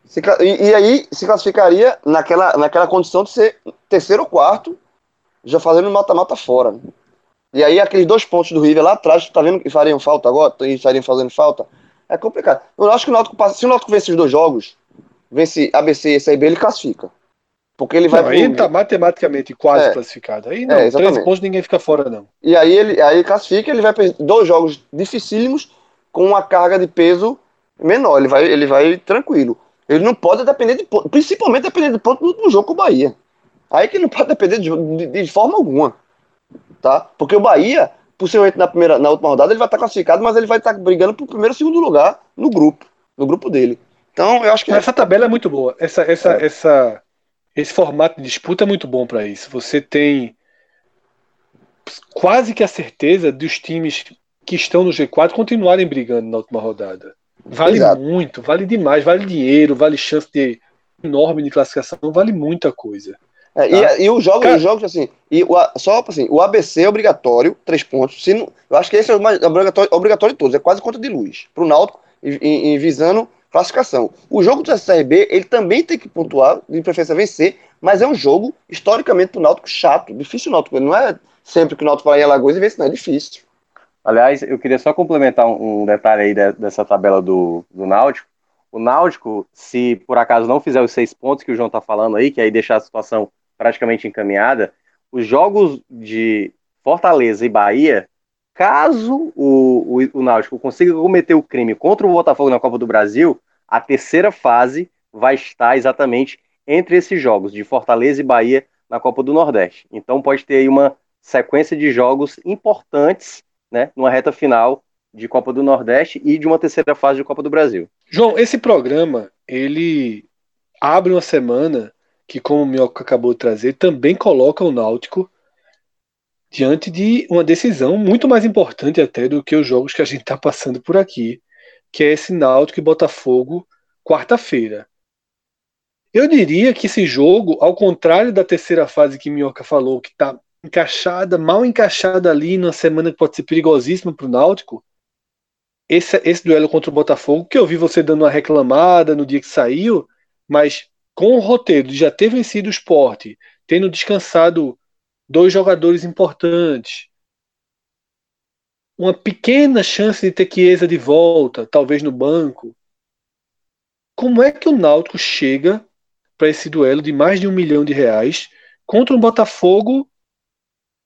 se cla- e, e aí se classificaria naquela, naquela condição de ser terceiro ou quarto, já fazendo mata-mata fora. E aí aqueles dois pontos do River lá atrás, tá vendo que fariam falta agora? Estariam fazendo falta? É complicado. Eu acho que o Náutico. Se o Náutico vence os dois jogos, vence ABC e CB, ele classifica. Porque ele vai Não, aí pro- tá matematicamente quase É. classificado. Aí não, É, três pontos ninguém fica fora, não. E aí ele aí ele classifica, ele vai perder dois jogos dificílimos com uma carga de peso menor. Ele vai, ele vai tranquilo. Ele não pode depender de ponto, principalmente depender de ponto no último jogo com o Bahia. Aí que ele não pode depender de, de- de forma alguma. Tá? Porque o Bahia, possivelmente na, primeira, na última rodada, ele vai estar classificado, mas ele vai estar brigando pro primeiro e segundo lugar no grupo. No grupo dele. Então, eu acho que. Essa tabela é muito boa. Essa, essa, essa, esse formato de disputa é muito bom para isso. Você tem quase que a certeza dos times que estão no G4 continuarem brigando na última rodada. Vale Exato. muito, vale demais, vale dinheiro, vale chance de enorme de classificação, vale muita coisa. É, Tá. e, e os jogos, Cara- os jogos assim, e o, só assim, o ABC é obrigatório, três pontos. Se não, eu acho que esse é o mais obrigatório, obrigatório de todos, é quase conta de luz. Pro Náutico, em, em- em visando classificação. O jogo do SRB, ele também tem que pontuar, de preferência vencer, mas é um jogo, historicamente, pro Náutico chato, difícil o Náutico. Não é sempre que o Náutico vai em Alagoas e vence, não, é difícil. Aliás, eu queria só complementar um, detalhe aí de- dessa tabela do, do Náutico. O Náutico, se por acaso não fizer os seis pontos que o João tá falando aí, que aí deixar a situação praticamente encaminhada, os jogos de Fortaleza e Bahia, caso o, o, o Náutico consiga cometer o crime contra o Botafogo na Copa do Brasil, a terceira fase vai estar exatamente entre esses jogos, de Fortaleza e Bahia na Copa do Nordeste. Então pode ter aí uma sequência de jogos importantes né, numa reta final de Copa do Nordeste e de uma terceira fase de Copa do Brasil. João, esse programa, ele abre uma semana que, como o Mioca acabou de trazer, também coloca o Náutico diante de uma decisão muito mais importante até do que os jogos que a gente está passando por aqui, que é esse Náutico e Botafogo quarta-feira. Eu diria que esse jogo, ao contrário da terceira fase que Minhoca falou, que está encaixada, mal encaixada ali numa semana que pode ser perigosíssima para o Náutico, esse, esse duelo contra o Botafogo, que eu vi você dando uma reclamada no dia que saiu, mas com o roteiro de já ter vencido o esporte, tendo descansado dois jogadores importantes, uma pequena chance de ter Chiesa de volta, talvez no banco. Como é que o Náutico chega para esse duelo de mais de um milhão de reais contra um Botafogo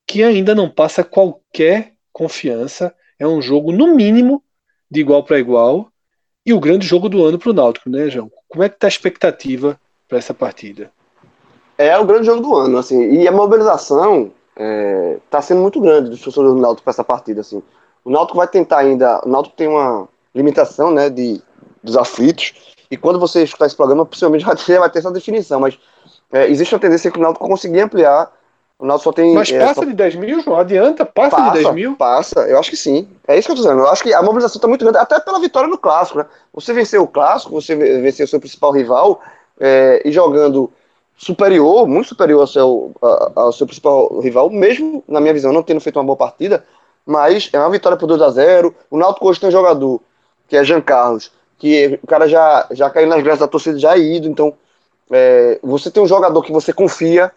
que ainda não passa qualquer confiança? É um jogo, no mínimo, de igual para igual. E o grande jogo do ano para o Náutico, né, João? Como é que está a expectativa para essa partida? É o grande jogo do ano, assim, e a mobilização está sendo muito grande dos torcedores do Náutico para essa partida, assim. O Náutico vai tentar ainda, o Náutico tem uma limitação, né, de, dos aflitos, e quando você escutar esse programa, possivelmente já vai ter, vai ter essa definição, mas é, existe uma tendência que o Náutico conseguir ampliar O Náutico só tem. Mas é, passa só- de 10 mil, João? Adianta? Passa, de 10 mil? Passa, eu acho que sim. É isso que eu tô dizendo. Eu acho que a mobilização tá muito grande, até pela vitória no clássico, né? Você venceu o clássico, você ve- venceu o seu principal rival é, e jogando superior, muito superior ao seu, a- ao seu principal rival, mesmo, na minha visão, não tendo feito uma boa partida, mas é uma vitória por 2 a 0 O Náutico hoje tem um jogador, que é Jean Carlos, que o cara já, já caiu nas graças da torcida, já é ido, então é, você tem um jogador que você confia,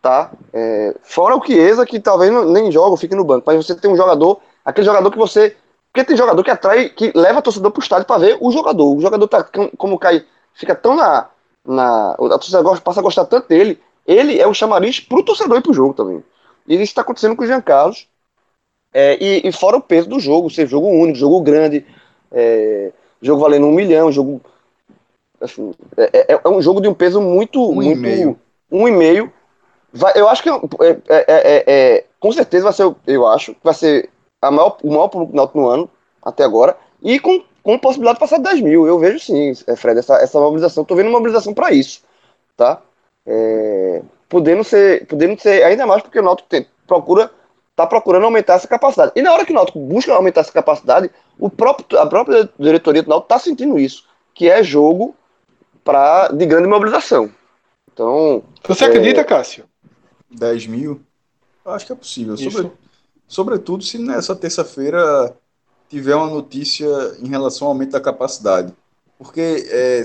tá? É, fora o Chiesa, que talvez não- nem joga, fique no banco, mas você tem um jogador, aquele jogador que você. Porque tem jogador que atrai, que leva o torcedor pro estádio para ver o jogador. O jogador tá, com- como cai, fica tão na. Na a torcida gosta- passa a gostar tanto dele, ele é o chamariz pro torcedor e pro jogo também. E isso está acontecendo com o Jean Carlos. É, e, e fora o peso do jogo, ser jogo único, jogo grande, é, jogo valendo um milhão, jogo. assim, é, é- é um jogo de um peso muito. Um e muito meio. Um e meio. Vai, eu acho que é, é- é- com certeza vai ser, eu acho, vai ser a maior, o maior público no ano, até agora, e com, com possibilidade de passar de 10 mil. Eu vejo sim, é, Fred, essa, essa mobilização. Tô vendo uma mobilização para isso, tá? É, podendo, ser, podendo ser ainda mais porque o Náutico tem, procura, tá procurando aumentar essa capacidade. E na hora que o Náutico busca aumentar essa capacidade, o próprio, a própria diretoria do Náutico tá sentindo isso, que é jogo pra, de grande mobilização. Então, Você É. acredita, Cássio? 10 mil? Acho que é possível. Sobre- sobretudo se nessa terça-feira tiver uma notícia em relação ao aumento da capacidade. Porque é,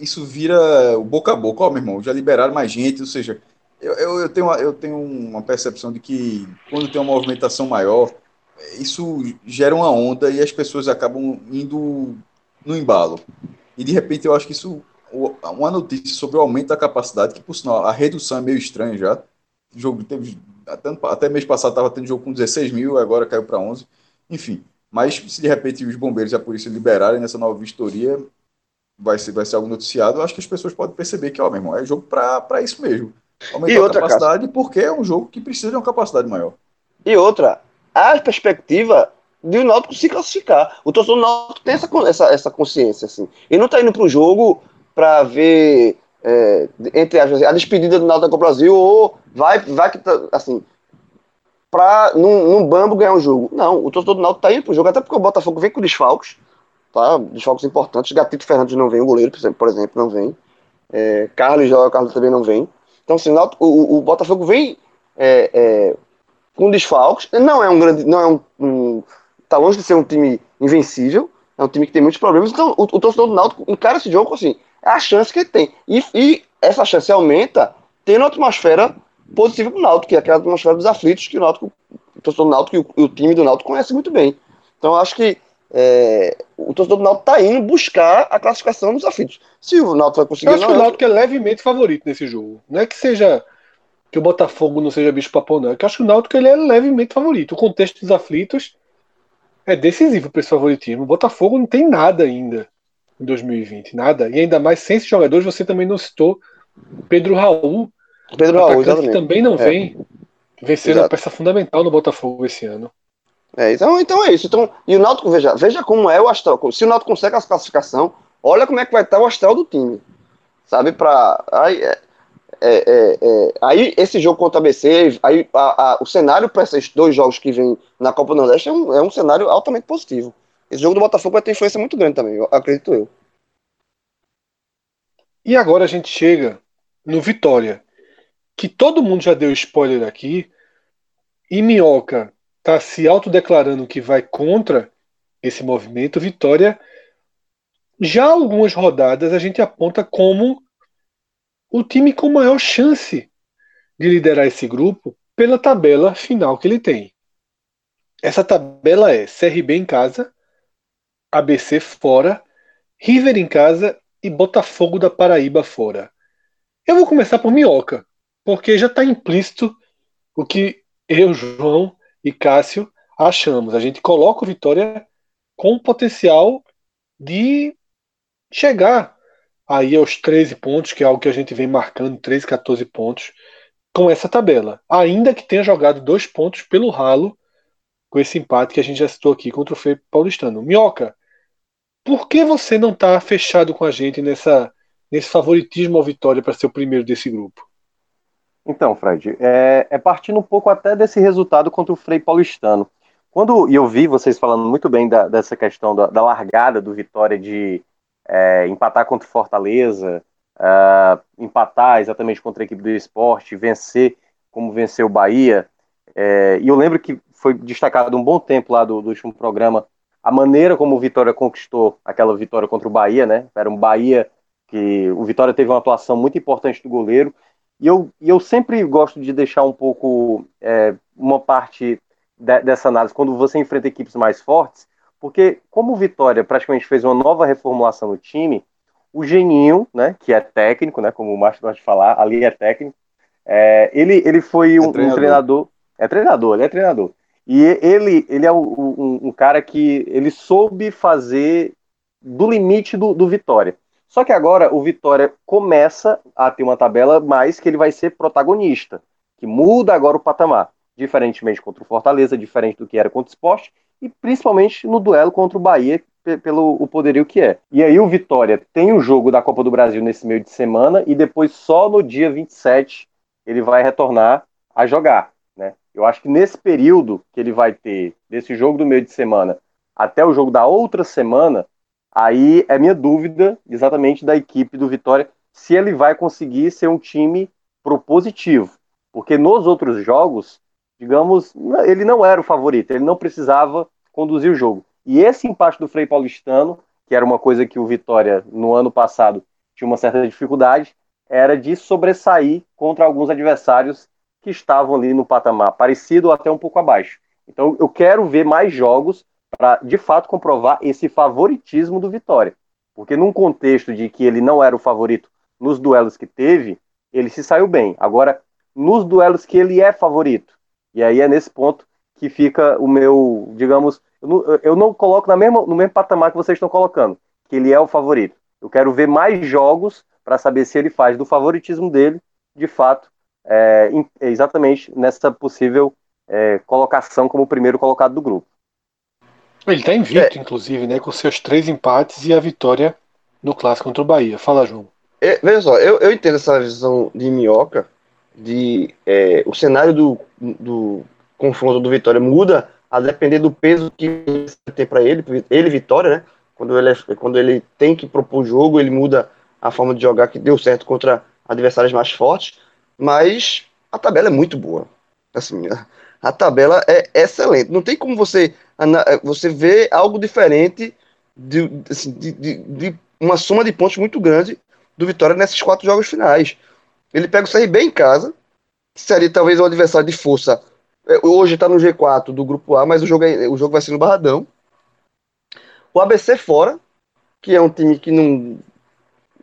isso vira boca a boca, ó, meu irmão, já liberaram mais gente, ou seja, eu, eu, eu tenho, uma, eu tenho uma percepção de que quando tem uma movimentação maior, isso gera uma onda e as pessoas acabam indo no embalo. E de repente eu acho que isso, uma notícia sobre o aumento da capacidade, que por sinal a redução é meio estranha já, o jogo teve até, até mês passado estava tendo jogo com 16 mil, agora caiu para 11. Enfim, mas se de repente os bombeiros e a polícia liberarem nessa nova vistoria, vai ser, vai ser algo noticiado. Eu acho que as pessoas podem perceber que, ó, meu irmão, é jogo para isso mesmo. Aumentar E outra, a capacidade, porque é um jogo que precisa de uma capacidade maior. E outra, a perspectiva de o Náutico se classificar. O torcedor do Náutico tem essa, essa, essa consciência, assim. Ele não tá indo pro jogo para ver, é, entre aspas, a despedida do Náutico Brasil ou vai, vai que tá, assim, pra num, num bambo ganhar um jogo. Não, o torcedor do Náutico tá indo pro jogo, até porque o Botafogo vem com desfalques, tá? Desfalques importantes. Gatito Fernandes não vem, o goleiro, por exemplo, não vem. É, Carlos joga, Carlos também não vem. Então, assim, o, o, Botafogo vem é, é, com desfalques. Não é um grande. Não é um, um- Tá longe de ser um time invencível. É um time que tem muitos problemas. Então, o, o torcedor do Náutico encara esse jogo assim. É a chance que ele tem. E, e essa chance aumenta tendo uma atmosfera positiva pro Náutico, que é aquela atmosfera dos aflitos que o Náutico, o torcedor do Náutico e o, o time do Náutico conhece muito bem. Então, eu acho que é, o torcedor do Náutico tá indo buscar a classificação dos aflitos. Se o Náutico vai conseguir. Eu acho que o é- Náutico é levemente favorito nesse jogo. Não é que seja que o Botafogo não seja bicho papão, não. É que eu acho que o Náutico ele é levemente favorito. O contexto dos aflitos é decisivo para esse favoritismo. O Botafogo não tem nada ainda em 2020, nada. E ainda mais sem esses jogadores, você também não citou Pedro Raul, Pedro Raul, atacante que exatamente. também não É. vem vencendo Exato. a peça fundamental no Botafogo esse ano. É, então, então é isso. Então, e o Náutico, veja, veja como é o astral. Se o Náutico consegue essa classificação, olha como é que vai estar o astral do time. Sabe, pra. Aí, é, é, é, é, aí esse jogo contra a ABC, aí a- a- o cenário para esses dois jogos que vem na Copa do Nordeste é um, é um cenário altamente positivo. Esse jogo do Botafogo vai ter influência muito grande também, eu acredito eu. E agora a gente chega no Vitória, que todo mundo já deu spoiler aqui, e Minhoca está se autodeclarando que vai contra esse movimento. Vitória, já algumas rodadas a gente aponta como o time com maior chance de liderar esse grupo pela tabela final que ele tem. Essa tabela é CRB em casa, ABC fora, River em casa e Botafogo da Paraíba fora. Eu vou começar por Minhoca, porque já está implícito o que eu, João e Cássio achamos. A gente coloca o Vitória com potencial de chegar aí aos 13 pontos, que é algo que a gente vem marcando, 13, 14 pontos, com essa tabela. Ainda que tenha jogado dois pontos pelo ralo com esse empate que a gente já citou aqui contra o Feio Paulistano. Minhoca, por que você não está fechado com a gente nessa, nesse favoritismo ao Vitória para ser o primeiro desse grupo? Então, Fred, é, é, partindo um pouco até desse resultado contra o Frei Paulistano. Quando eu vi vocês falando muito bem da, dessa questão da, da, largada do Vitória de é, empatar contra o Fortaleza, uh, empatar exatamente contra a equipe do esporte, vencer como venceu o Bahia. É, e eu lembro que foi destacado um bom tempo lá do, do último programa a maneira como o Vitória conquistou aquela vitória contra o Bahia, né? Era um Bahia que o Vitória teve uma atuação muito importante do goleiro. E eu, e eu sempre gosto de deixar um pouco é, uma parte de, dessa análise quando você enfrenta equipes mais fortes, porque como o Vitória praticamente fez uma nova reformulação no time, o Geninho, né, que é técnico, né, como o Márcio gosta de falar, ali é técnico, é, ele, ele foi um, é treinador. um treinador, é treinador, ele é treinador. E ele, ele é um, um, cara que ele soube fazer do limite do, do Vitória. Só que agora o Vitória começa a ter uma tabela mais que ele vai ser protagonista, que muda agora o patamar, diferentemente contra o Fortaleza, diferente do que era contra o Sport, e principalmente no duelo contra o Bahia, pelo o poderio que é. E aí o Vitória tem o jogo da Copa do Brasil nesse meio de semana, e depois só no dia 27 ele vai retornar a jogar. Eu acho que nesse período que ele vai ter, desse jogo do meio de semana até o jogo da outra semana, aí é minha dúvida exatamente da equipe do Vitória se ele vai conseguir ser um time propositivo. Porque nos outros jogos, digamos, ele não era o favorito, ele não precisava conduzir o jogo. E esse empate do Frei Paulistano, que era uma coisa que o Vitória no ano passado tinha uma certa dificuldade, era de sobressair contra alguns adversários que estavam ali no patamar parecido ou até um pouco abaixo. Então eu quero ver mais jogos para de fato comprovar esse favoritismo do Vitória. Porque num contexto de que ele não era o favorito nos duelos que teve, ele se saiu bem. Agora, nos duelos que ele é favorito, e aí é nesse ponto que fica o meu, digamos, eu não, eu não coloco na mesma, no mesmo patamar que vocês estão colocando, que ele é o favorito. Eu quero ver mais jogos para saber se ele faz do favoritismo dele, de fato, é, exatamente nessa possível é, colocação como primeiro colocado do grupo. Ele está invicto, é. inclusive, né, com seus três empates e a vitória no clássico contra o Bahia. Fala, João. É, veja só, eu, eu entendo essa visão de Minhoca, de é, o cenário do, do confronto do Vitória muda a depender do peso que tem para ele, ele Vitória, né? Quando ele, é, quando ele tem que propor o jogo, ele muda a forma de jogar que deu certo contra adversários mais fortes mas a tabela é muito boa. Assim, a tabela é excelente. Não tem como você você ver algo diferente de, assim, de, de, de, uma soma de pontos muito grande do Vitória nesses quatro jogos finais. Ele pega o CRB em casa, que seria talvez o adversário de força. É, hoje está no G4 do grupo A, mas o jogo, é, o jogo vai ser no Barradão. O ABC fora, que é um time que não.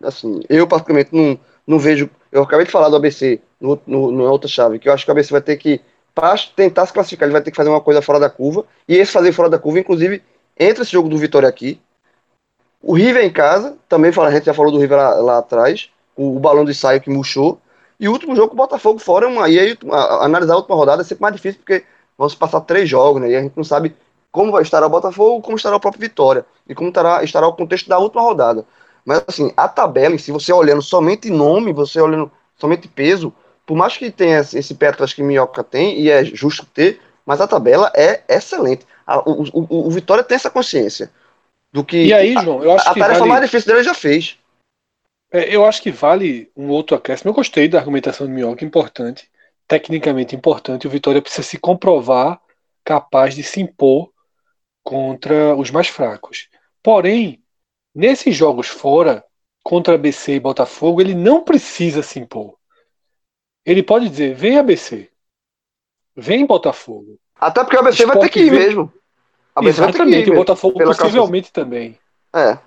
Assim, eu particularmente não, não vejo eu acabei de falar do ABC no, no, no outra chave, que eu acho que o ABC vai ter que, para tentar se classificar, ele vai ter que fazer uma coisa fora da curva. E esse fazer fora da curva, inclusive, entre esse jogo do Vitória aqui. O River em casa, também fala, a gente já falou do River lá, lá atrás, o, o, balão de ensaio que murchou. E o último jogo com o Botafogo fora, uma, e aí a, a, analisar a última rodada é sempre mais difícil, porque se passar três jogos, né? E a gente não sabe como vai estar o Botafogo, como estará o próprio Vitória, e como estará, estará o contexto da última rodada. Mas assim, a tabela, se você olhando somente nome, você olhando somente peso, por mais que tenha esse pé atrás que Minhoca tem, e é justo ter, mas a tabela é excelente. A, o, o, o, Vitória tem essa consciência do que. E aí, João, eu acho a, a que. A tarefa vale... mais difícil dele já fez. É, eu acho que vale um outro acréscimo. Eu gostei da argumentação do Minhoca, importante, tecnicamente importante. O Vitória precisa se comprovar capaz de se impor contra os mais fracos. Porém, Nesses jogos fora, contra ABC e Botafogo, ele não precisa se impor. Ele pode dizer: vem ABC, vem Botafogo. Até porque o ABC vai ter que ir vem... mesmo. Exatamente, ir, o Botafogo possivelmente também. É.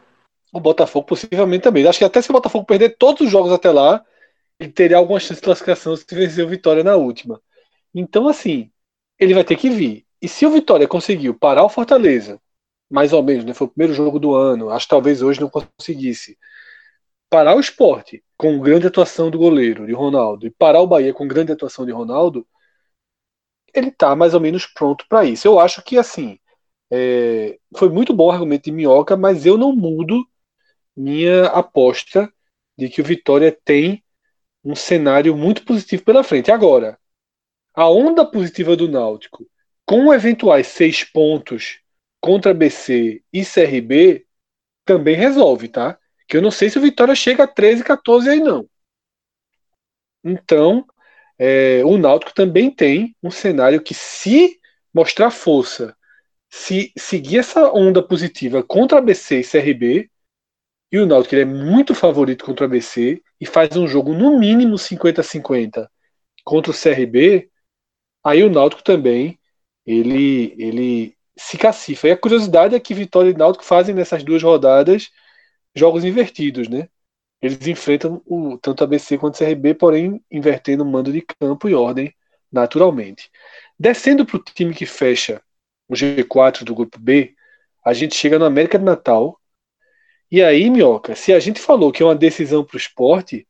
O Botafogo possivelmente também. Acho que até se o Botafogo perder todos os jogos até lá, ele teria alguma chance de classificação se vencer o Vitória na última. Então, assim, ele vai ter que vir. E se o Vitória conseguiu parar o Fortaleza, mais ou menos, né? Foi o primeiro jogo do ano. Acho que talvez hoje não conseguisse. Parar o esporte com grande atuação do goleiro, de Ronaldo, e parar o Bahia com grande atuação de Ronaldo, ele tá mais ou menos pronto para isso. Eu acho que, assim, é, foi muito bom o argumento de Minhoca, mas eu não mudo minha aposta de que o Vitória tem um cenário muito positivo pela frente. Agora, a onda positiva do Náutico, com eventuais seis pontos contra BC e CRB, também resolve, tá? Que eu não sei se o Vitória chega a 13, 14 aí não. Então, é, o Náutico também tem um cenário que, se mostrar força, se seguir essa onda positiva contra a BC e CRB, e o Náutico é muito favorito contra a BC e faz um jogo no mínimo 50-50 contra o CRB, aí o Náutico também ele, ele se cacifa. E a curiosidade é que Vitória e Náutico fazem nessas duas rodadas jogos invertidos, né? Eles enfrentam o, tanto a BC quanto CRB, porém invertendo o mando de campo e ordem naturalmente. Descendo para o time que fecha o G4 do grupo B, a gente chega no América de Natal. E aí, Minhoca, se a gente falou que é uma decisão para o esporte,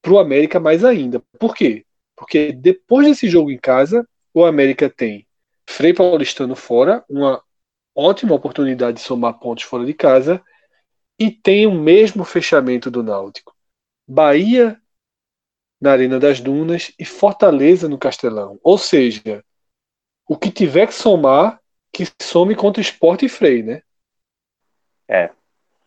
para o América mais ainda. Por quê? Porque depois desse jogo em casa, o América tem Frei Paulistano fora, uma ótima oportunidade de somar pontos fora de casa, e tem o mesmo fechamento do Náutico. Bahia na Arena das Dunas e Fortaleza no Castelão. Ou seja, o que tiver que somar, que some contra o esporte e freio, né? É.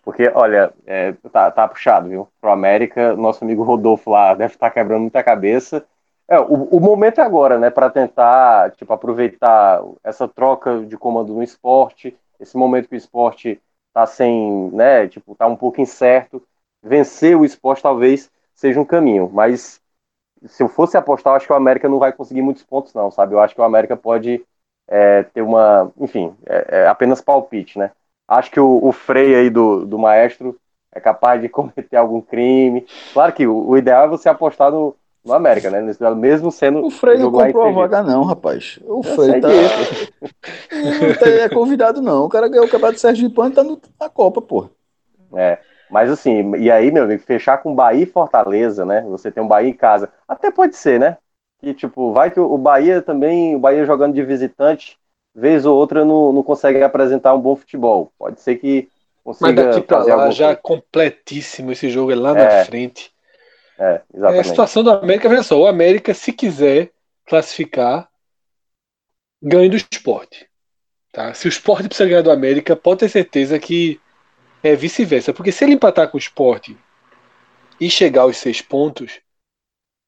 Porque, olha, é, tá, tá puxado, viu? Pro América, nosso amigo Rodolfo lá deve estar tá quebrando muita cabeça. É, o, o momento é agora, né? Para tentar tipo, aproveitar essa troca de comando no esporte, esse momento que o esporte tá sem, né, tipo, tá um pouco incerto. Vencer o esporte talvez seja um caminho, mas se eu fosse apostar, eu acho que o América não vai conseguir muitos pontos, não, sabe? Eu acho que o América pode é, ter uma, enfim, é, é, apenas palpite, né? Acho que o, o freio aí do, do maestro é capaz de *laughs* cometer algum crime. Claro que o, o ideal é você apostar no, no América, né? Mesmo sendo. O Frei não comprou a vaga, não, rapaz. O Frei tá. não tá, é convidado, não. O cara ganhou o campeonato de Sergipano e tá no, na Copa, pô. É. Mas assim, e aí, meu amigo, fechar com Bahia e Fortaleza, né? Você tem um Bahia em casa. Até pode ser, né? Que tipo, vai que o Bahia também, o Bahia jogando de visitante, vez ou outra não, não consegue apresentar um bom futebol. Pode ser que consiga. Mas daqui pra lá já completíssimo esse jogo é lá é. na frente. É, exatamente. É a situação do América, veja só, o América, se quiser classificar, ganha do esporte. Tá? Se o esporte precisa ganhar do América, pode ter certeza que é vice-versa. Porque se ele empatar com o esporte e chegar aos seis pontos,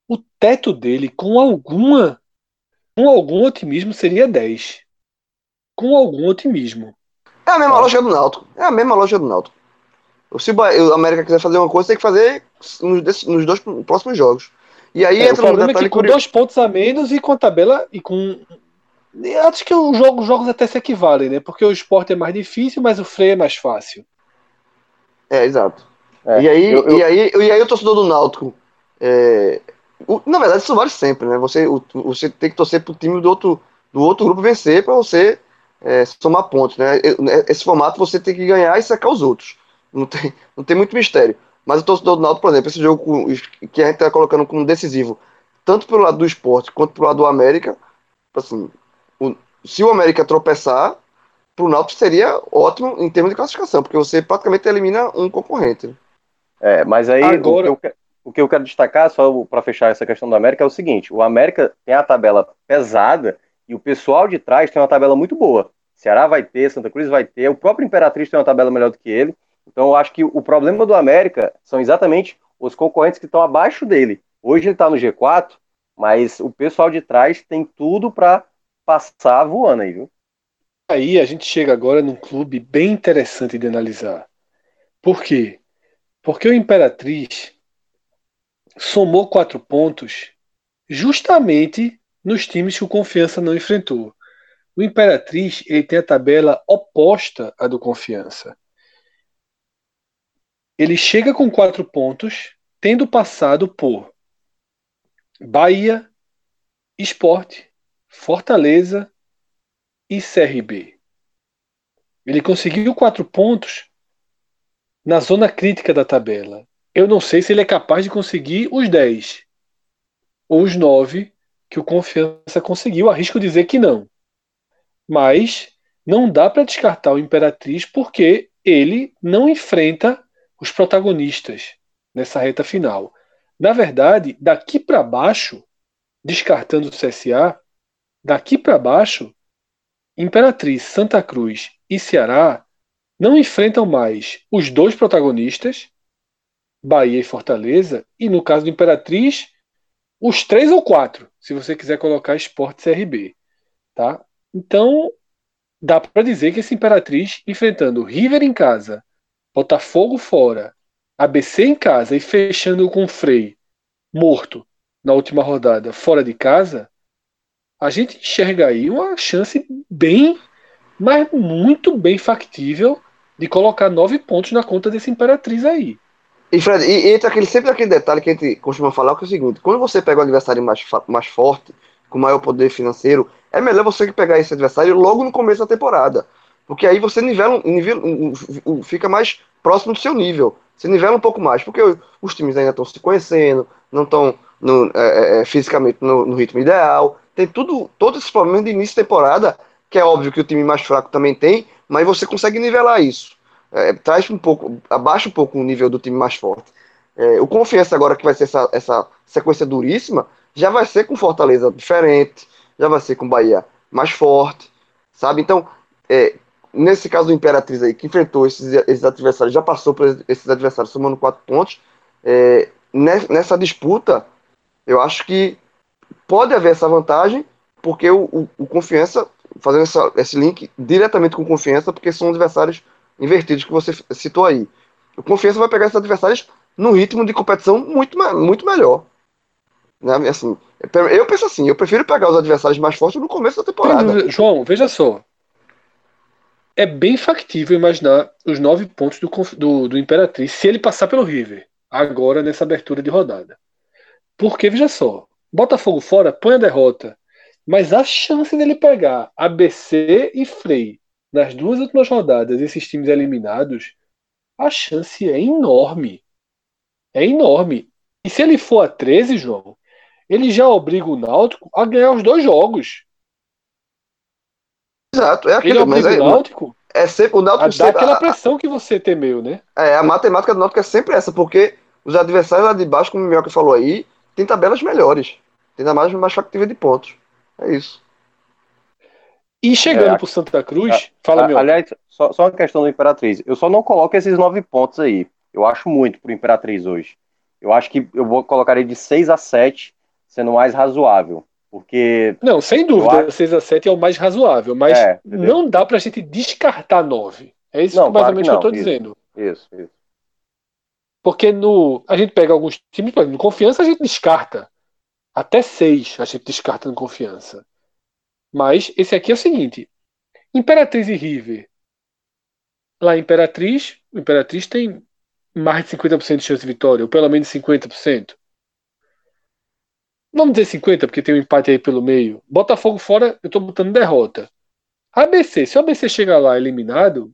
o teto dele, com alguma com algum otimismo, seria 10. Com algum otimismo. É a mesma tá? loja do Náutico. É a mesma loja do Náutico. Se o América quiser fazer uma coisa, tem que fazer nos, nos dois próximos jogos. E aí é, entra o problema é que com dois pontos a menos e com a tabela e com. Acho que os jogos, os jogos até se equivalem, né? Porque o esporte é mais difícil, mas o freio é mais fácil. É, exato. É, e, aí, eu, eu... E, aí, e aí o torcedor do Náutico. É, o, na verdade, isso vale sempre, né? Você, o, você tem que torcer pro time do outro, do outro grupo vencer para você é, somar pontos, né? Esse formato você tem que ganhar e secar os outros. Não tem, não tem muito mistério. Mas o torcedor do Náutico, por exemplo, esse jogo que a gente está colocando como decisivo, tanto pelo lado do esporte quanto pelo lado do América, assim, o, se o América tropeçar, para o Náutico seria ótimo em termos de classificação, porque você praticamente elimina um concorrente. É, mas aí Agora... o, que eu, o que eu quero destacar, só para fechar essa questão do América, é o seguinte: o América tem a tabela pesada e o pessoal de trás tem uma tabela muito boa. Ceará vai ter, Santa Cruz vai ter, o próprio Imperatriz tem uma tabela melhor do que ele. Então eu acho que o problema do América são exatamente os concorrentes que estão abaixo dele. Hoje ele está no G4, mas o pessoal de trás tem tudo para passar voando aí, viu? Aí a gente chega agora num clube bem interessante de analisar. Por quê? Porque o Imperatriz somou quatro pontos justamente nos times que o Confiança não enfrentou. O Imperatriz ele tem a tabela oposta à do Confiança. Ele chega com quatro pontos, tendo passado por Bahia, Esporte, Fortaleza e CRB. Ele conseguiu quatro pontos na zona crítica da tabela. Eu não sei se ele é capaz de conseguir os 10 ou os 9 que o Confiança conseguiu. Arrisco dizer que não. Mas não dá para descartar o Imperatriz porque ele não enfrenta os protagonistas nessa reta final. Na verdade, daqui para baixo, descartando o CSA, daqui para baixo, Imperatriz, Santa Cruz e Ceará não enfrentam mais os dois protagonistas, Bahia e Fortaleza, e no caso do Imperatriz, os três ou quatro, se você quiser colocar Esporte CRB. Tá? Então, dá para dizer que esse Imperatriz, enfrentando River em casa, Botafogo fora, ABC em casa e fechando com o Frei morto na última rodada fora de casa, a gente enxerga aí uma chance bem, mas muito bem factível de colocar nove pontos na conta desse Imperatriz aí. E Fred, e entra aquele, sempre aquele detalhe que a gente costuma falar, que é o seguinte, quando você pega o adversário mais, mais forte, com maior poder financeiro, é melhor você pegar esse adversário logo no começo da temporada. Porque aí você nivela, nivela fica mais próximo do seu nível. Você nivela um pouco mais, porque os times ainda estão se conhecendo, não estão é, é, é, fisicamente no, no, ritmo ideal. Tem tudo, todos esses problemas de início de temporada, que é óbvio que o time mais fraco também tem, mas você consegue nivelar isso é, traz um pouco, abaixa um pouco o nível do time mais forte. É, o Confiança agora que vai ser essa, essa sequência duríssima, já vai ser com Fortaleza diferente, já vai ser com Bahia mais forte, sabe? Então, é, nesse caso do Imperatriz aí, que enfrentou esses, esses adversários, já passou por esses adversários somando quatro pontos, é, nessa disputa, eu acho que pode haver essa vantagem, porque o, o, o Confiança, fazendo essa, esse link diretamente com Confiança, porque são adversários invertidos que você citou aí. O Confiança vai pegar esses adversários num ritmo de competição muito, muito melhor. Né? Assim, eu penso assim, eu prefiro pegar os adversários mais fortes no começo da temporada. João, veja só. É bem factível imaginar os nove pontos do, do, do Imperatriz se ele passar pelo River, agora nessa abertura de rodada. Porque, veja só, Botafogo fora, põe a derrota. Mas a chance dele pegar ABC e Frei nas duas últimas rodadas, esses times eliminados, a chance é enorme. É enorme. E se ele for a 13, João, ele já obriga o Náutico a ganhar os dois jogos. Exato, é aquele ele obriga mas o Náutico é, é sempre o Náutico a sempre, dar aquela pressão que você temeu, né? É, a matemática do Náutico é sempre essa, porque os adversários lá de baixo, como o Mioca falou aí, tem tabelas melhores. Tem mais, mais factível de pontos. É isso. E chegando é, pro Santa Cruz, a, fala a, meu. Aliás, só, só uma questão do Imperatriz. Eu só não coloco esses nove pontos aí. Eu acho muito pro Imperatriz hoje. Eu acho que eu vou colocar ele de 6 a 7, sendo mais razoável. Porque. Não, sem dúvida, acho... 6 a 7 é o mais razoável, mas é, não dá pra gente descartar 9. É isso não, que mais ou menos que eu tô isso, dizendo. Isso, isso. Porque no, a gente pega alguns times, no confiança a gente descarta. Até 6 a gente descarta no confiança. Mas esse aqui é o seguinte: Imperatriz e River. Lá Imperatriz, Imperatriz tem mais de 50% de chance de vitória, ou pelo menos 50%. Vamos dizer 50, porque tem um empate aí pelo meio. Botafogo fora, eu tô botando derrota. ABC, se o ABC chegar lá eliminado,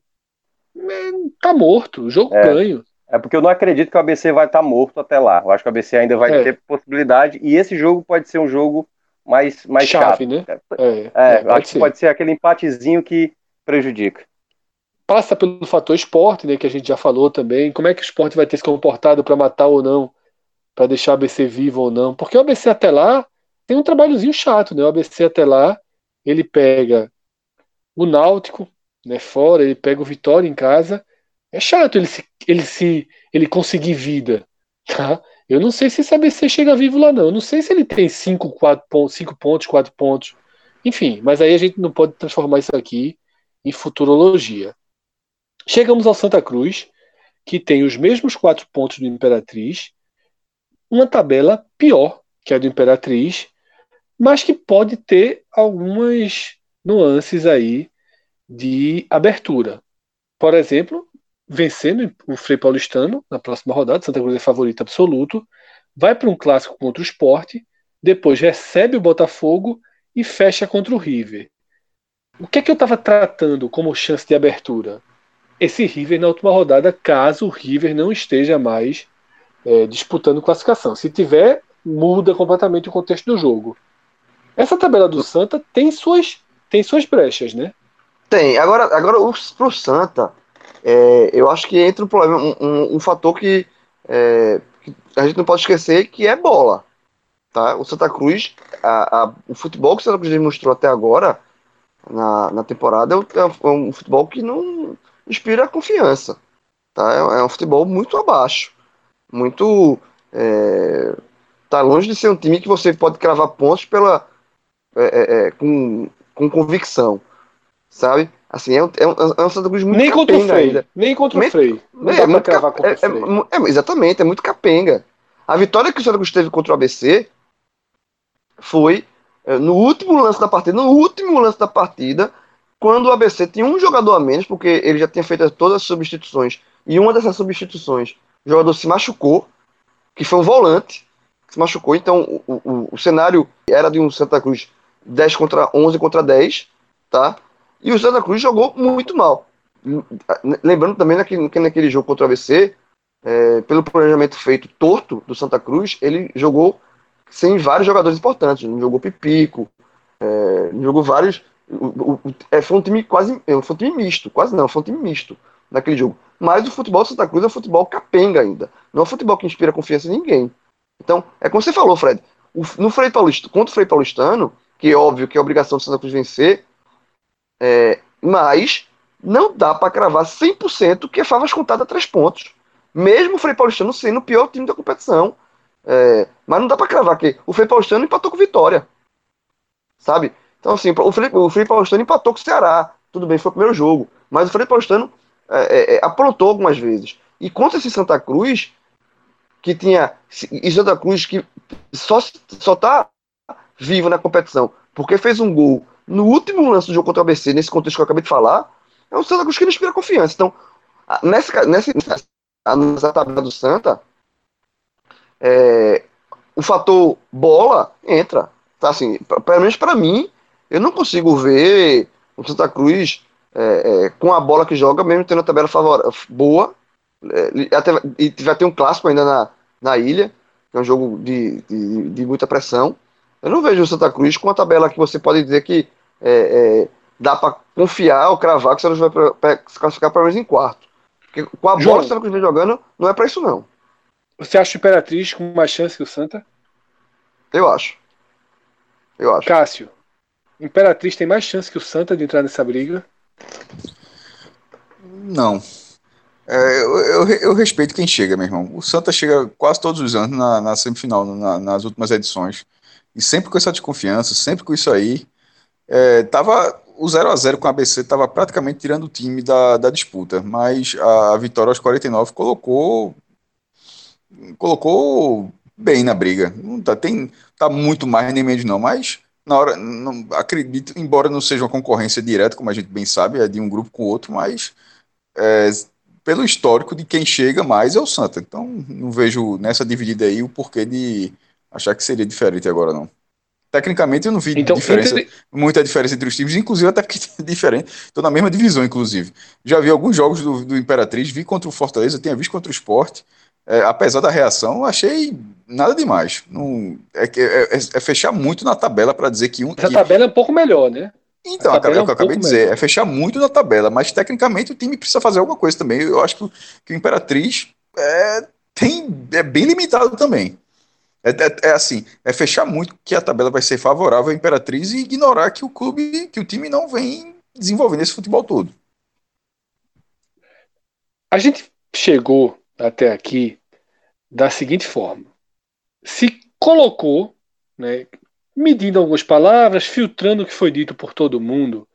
é, tá morto, o jogo é, ganho. É porque eu não acredito que o ABC vai estar tá morto até lá. Eu acho que o ABC ainda vai é. ter possibilidade, e esse jogo pode ser um jogo mais, mais chave, chato. né? É, é, é acho que pode ser aquele empatezinho que prejudica. Passa pelo fator esporte, né, que a gente já falou também. Como é que o esporte vai ter se comportado para matar ou não, para deixar o ABC vivo ou não? Porque o ABC até lá tem um trabalhozinho chato, né? O ABC até lá ele pega o Náutico, né, fora, ele pega o Vitória em casa. É chato ele se, ele se ele conseguir vida, tá? Eu não sei se esse ABC chega vivo lá, não. Eu não sei se ele tem 5 pontos, cinco pontos, 4 pontos. Enfim, mas aí a gente não pode transformar isso aqui em futurologia. Chegamos ao Santa Cruz, que tem os mesmos 4 pontos do Imperatriz, uma tabela pior que a do Imperatriz, mas que pode ter algumas nuances aí de abertura. Por exemplo, vencendo o Frei Paulistano na próxima rodada, Santa Cruz é favorito absoluto, vai para um clássico contra o Esporte, depois recebe o Botafogo e fecha contra o River. O que é que eu estava tratando como chance de abertura? Esse River na última rodada, caso o River não esteja mais é, disputando classificação. Se tiver, muda completamente o contexto do jogo. Essa tabela do Santa tem suas, tem suas brechas, né? Tem. Agora, agora para o Santa, é, eu acho que entra um problema, um, um, um fator que, é, que, a gente não pode esquecer que é bola. Tá? O Santa Cruz, a, a, o futebol que o Santa Cruz demonstrou até agora na, na temporada é um, é um futebol que não inspira confiança. Tá? É, é um futebol muito abaixo. Muito. É, tá longe de ser um time que você pode cravar pontos pela, é, é, é com, com convicção. Sabe? Assim, é um, é um, é um Santa Cruz muito Nem contra o Frei. Nem contra o Frei. Não é, dá pra cravar contra o Frei. exatamente, é muito capenga. A vitória que o Santa Cruz teve contra o ABC foi é, no último lance da partida, no último lance da partida, quando o ABC tinha um jogador a menos, porque ele já tinha feito todas as substituições, e uma dessas substituições, o jogador se machucou, que foi um volante, que se machucou, então o, o, o cenário era de um Santa Cruz 10 contra 11 contra 10, tá? E o Santa Cruz jogou muito mal. Lembrando também naquele, que naquele jogo contra o ABC, é, pelo planejamento feito torto do Santa Cruz, ele jogou sem vários jogadores importantes. Não jogou Pipico, é, jogou vários. O, o, é, foi um time quase. É, foi um time misto, quase não, foi um time misto naquele jogo. Mas o futebol do Santa Cruz é um futebol capenga ainda. Não é um futebol que inspira confiança em ninguém. Então, é como você falou, Fred. No Frei Paulista, contra o Frei Paulistano, que é óbvio que é obrigação do Santa Cruz vencer, é, mas não dá para cravar 100% que é favas contadas a três pontos. Mesmo o Frei Paulistano sendo o pior time da competição. É, mas não dá para cravar que o Frei Paulistano empatou com Vitória. Sabe? Então, assim, o Frei, o Frei Paulistano empatou com o Ceará. Tudo bem, foi o primeiro jogo. Mas o Frei Paulistano é, é, é aprontou algumas vezes. E contra esse Santa Cruz, que tinha. E Santa Cruz que só, só tá vivo na competição porque fez um gol no último lance do jogo contra o ABC, nesse contexto que eu acabei de falar, é um Santa Cruz que não inspira confiança. Então, nessa, nessa, nessa tabela do Santa, é, o fator bola entra. Tá assim, pelo menos para mim, eu não consigo ver o Santa Cruz é, é, com a bola que joga, mesmo tendo a tabela favor, boa. É, até, e vai ter um clássico ainda na, na ilha, que é um jogo de, de, de, muita pressão. Eu não vejo o Santa Cruz com a tabela que você pode dizer que é, é, dá para confiar ou cravar que o Santa Cruz vai pra se classificar pelo menos em quarto. Porque com a João, bola que o Santa Cruz vem jogando, não é para isso não. Você acha o Imperatriz com mais chance que o Santa? Eu acho. Eu acho. Cássio, Imperatriz tem mais chance que o Santa de entrar nessa briga? Não. É, eu, eu, eu, respeito quem chega, meu irmão. O Santa chega quase todos os anos na, na semifinal, na, nas últimas edições. E sempre com essa desconfiança, sempre com isso aí. É, tava, o 0 a 0 com a ABC estava praticamente tirando o time da, da disputa, mas a, a vitória aos 49 colocou colocou bem na briga. Não tá, tem, tá muito mais nem menos não, mas na hora, não, acredito, embora não seja uma concorrência direta, como a gente bem sabe, é de um grupo com o outro, mas é, pelo histórico de quem chega mais é o Santa. Então não vejo nessa dividida aí o porquê de achar que seria diferente agora não. Tecnicamente eu não vi então, diferença, entre... muita diferença entre os times, inclusive até porque *laughs* é diferente. Estou na mesma divisão, inclusive. Já vi alguns jogos do, do Imperatriz, vi contra o Fortaleza, tinha visto contra o Sport. É, apesar da reação, achei nada demais. Não, é, é, é fechar muito na tabela para dizer que um. A tabela é um pouco melhor, né? Então, é o que eu acabei de dizer, melhor. é fechar muito na tabela, mas tecnicamente o time precisa fazer alguma coisa também. Eu acho que, que o Imperatriz é, tem, é bem limitado também. É, é, é, assim, é fechar muito que a tabela vai ser favorável à Imperatriz e ignorar que o clube, que o time não vem desenvolvendo esse futebol todo. A gente chegou até aqui da seguinte forma: se colocou, né, medindo algumas palavras, filtrando o que foi dito por todo mundo,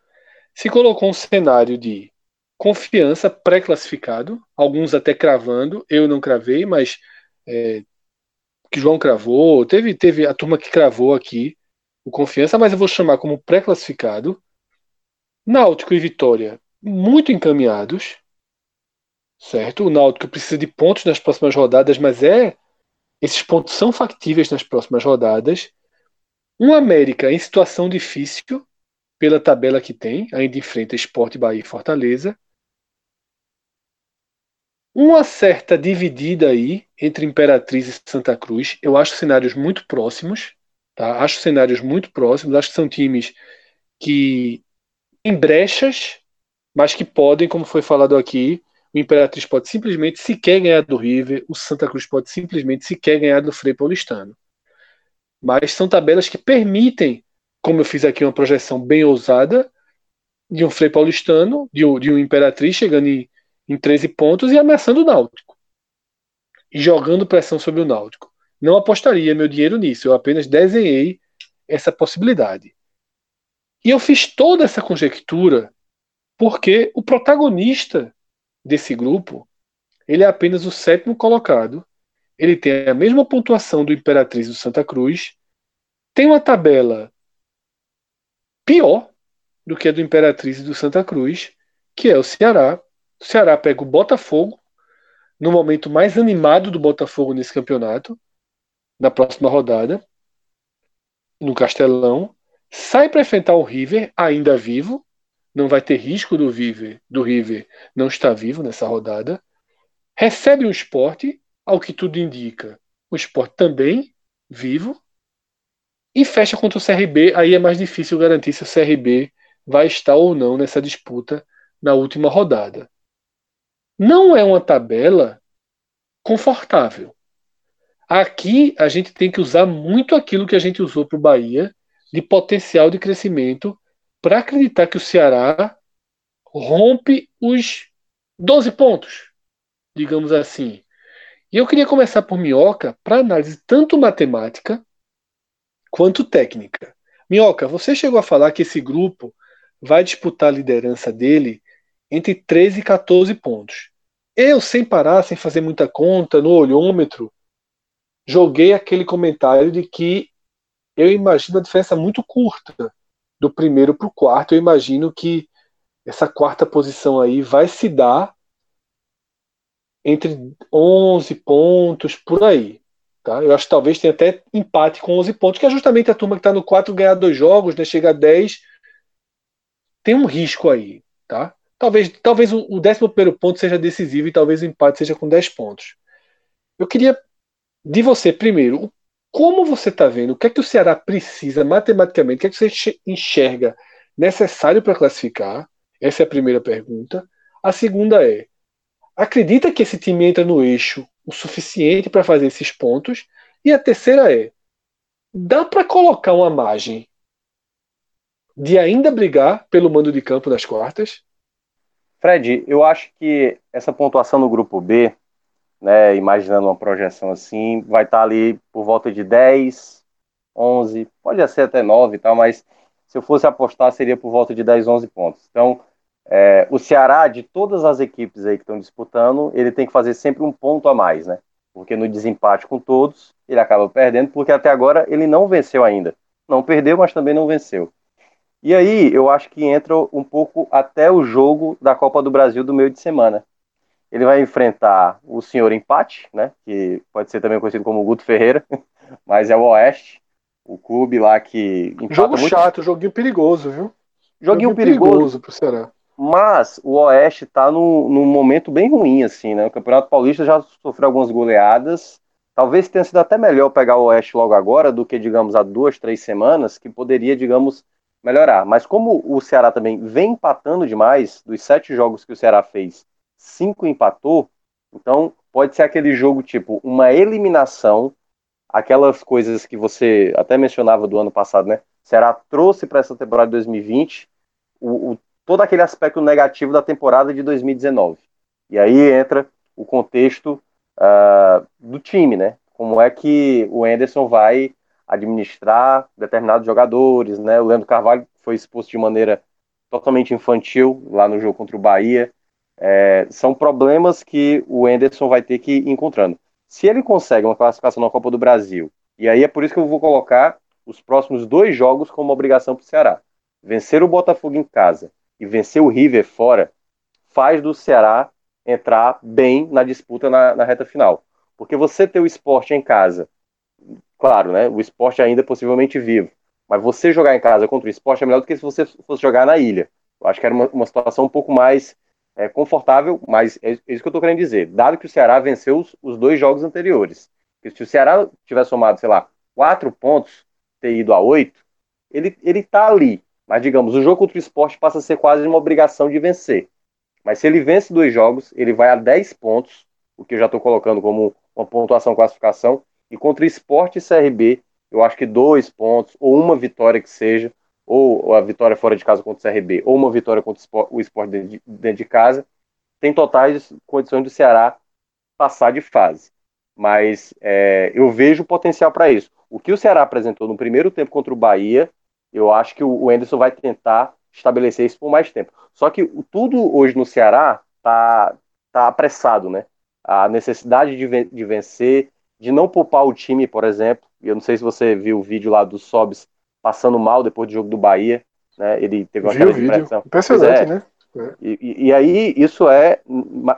se colocou um cenário de confiança pré-classificado, alguns até cravando, eu não cravei, mas é, que João cravou, teve, teve a turma que cravou aqui o confiança, mas eu vou chamar como pré-classificado. Náutico e Vitória muito encaminhados, certo? O Náutico precisa de pontos nas próximas rodadas, mas é esses pontos são factíveis nas próximas rodadas. Um América em situação difícil pela tabela que tem, ainda enfrenta Esporte, Bahia e Fortaleza. Uma certa dividida aí entre Imperatriz e Santa Cruz. Eu acho cenários muito próximos, tá? Acho cenários muito próximos. Acho que são times que têm brechas, mas que podem, como foi falado aqui, o Imperatriz pode simplesmente sequer ganhar do River, o Santa Cruz pode simplesmente sequer ganhar do Frei Paulistano. Mas são tabelas que permitem, como eu fiz aqui uma projeção bem ousada, de um Frei Paulistano, de um, de um Imperatriz chegando em, em 13 pontos e ameaçando o Náutico. E jogando pressão sobre o Náutico. Não apostaria meu dinheiro nisso, eu apenas desenhei essa possibilidade. E eu fiz toda essa conjectura porque o protagonista desse grupo, ele é apenas o sétimo colocado, ele tem a mesma pontuação do Imperatriz do Santa Cruz, tem uma tabela pior do que a do Imperatriz e do Santa Cruz, que é o Ceará. O Ceará pega o Botafogo, no momento mais animado do Botafogo nesse campeonato, na próxima rodada, no Castelão, sai para enfrentar o River, ainda vivo, não vai ter risco do River, do River não estar vivo nessa rodada, recebe o esporte, ao que tudo indica, o esporte também vivo, e fecha contra o CRB, aí é mais difícil garantir se o CRB vai estar ou não nessa disputa na última rodada. Não é uma tabela confortável. Aqui a gente tem que usar muito aquilo que a gente usou para o Bahia de potencial de crescimento para acreditar que o Ceará rompe os 12 pontos, digamos assim. E eu queria começar por Minhoca para análise tanto matemática quanto técnica. Minhoca, você chegou a falar que esse grupo vai disputar a liderança dele entre 13 e 14 pontos. Eu, sem parar, sem fazer muita conta, no olhômetro, joguei aquele comentário de que eu imagino a diferença muito curta do primeiro para o quarto. Eu imagino que essa quarta posição aí vai se dar entre 11 pontos por aí. Tá? Eu acho que talvez tenha até empate com 11 pontos, que é justamente a turma que está no 4 ganhar dois jogos, né, chega a 10 tem um risco aí, tá? Talvez, talvez o, o 11 ponto seja decisivo e talvez o empate seja com 10 pontos. Eu queria de você, primeiro, como você está vendo, o que é que o Ceará precisa matematicamente, o que é que você enxerga necessário para classificar? Essa é a primeira pergunta. A segunda é: acredita que esse time entra no eixo o suficiente para fazer esses pontos? E a terceira é: dá para colocar uma margem de ainda brigar pelo mando de campo nas quartas? Fred, eu acho que essa pontuação no grupo B, né, imaginando uma projeção assim, vai estar ali por volta de 10, 11, pode ser até 9 e tal, mas se eu fosse apostar seria por volta de 10, 11 pontos. Então, é, o Ceará, de todas as equipes aí que estão disputando, ele tem que fazer sempre um ponto a mais, né? Porque no desempate com todos, ele acaba perdendo, porque até agora ele não venceu ainda. Não perdeu, mas também não venceu. E aí eu acho que entra um pouco até o jogo da Copa do Brasil do meio de semana. Ele vai enfrentar o senhor empate, né? Que pode ser também conhecido como Guto Ferreira, *laughs* mas é o Oeste, o clube lá que jogo muito... chato, joguinho perigoso, viu? Joguinho, joguinho perigoso, perigoso pro Ceará. Mas o Oeste tá num, num momento bem ruim, assim, né? O Campeonato Paulista já sofreu algumas goleadas. Talvez tenha sido até melhor pegar o Oeste logo agora do que, digamos, há duas, três semanas, que poderia, digamos, melhorar. Mas como o Ceará também vem empatando demais, dos sete jogos que o Ceará fez, cinco empatou, então pode ser aquele jogo tipo uma eliminação, aquelas coisas que você até mencionava do ano passado, né? O Ceará trouxe para essa temporada de 2020 o, o, todo aquele aspecto negativo da temporada de 2019. E aí entra o contexto uh, do time, né? Como é que o Anderson vai administrar determinados jogadores, né? O Leandro Carvalho foi exposto de maneira totalmente infantil lá no jogo contra o Bahia. É, são problemas que o Enderson vai ter que ir encontrando. Se ele consegue uma classificação na Copa do Brasil, e aí é por isso que eu vou colocar os próximos dois jogos como obrigação para o Ceará. Vencer o Botafogo em casa e vencer o River fora faz do Ceará entrar bem na disputa na, na reta final. Porque você ter o esporte em casa claro, né? O esporte ainda é possivelmente vivo. Mas você jogar em casa contra o esporte é melhor do que se você fosse jogar na ilha. Eu acho que era uma, uma situação um pouco mais é, confortável, mas é, é isso que eu estou querendo dizer. Dado que o Ceará venceu os, os dois jogos anteriores. Se o Ceará tivesse somado, sei lá, quatro pontos, ter ido a oito, ele, ele tá ali. Mas, digamos, o jogo contra o esporte passa a ser quase uma obrigação de vencer. Mas se ele vence dois jogos, ele vai a 10 pontos, o que eu já estou colocando como uma pontuação classificação. E contra Sport e CRB, eu acho que dois pontos, ou uma vitória que seja, ou a vitória fora de casa contra o CRB, ou uma vitória contra o Sport dentro de casa, tem totais condições do Ceará passar de fase. Mas é, eu vejo potencial para isso. O que o Ceará apresentou no primeiro tempo contra o Bahia, eu acho que o Anderson vai tentar estabelecer isso por mais tempo. Só que tudo hoje no Ceará tá, tá apressado, né? A necessidade de, de vencer, de não poupar o time, por exemplo. Eu não sei se você viu o vídeo lá do Sobs passando mal depois do jogo do Bahia, né? Ele teve uma Viu o vídeo? Impressionante, é. né? E, e, e aí isso é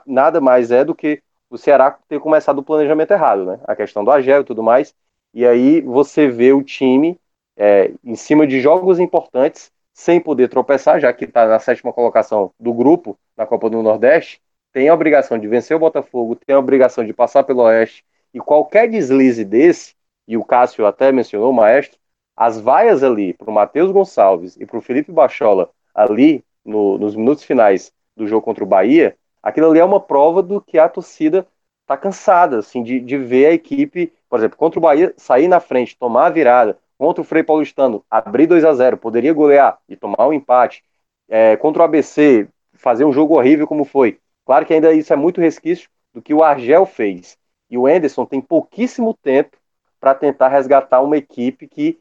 nada mais é do que o Ceará ter começado o planejamento errado, né? A questão do Agel e tudo mais. E aí você vê o time é, em cima de jogos importantes, sem poder tropeçar, já que está na sétima colocação do grupo na Copa do Nordeste, tem a obrigação de vencer o Botafogo, tem a obrigação de passar pelo Oeste, e qualquer deslize desse, e o Cássio até mencionou, o Maestro, as vaias ali para o Matheus Gonçalves e para o Felipe Bachola ali no, nos minutos finais do jogo contra o Bahia, aquilo ali é uma prova do que a torcida está cansada, assim, de, de ver a equipe, por exemplo, contra o Bahia, sair na frente, tomar a virada, contra o Frei Paulistano, abrir 2 a 0 poderia golear e tomar um empate, é, contra o ABC, fazer um jogo horrível como foi. Claro que ainda isso é muito resquício do que o Argel fez. E o Enderson tem pouquíssimo tempo para tentar resgatar uma equipe que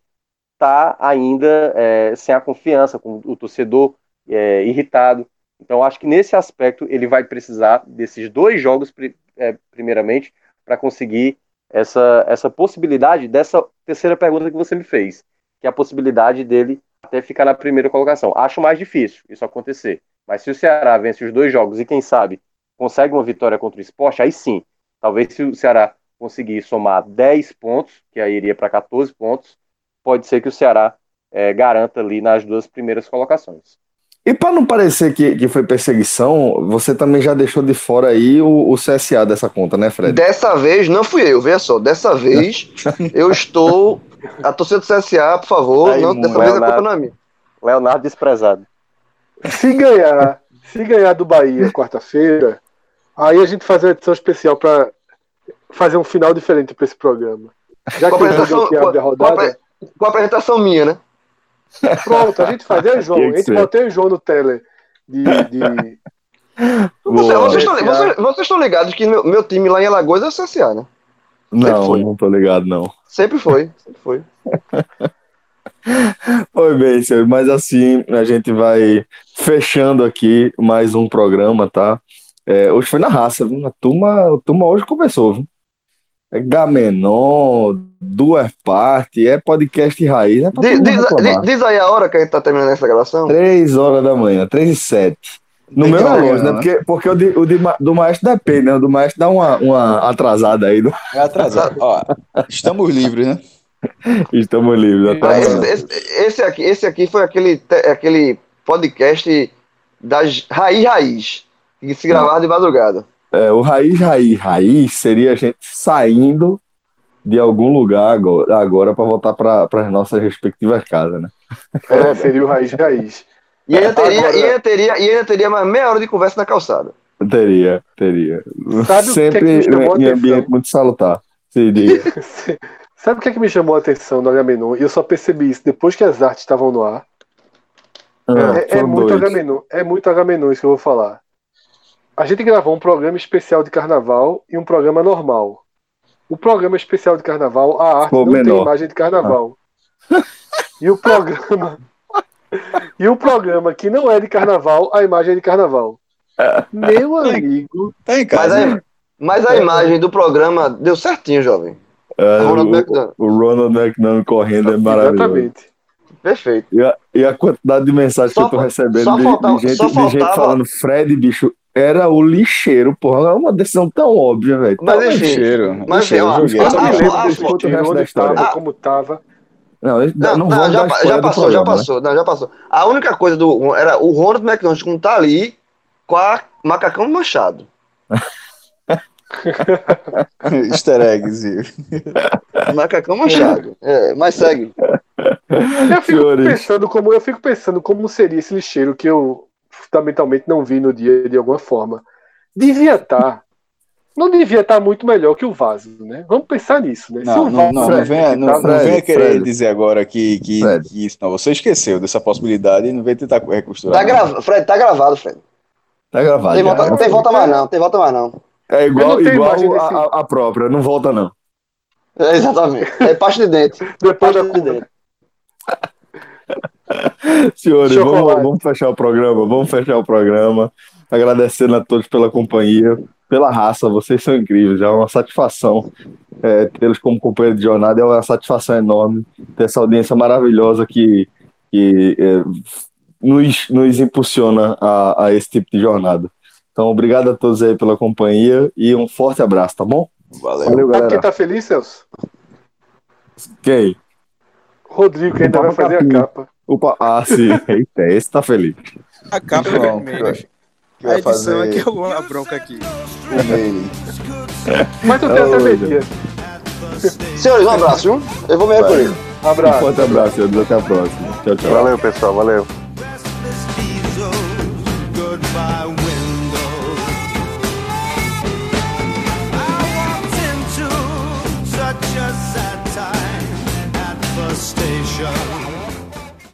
está ainda é, sem a confiança, com o torcedor é, irritado. Então, acho que nesse aspecto ele vai precisar desses dois jogos, é, primeiramente, para conseguir essa, essa possibilidade dessa terceira pergunta que você me fez, que é a possibilidade dele até ficar na primeira colocação. Acho mais difícil isso acontecer. Mas se o Ceará vence os dois jogos e, quem sabe, consegue uma vitória contra o esporte, aí sim. Talvez se o Ceará conseguir somar 10 pontos, que aí iria para 14 pontos, pode ser que o Ceará é, garanta ali nas duas primeiras colocações. E para não parecer que, que foi perseguição, você também já deixou de fora aí o, o CSA dessa conta, né, Fred? Dessa vez não fui eu, veja só. Dessa vez *laughs* eu estou. A torcida do CSA, por favor, Aí, não, dessa vez a Leonardo. culpa não é minha. Leonardo desprezado. Se ganhar, se ganhar do Bahia quarta-feira, aí a gente faz uma edição especial para fazer um final diferente para esse programa. Já que a o jogo apresentação, aqui abre a rodada, com a apresentação minha, né? *laughs* pronto, a gente faz. Eu e o João, a gente ser. bota eu e o João no tele de, de- *laughs* Você- vocês, estão, vocês- vocês estão ligados que meu, meu time lá em Alagoas é o CSA, né? Não, não tô ligado, não. Sempre foi, *laughs* sempre foi. Bem, senhor, mas assim a gente vai fechando aqui mais um programa, tá? É, hoje foi na raça, viu? A turma, a turma hoje conversou, viu? É Gamenon, duas partes, é podcast raiz, é Diz, diz- diz aí a hora que a gente tá terminando essa gravação. Três horas da manhã, três e sete. No meu manhã, relógio, né? né? Porque, porque o, de- o de do maestro depende, né? O do maestro dá uma, uma atrasada aí. do- É atrasado. *laughs* Ó, estamos livres, né? Estamos livres Ah, amanhã. esse, esse- esse aqui, esse aqui foi aquele, te- aquele podcast das Raiz Raiz, que se gravava de madrugada. É, o raiz, raiz, raiz seria a gente saindo de algum lugar agora, agora para voltar para as nossas respectivas casas, né? é, seria o raiz raiz. E ainda teria, Agora- e ainda teria, e ainda teria mais meia hora de conversa na calçada. Teria, teria. Sabe o que é que Sempre em atenção? ambiente muito salutar. Se diga. *laughs* Sabe o que, é que me chamou a atenção no Agamenon? E eu só percebi isso depois que as artes estavam no ar. Ah, É, é muito. Agamenon, é muito Agamenon isso que eu vou falar. A gente gravou um programa especial de carnaval e um programa normal. O programa especial de carnaval, a arte Ficou não tem menor. imagem de carnaval. E o programa. e o programa que não é de carnaval, a imagem é de carnaval. Meu amigo. Tá em Mas casa. a, né? mas a imagem do programa deu certinho, jovem. É, Ronald o, McDonald. o Ronald McDonald correndo é maravilhoso. Exatamente. Perfeito. E a, e a quantidade de mensagens Só que eu tô recebendo de, faltava- de gente, de gente falando, Fred, bicho, era o lixeiro, porra. É uma decisão tão óbvia, velho. Mas enfim, Cheiro. mas ó, eu joguei. a- Eu só me a- lembro a- desse conta o resto roteiro, da onde história. tava, Ah. como tava. Não, não, Não, não, já, já passou, programa, já né? passou, não, já passou. A única coisa do era o Ronald McDonald como tá ali com a macacão manchado. *laughs* Easter eggs. Macacão manchado. É, mas segue. Eu fico Senhores. pensando como eu fico pensando como seria esse lixeiro que eu fundamentalmente não vi no dia de alguma forma. Devia estar. Não devia estar muito melhor que o Vaso, né? Vamos pensar nisso, né? Não, não, não, não venha, não, tá- não venha querer Fred. dizer agora que, que, que isso. Não, você esqueceu dessa possibilidade e não veio tentar recosturar. Tá não. gravado, Fred, tá gravado, Fred. Tá gravado. Tem volta, tem volta mais não, tem volta mais não. É igual, não igual desse- a, a- a própria, não volta não. É, exatamente. É pasta de dente. Depois Pasta da de dente. *laughs* *laughs* Senhores, vamos, vamos fechar o programa, vamos fechar o programa. Agradecendo a todos pela companhia, pela raça, vocês são incríveis, é uma satisfação é, tê-los como companheiro de jornada, é uma satisfação enorme ter essa audiência maravilhosa que, que é, nos, nos impulsiona a, a esse tipo de jornada. Então, obrigado a todos aí pela companhia e um forte abraço, tá bom? Valeu. Valeu, Sabe quem galera. tá feliz, Celso? Quem? Rodrigo, que ainda vai fazer a Capim. capa. Opa, ah, sim. *laughs* Eita, esse tá feliz. A capa Não, vermelha. que A edição é fazer que eu vou a bronca aqui. o meio. *laughs* Mas tu tem até. *laughs* Senhores, um abraço, viu? Eu vou me recolher. Um Abraço. forte abraço, senhores. Até a próxima. Tchau, tchau. Valeu, pessoal. Valeu.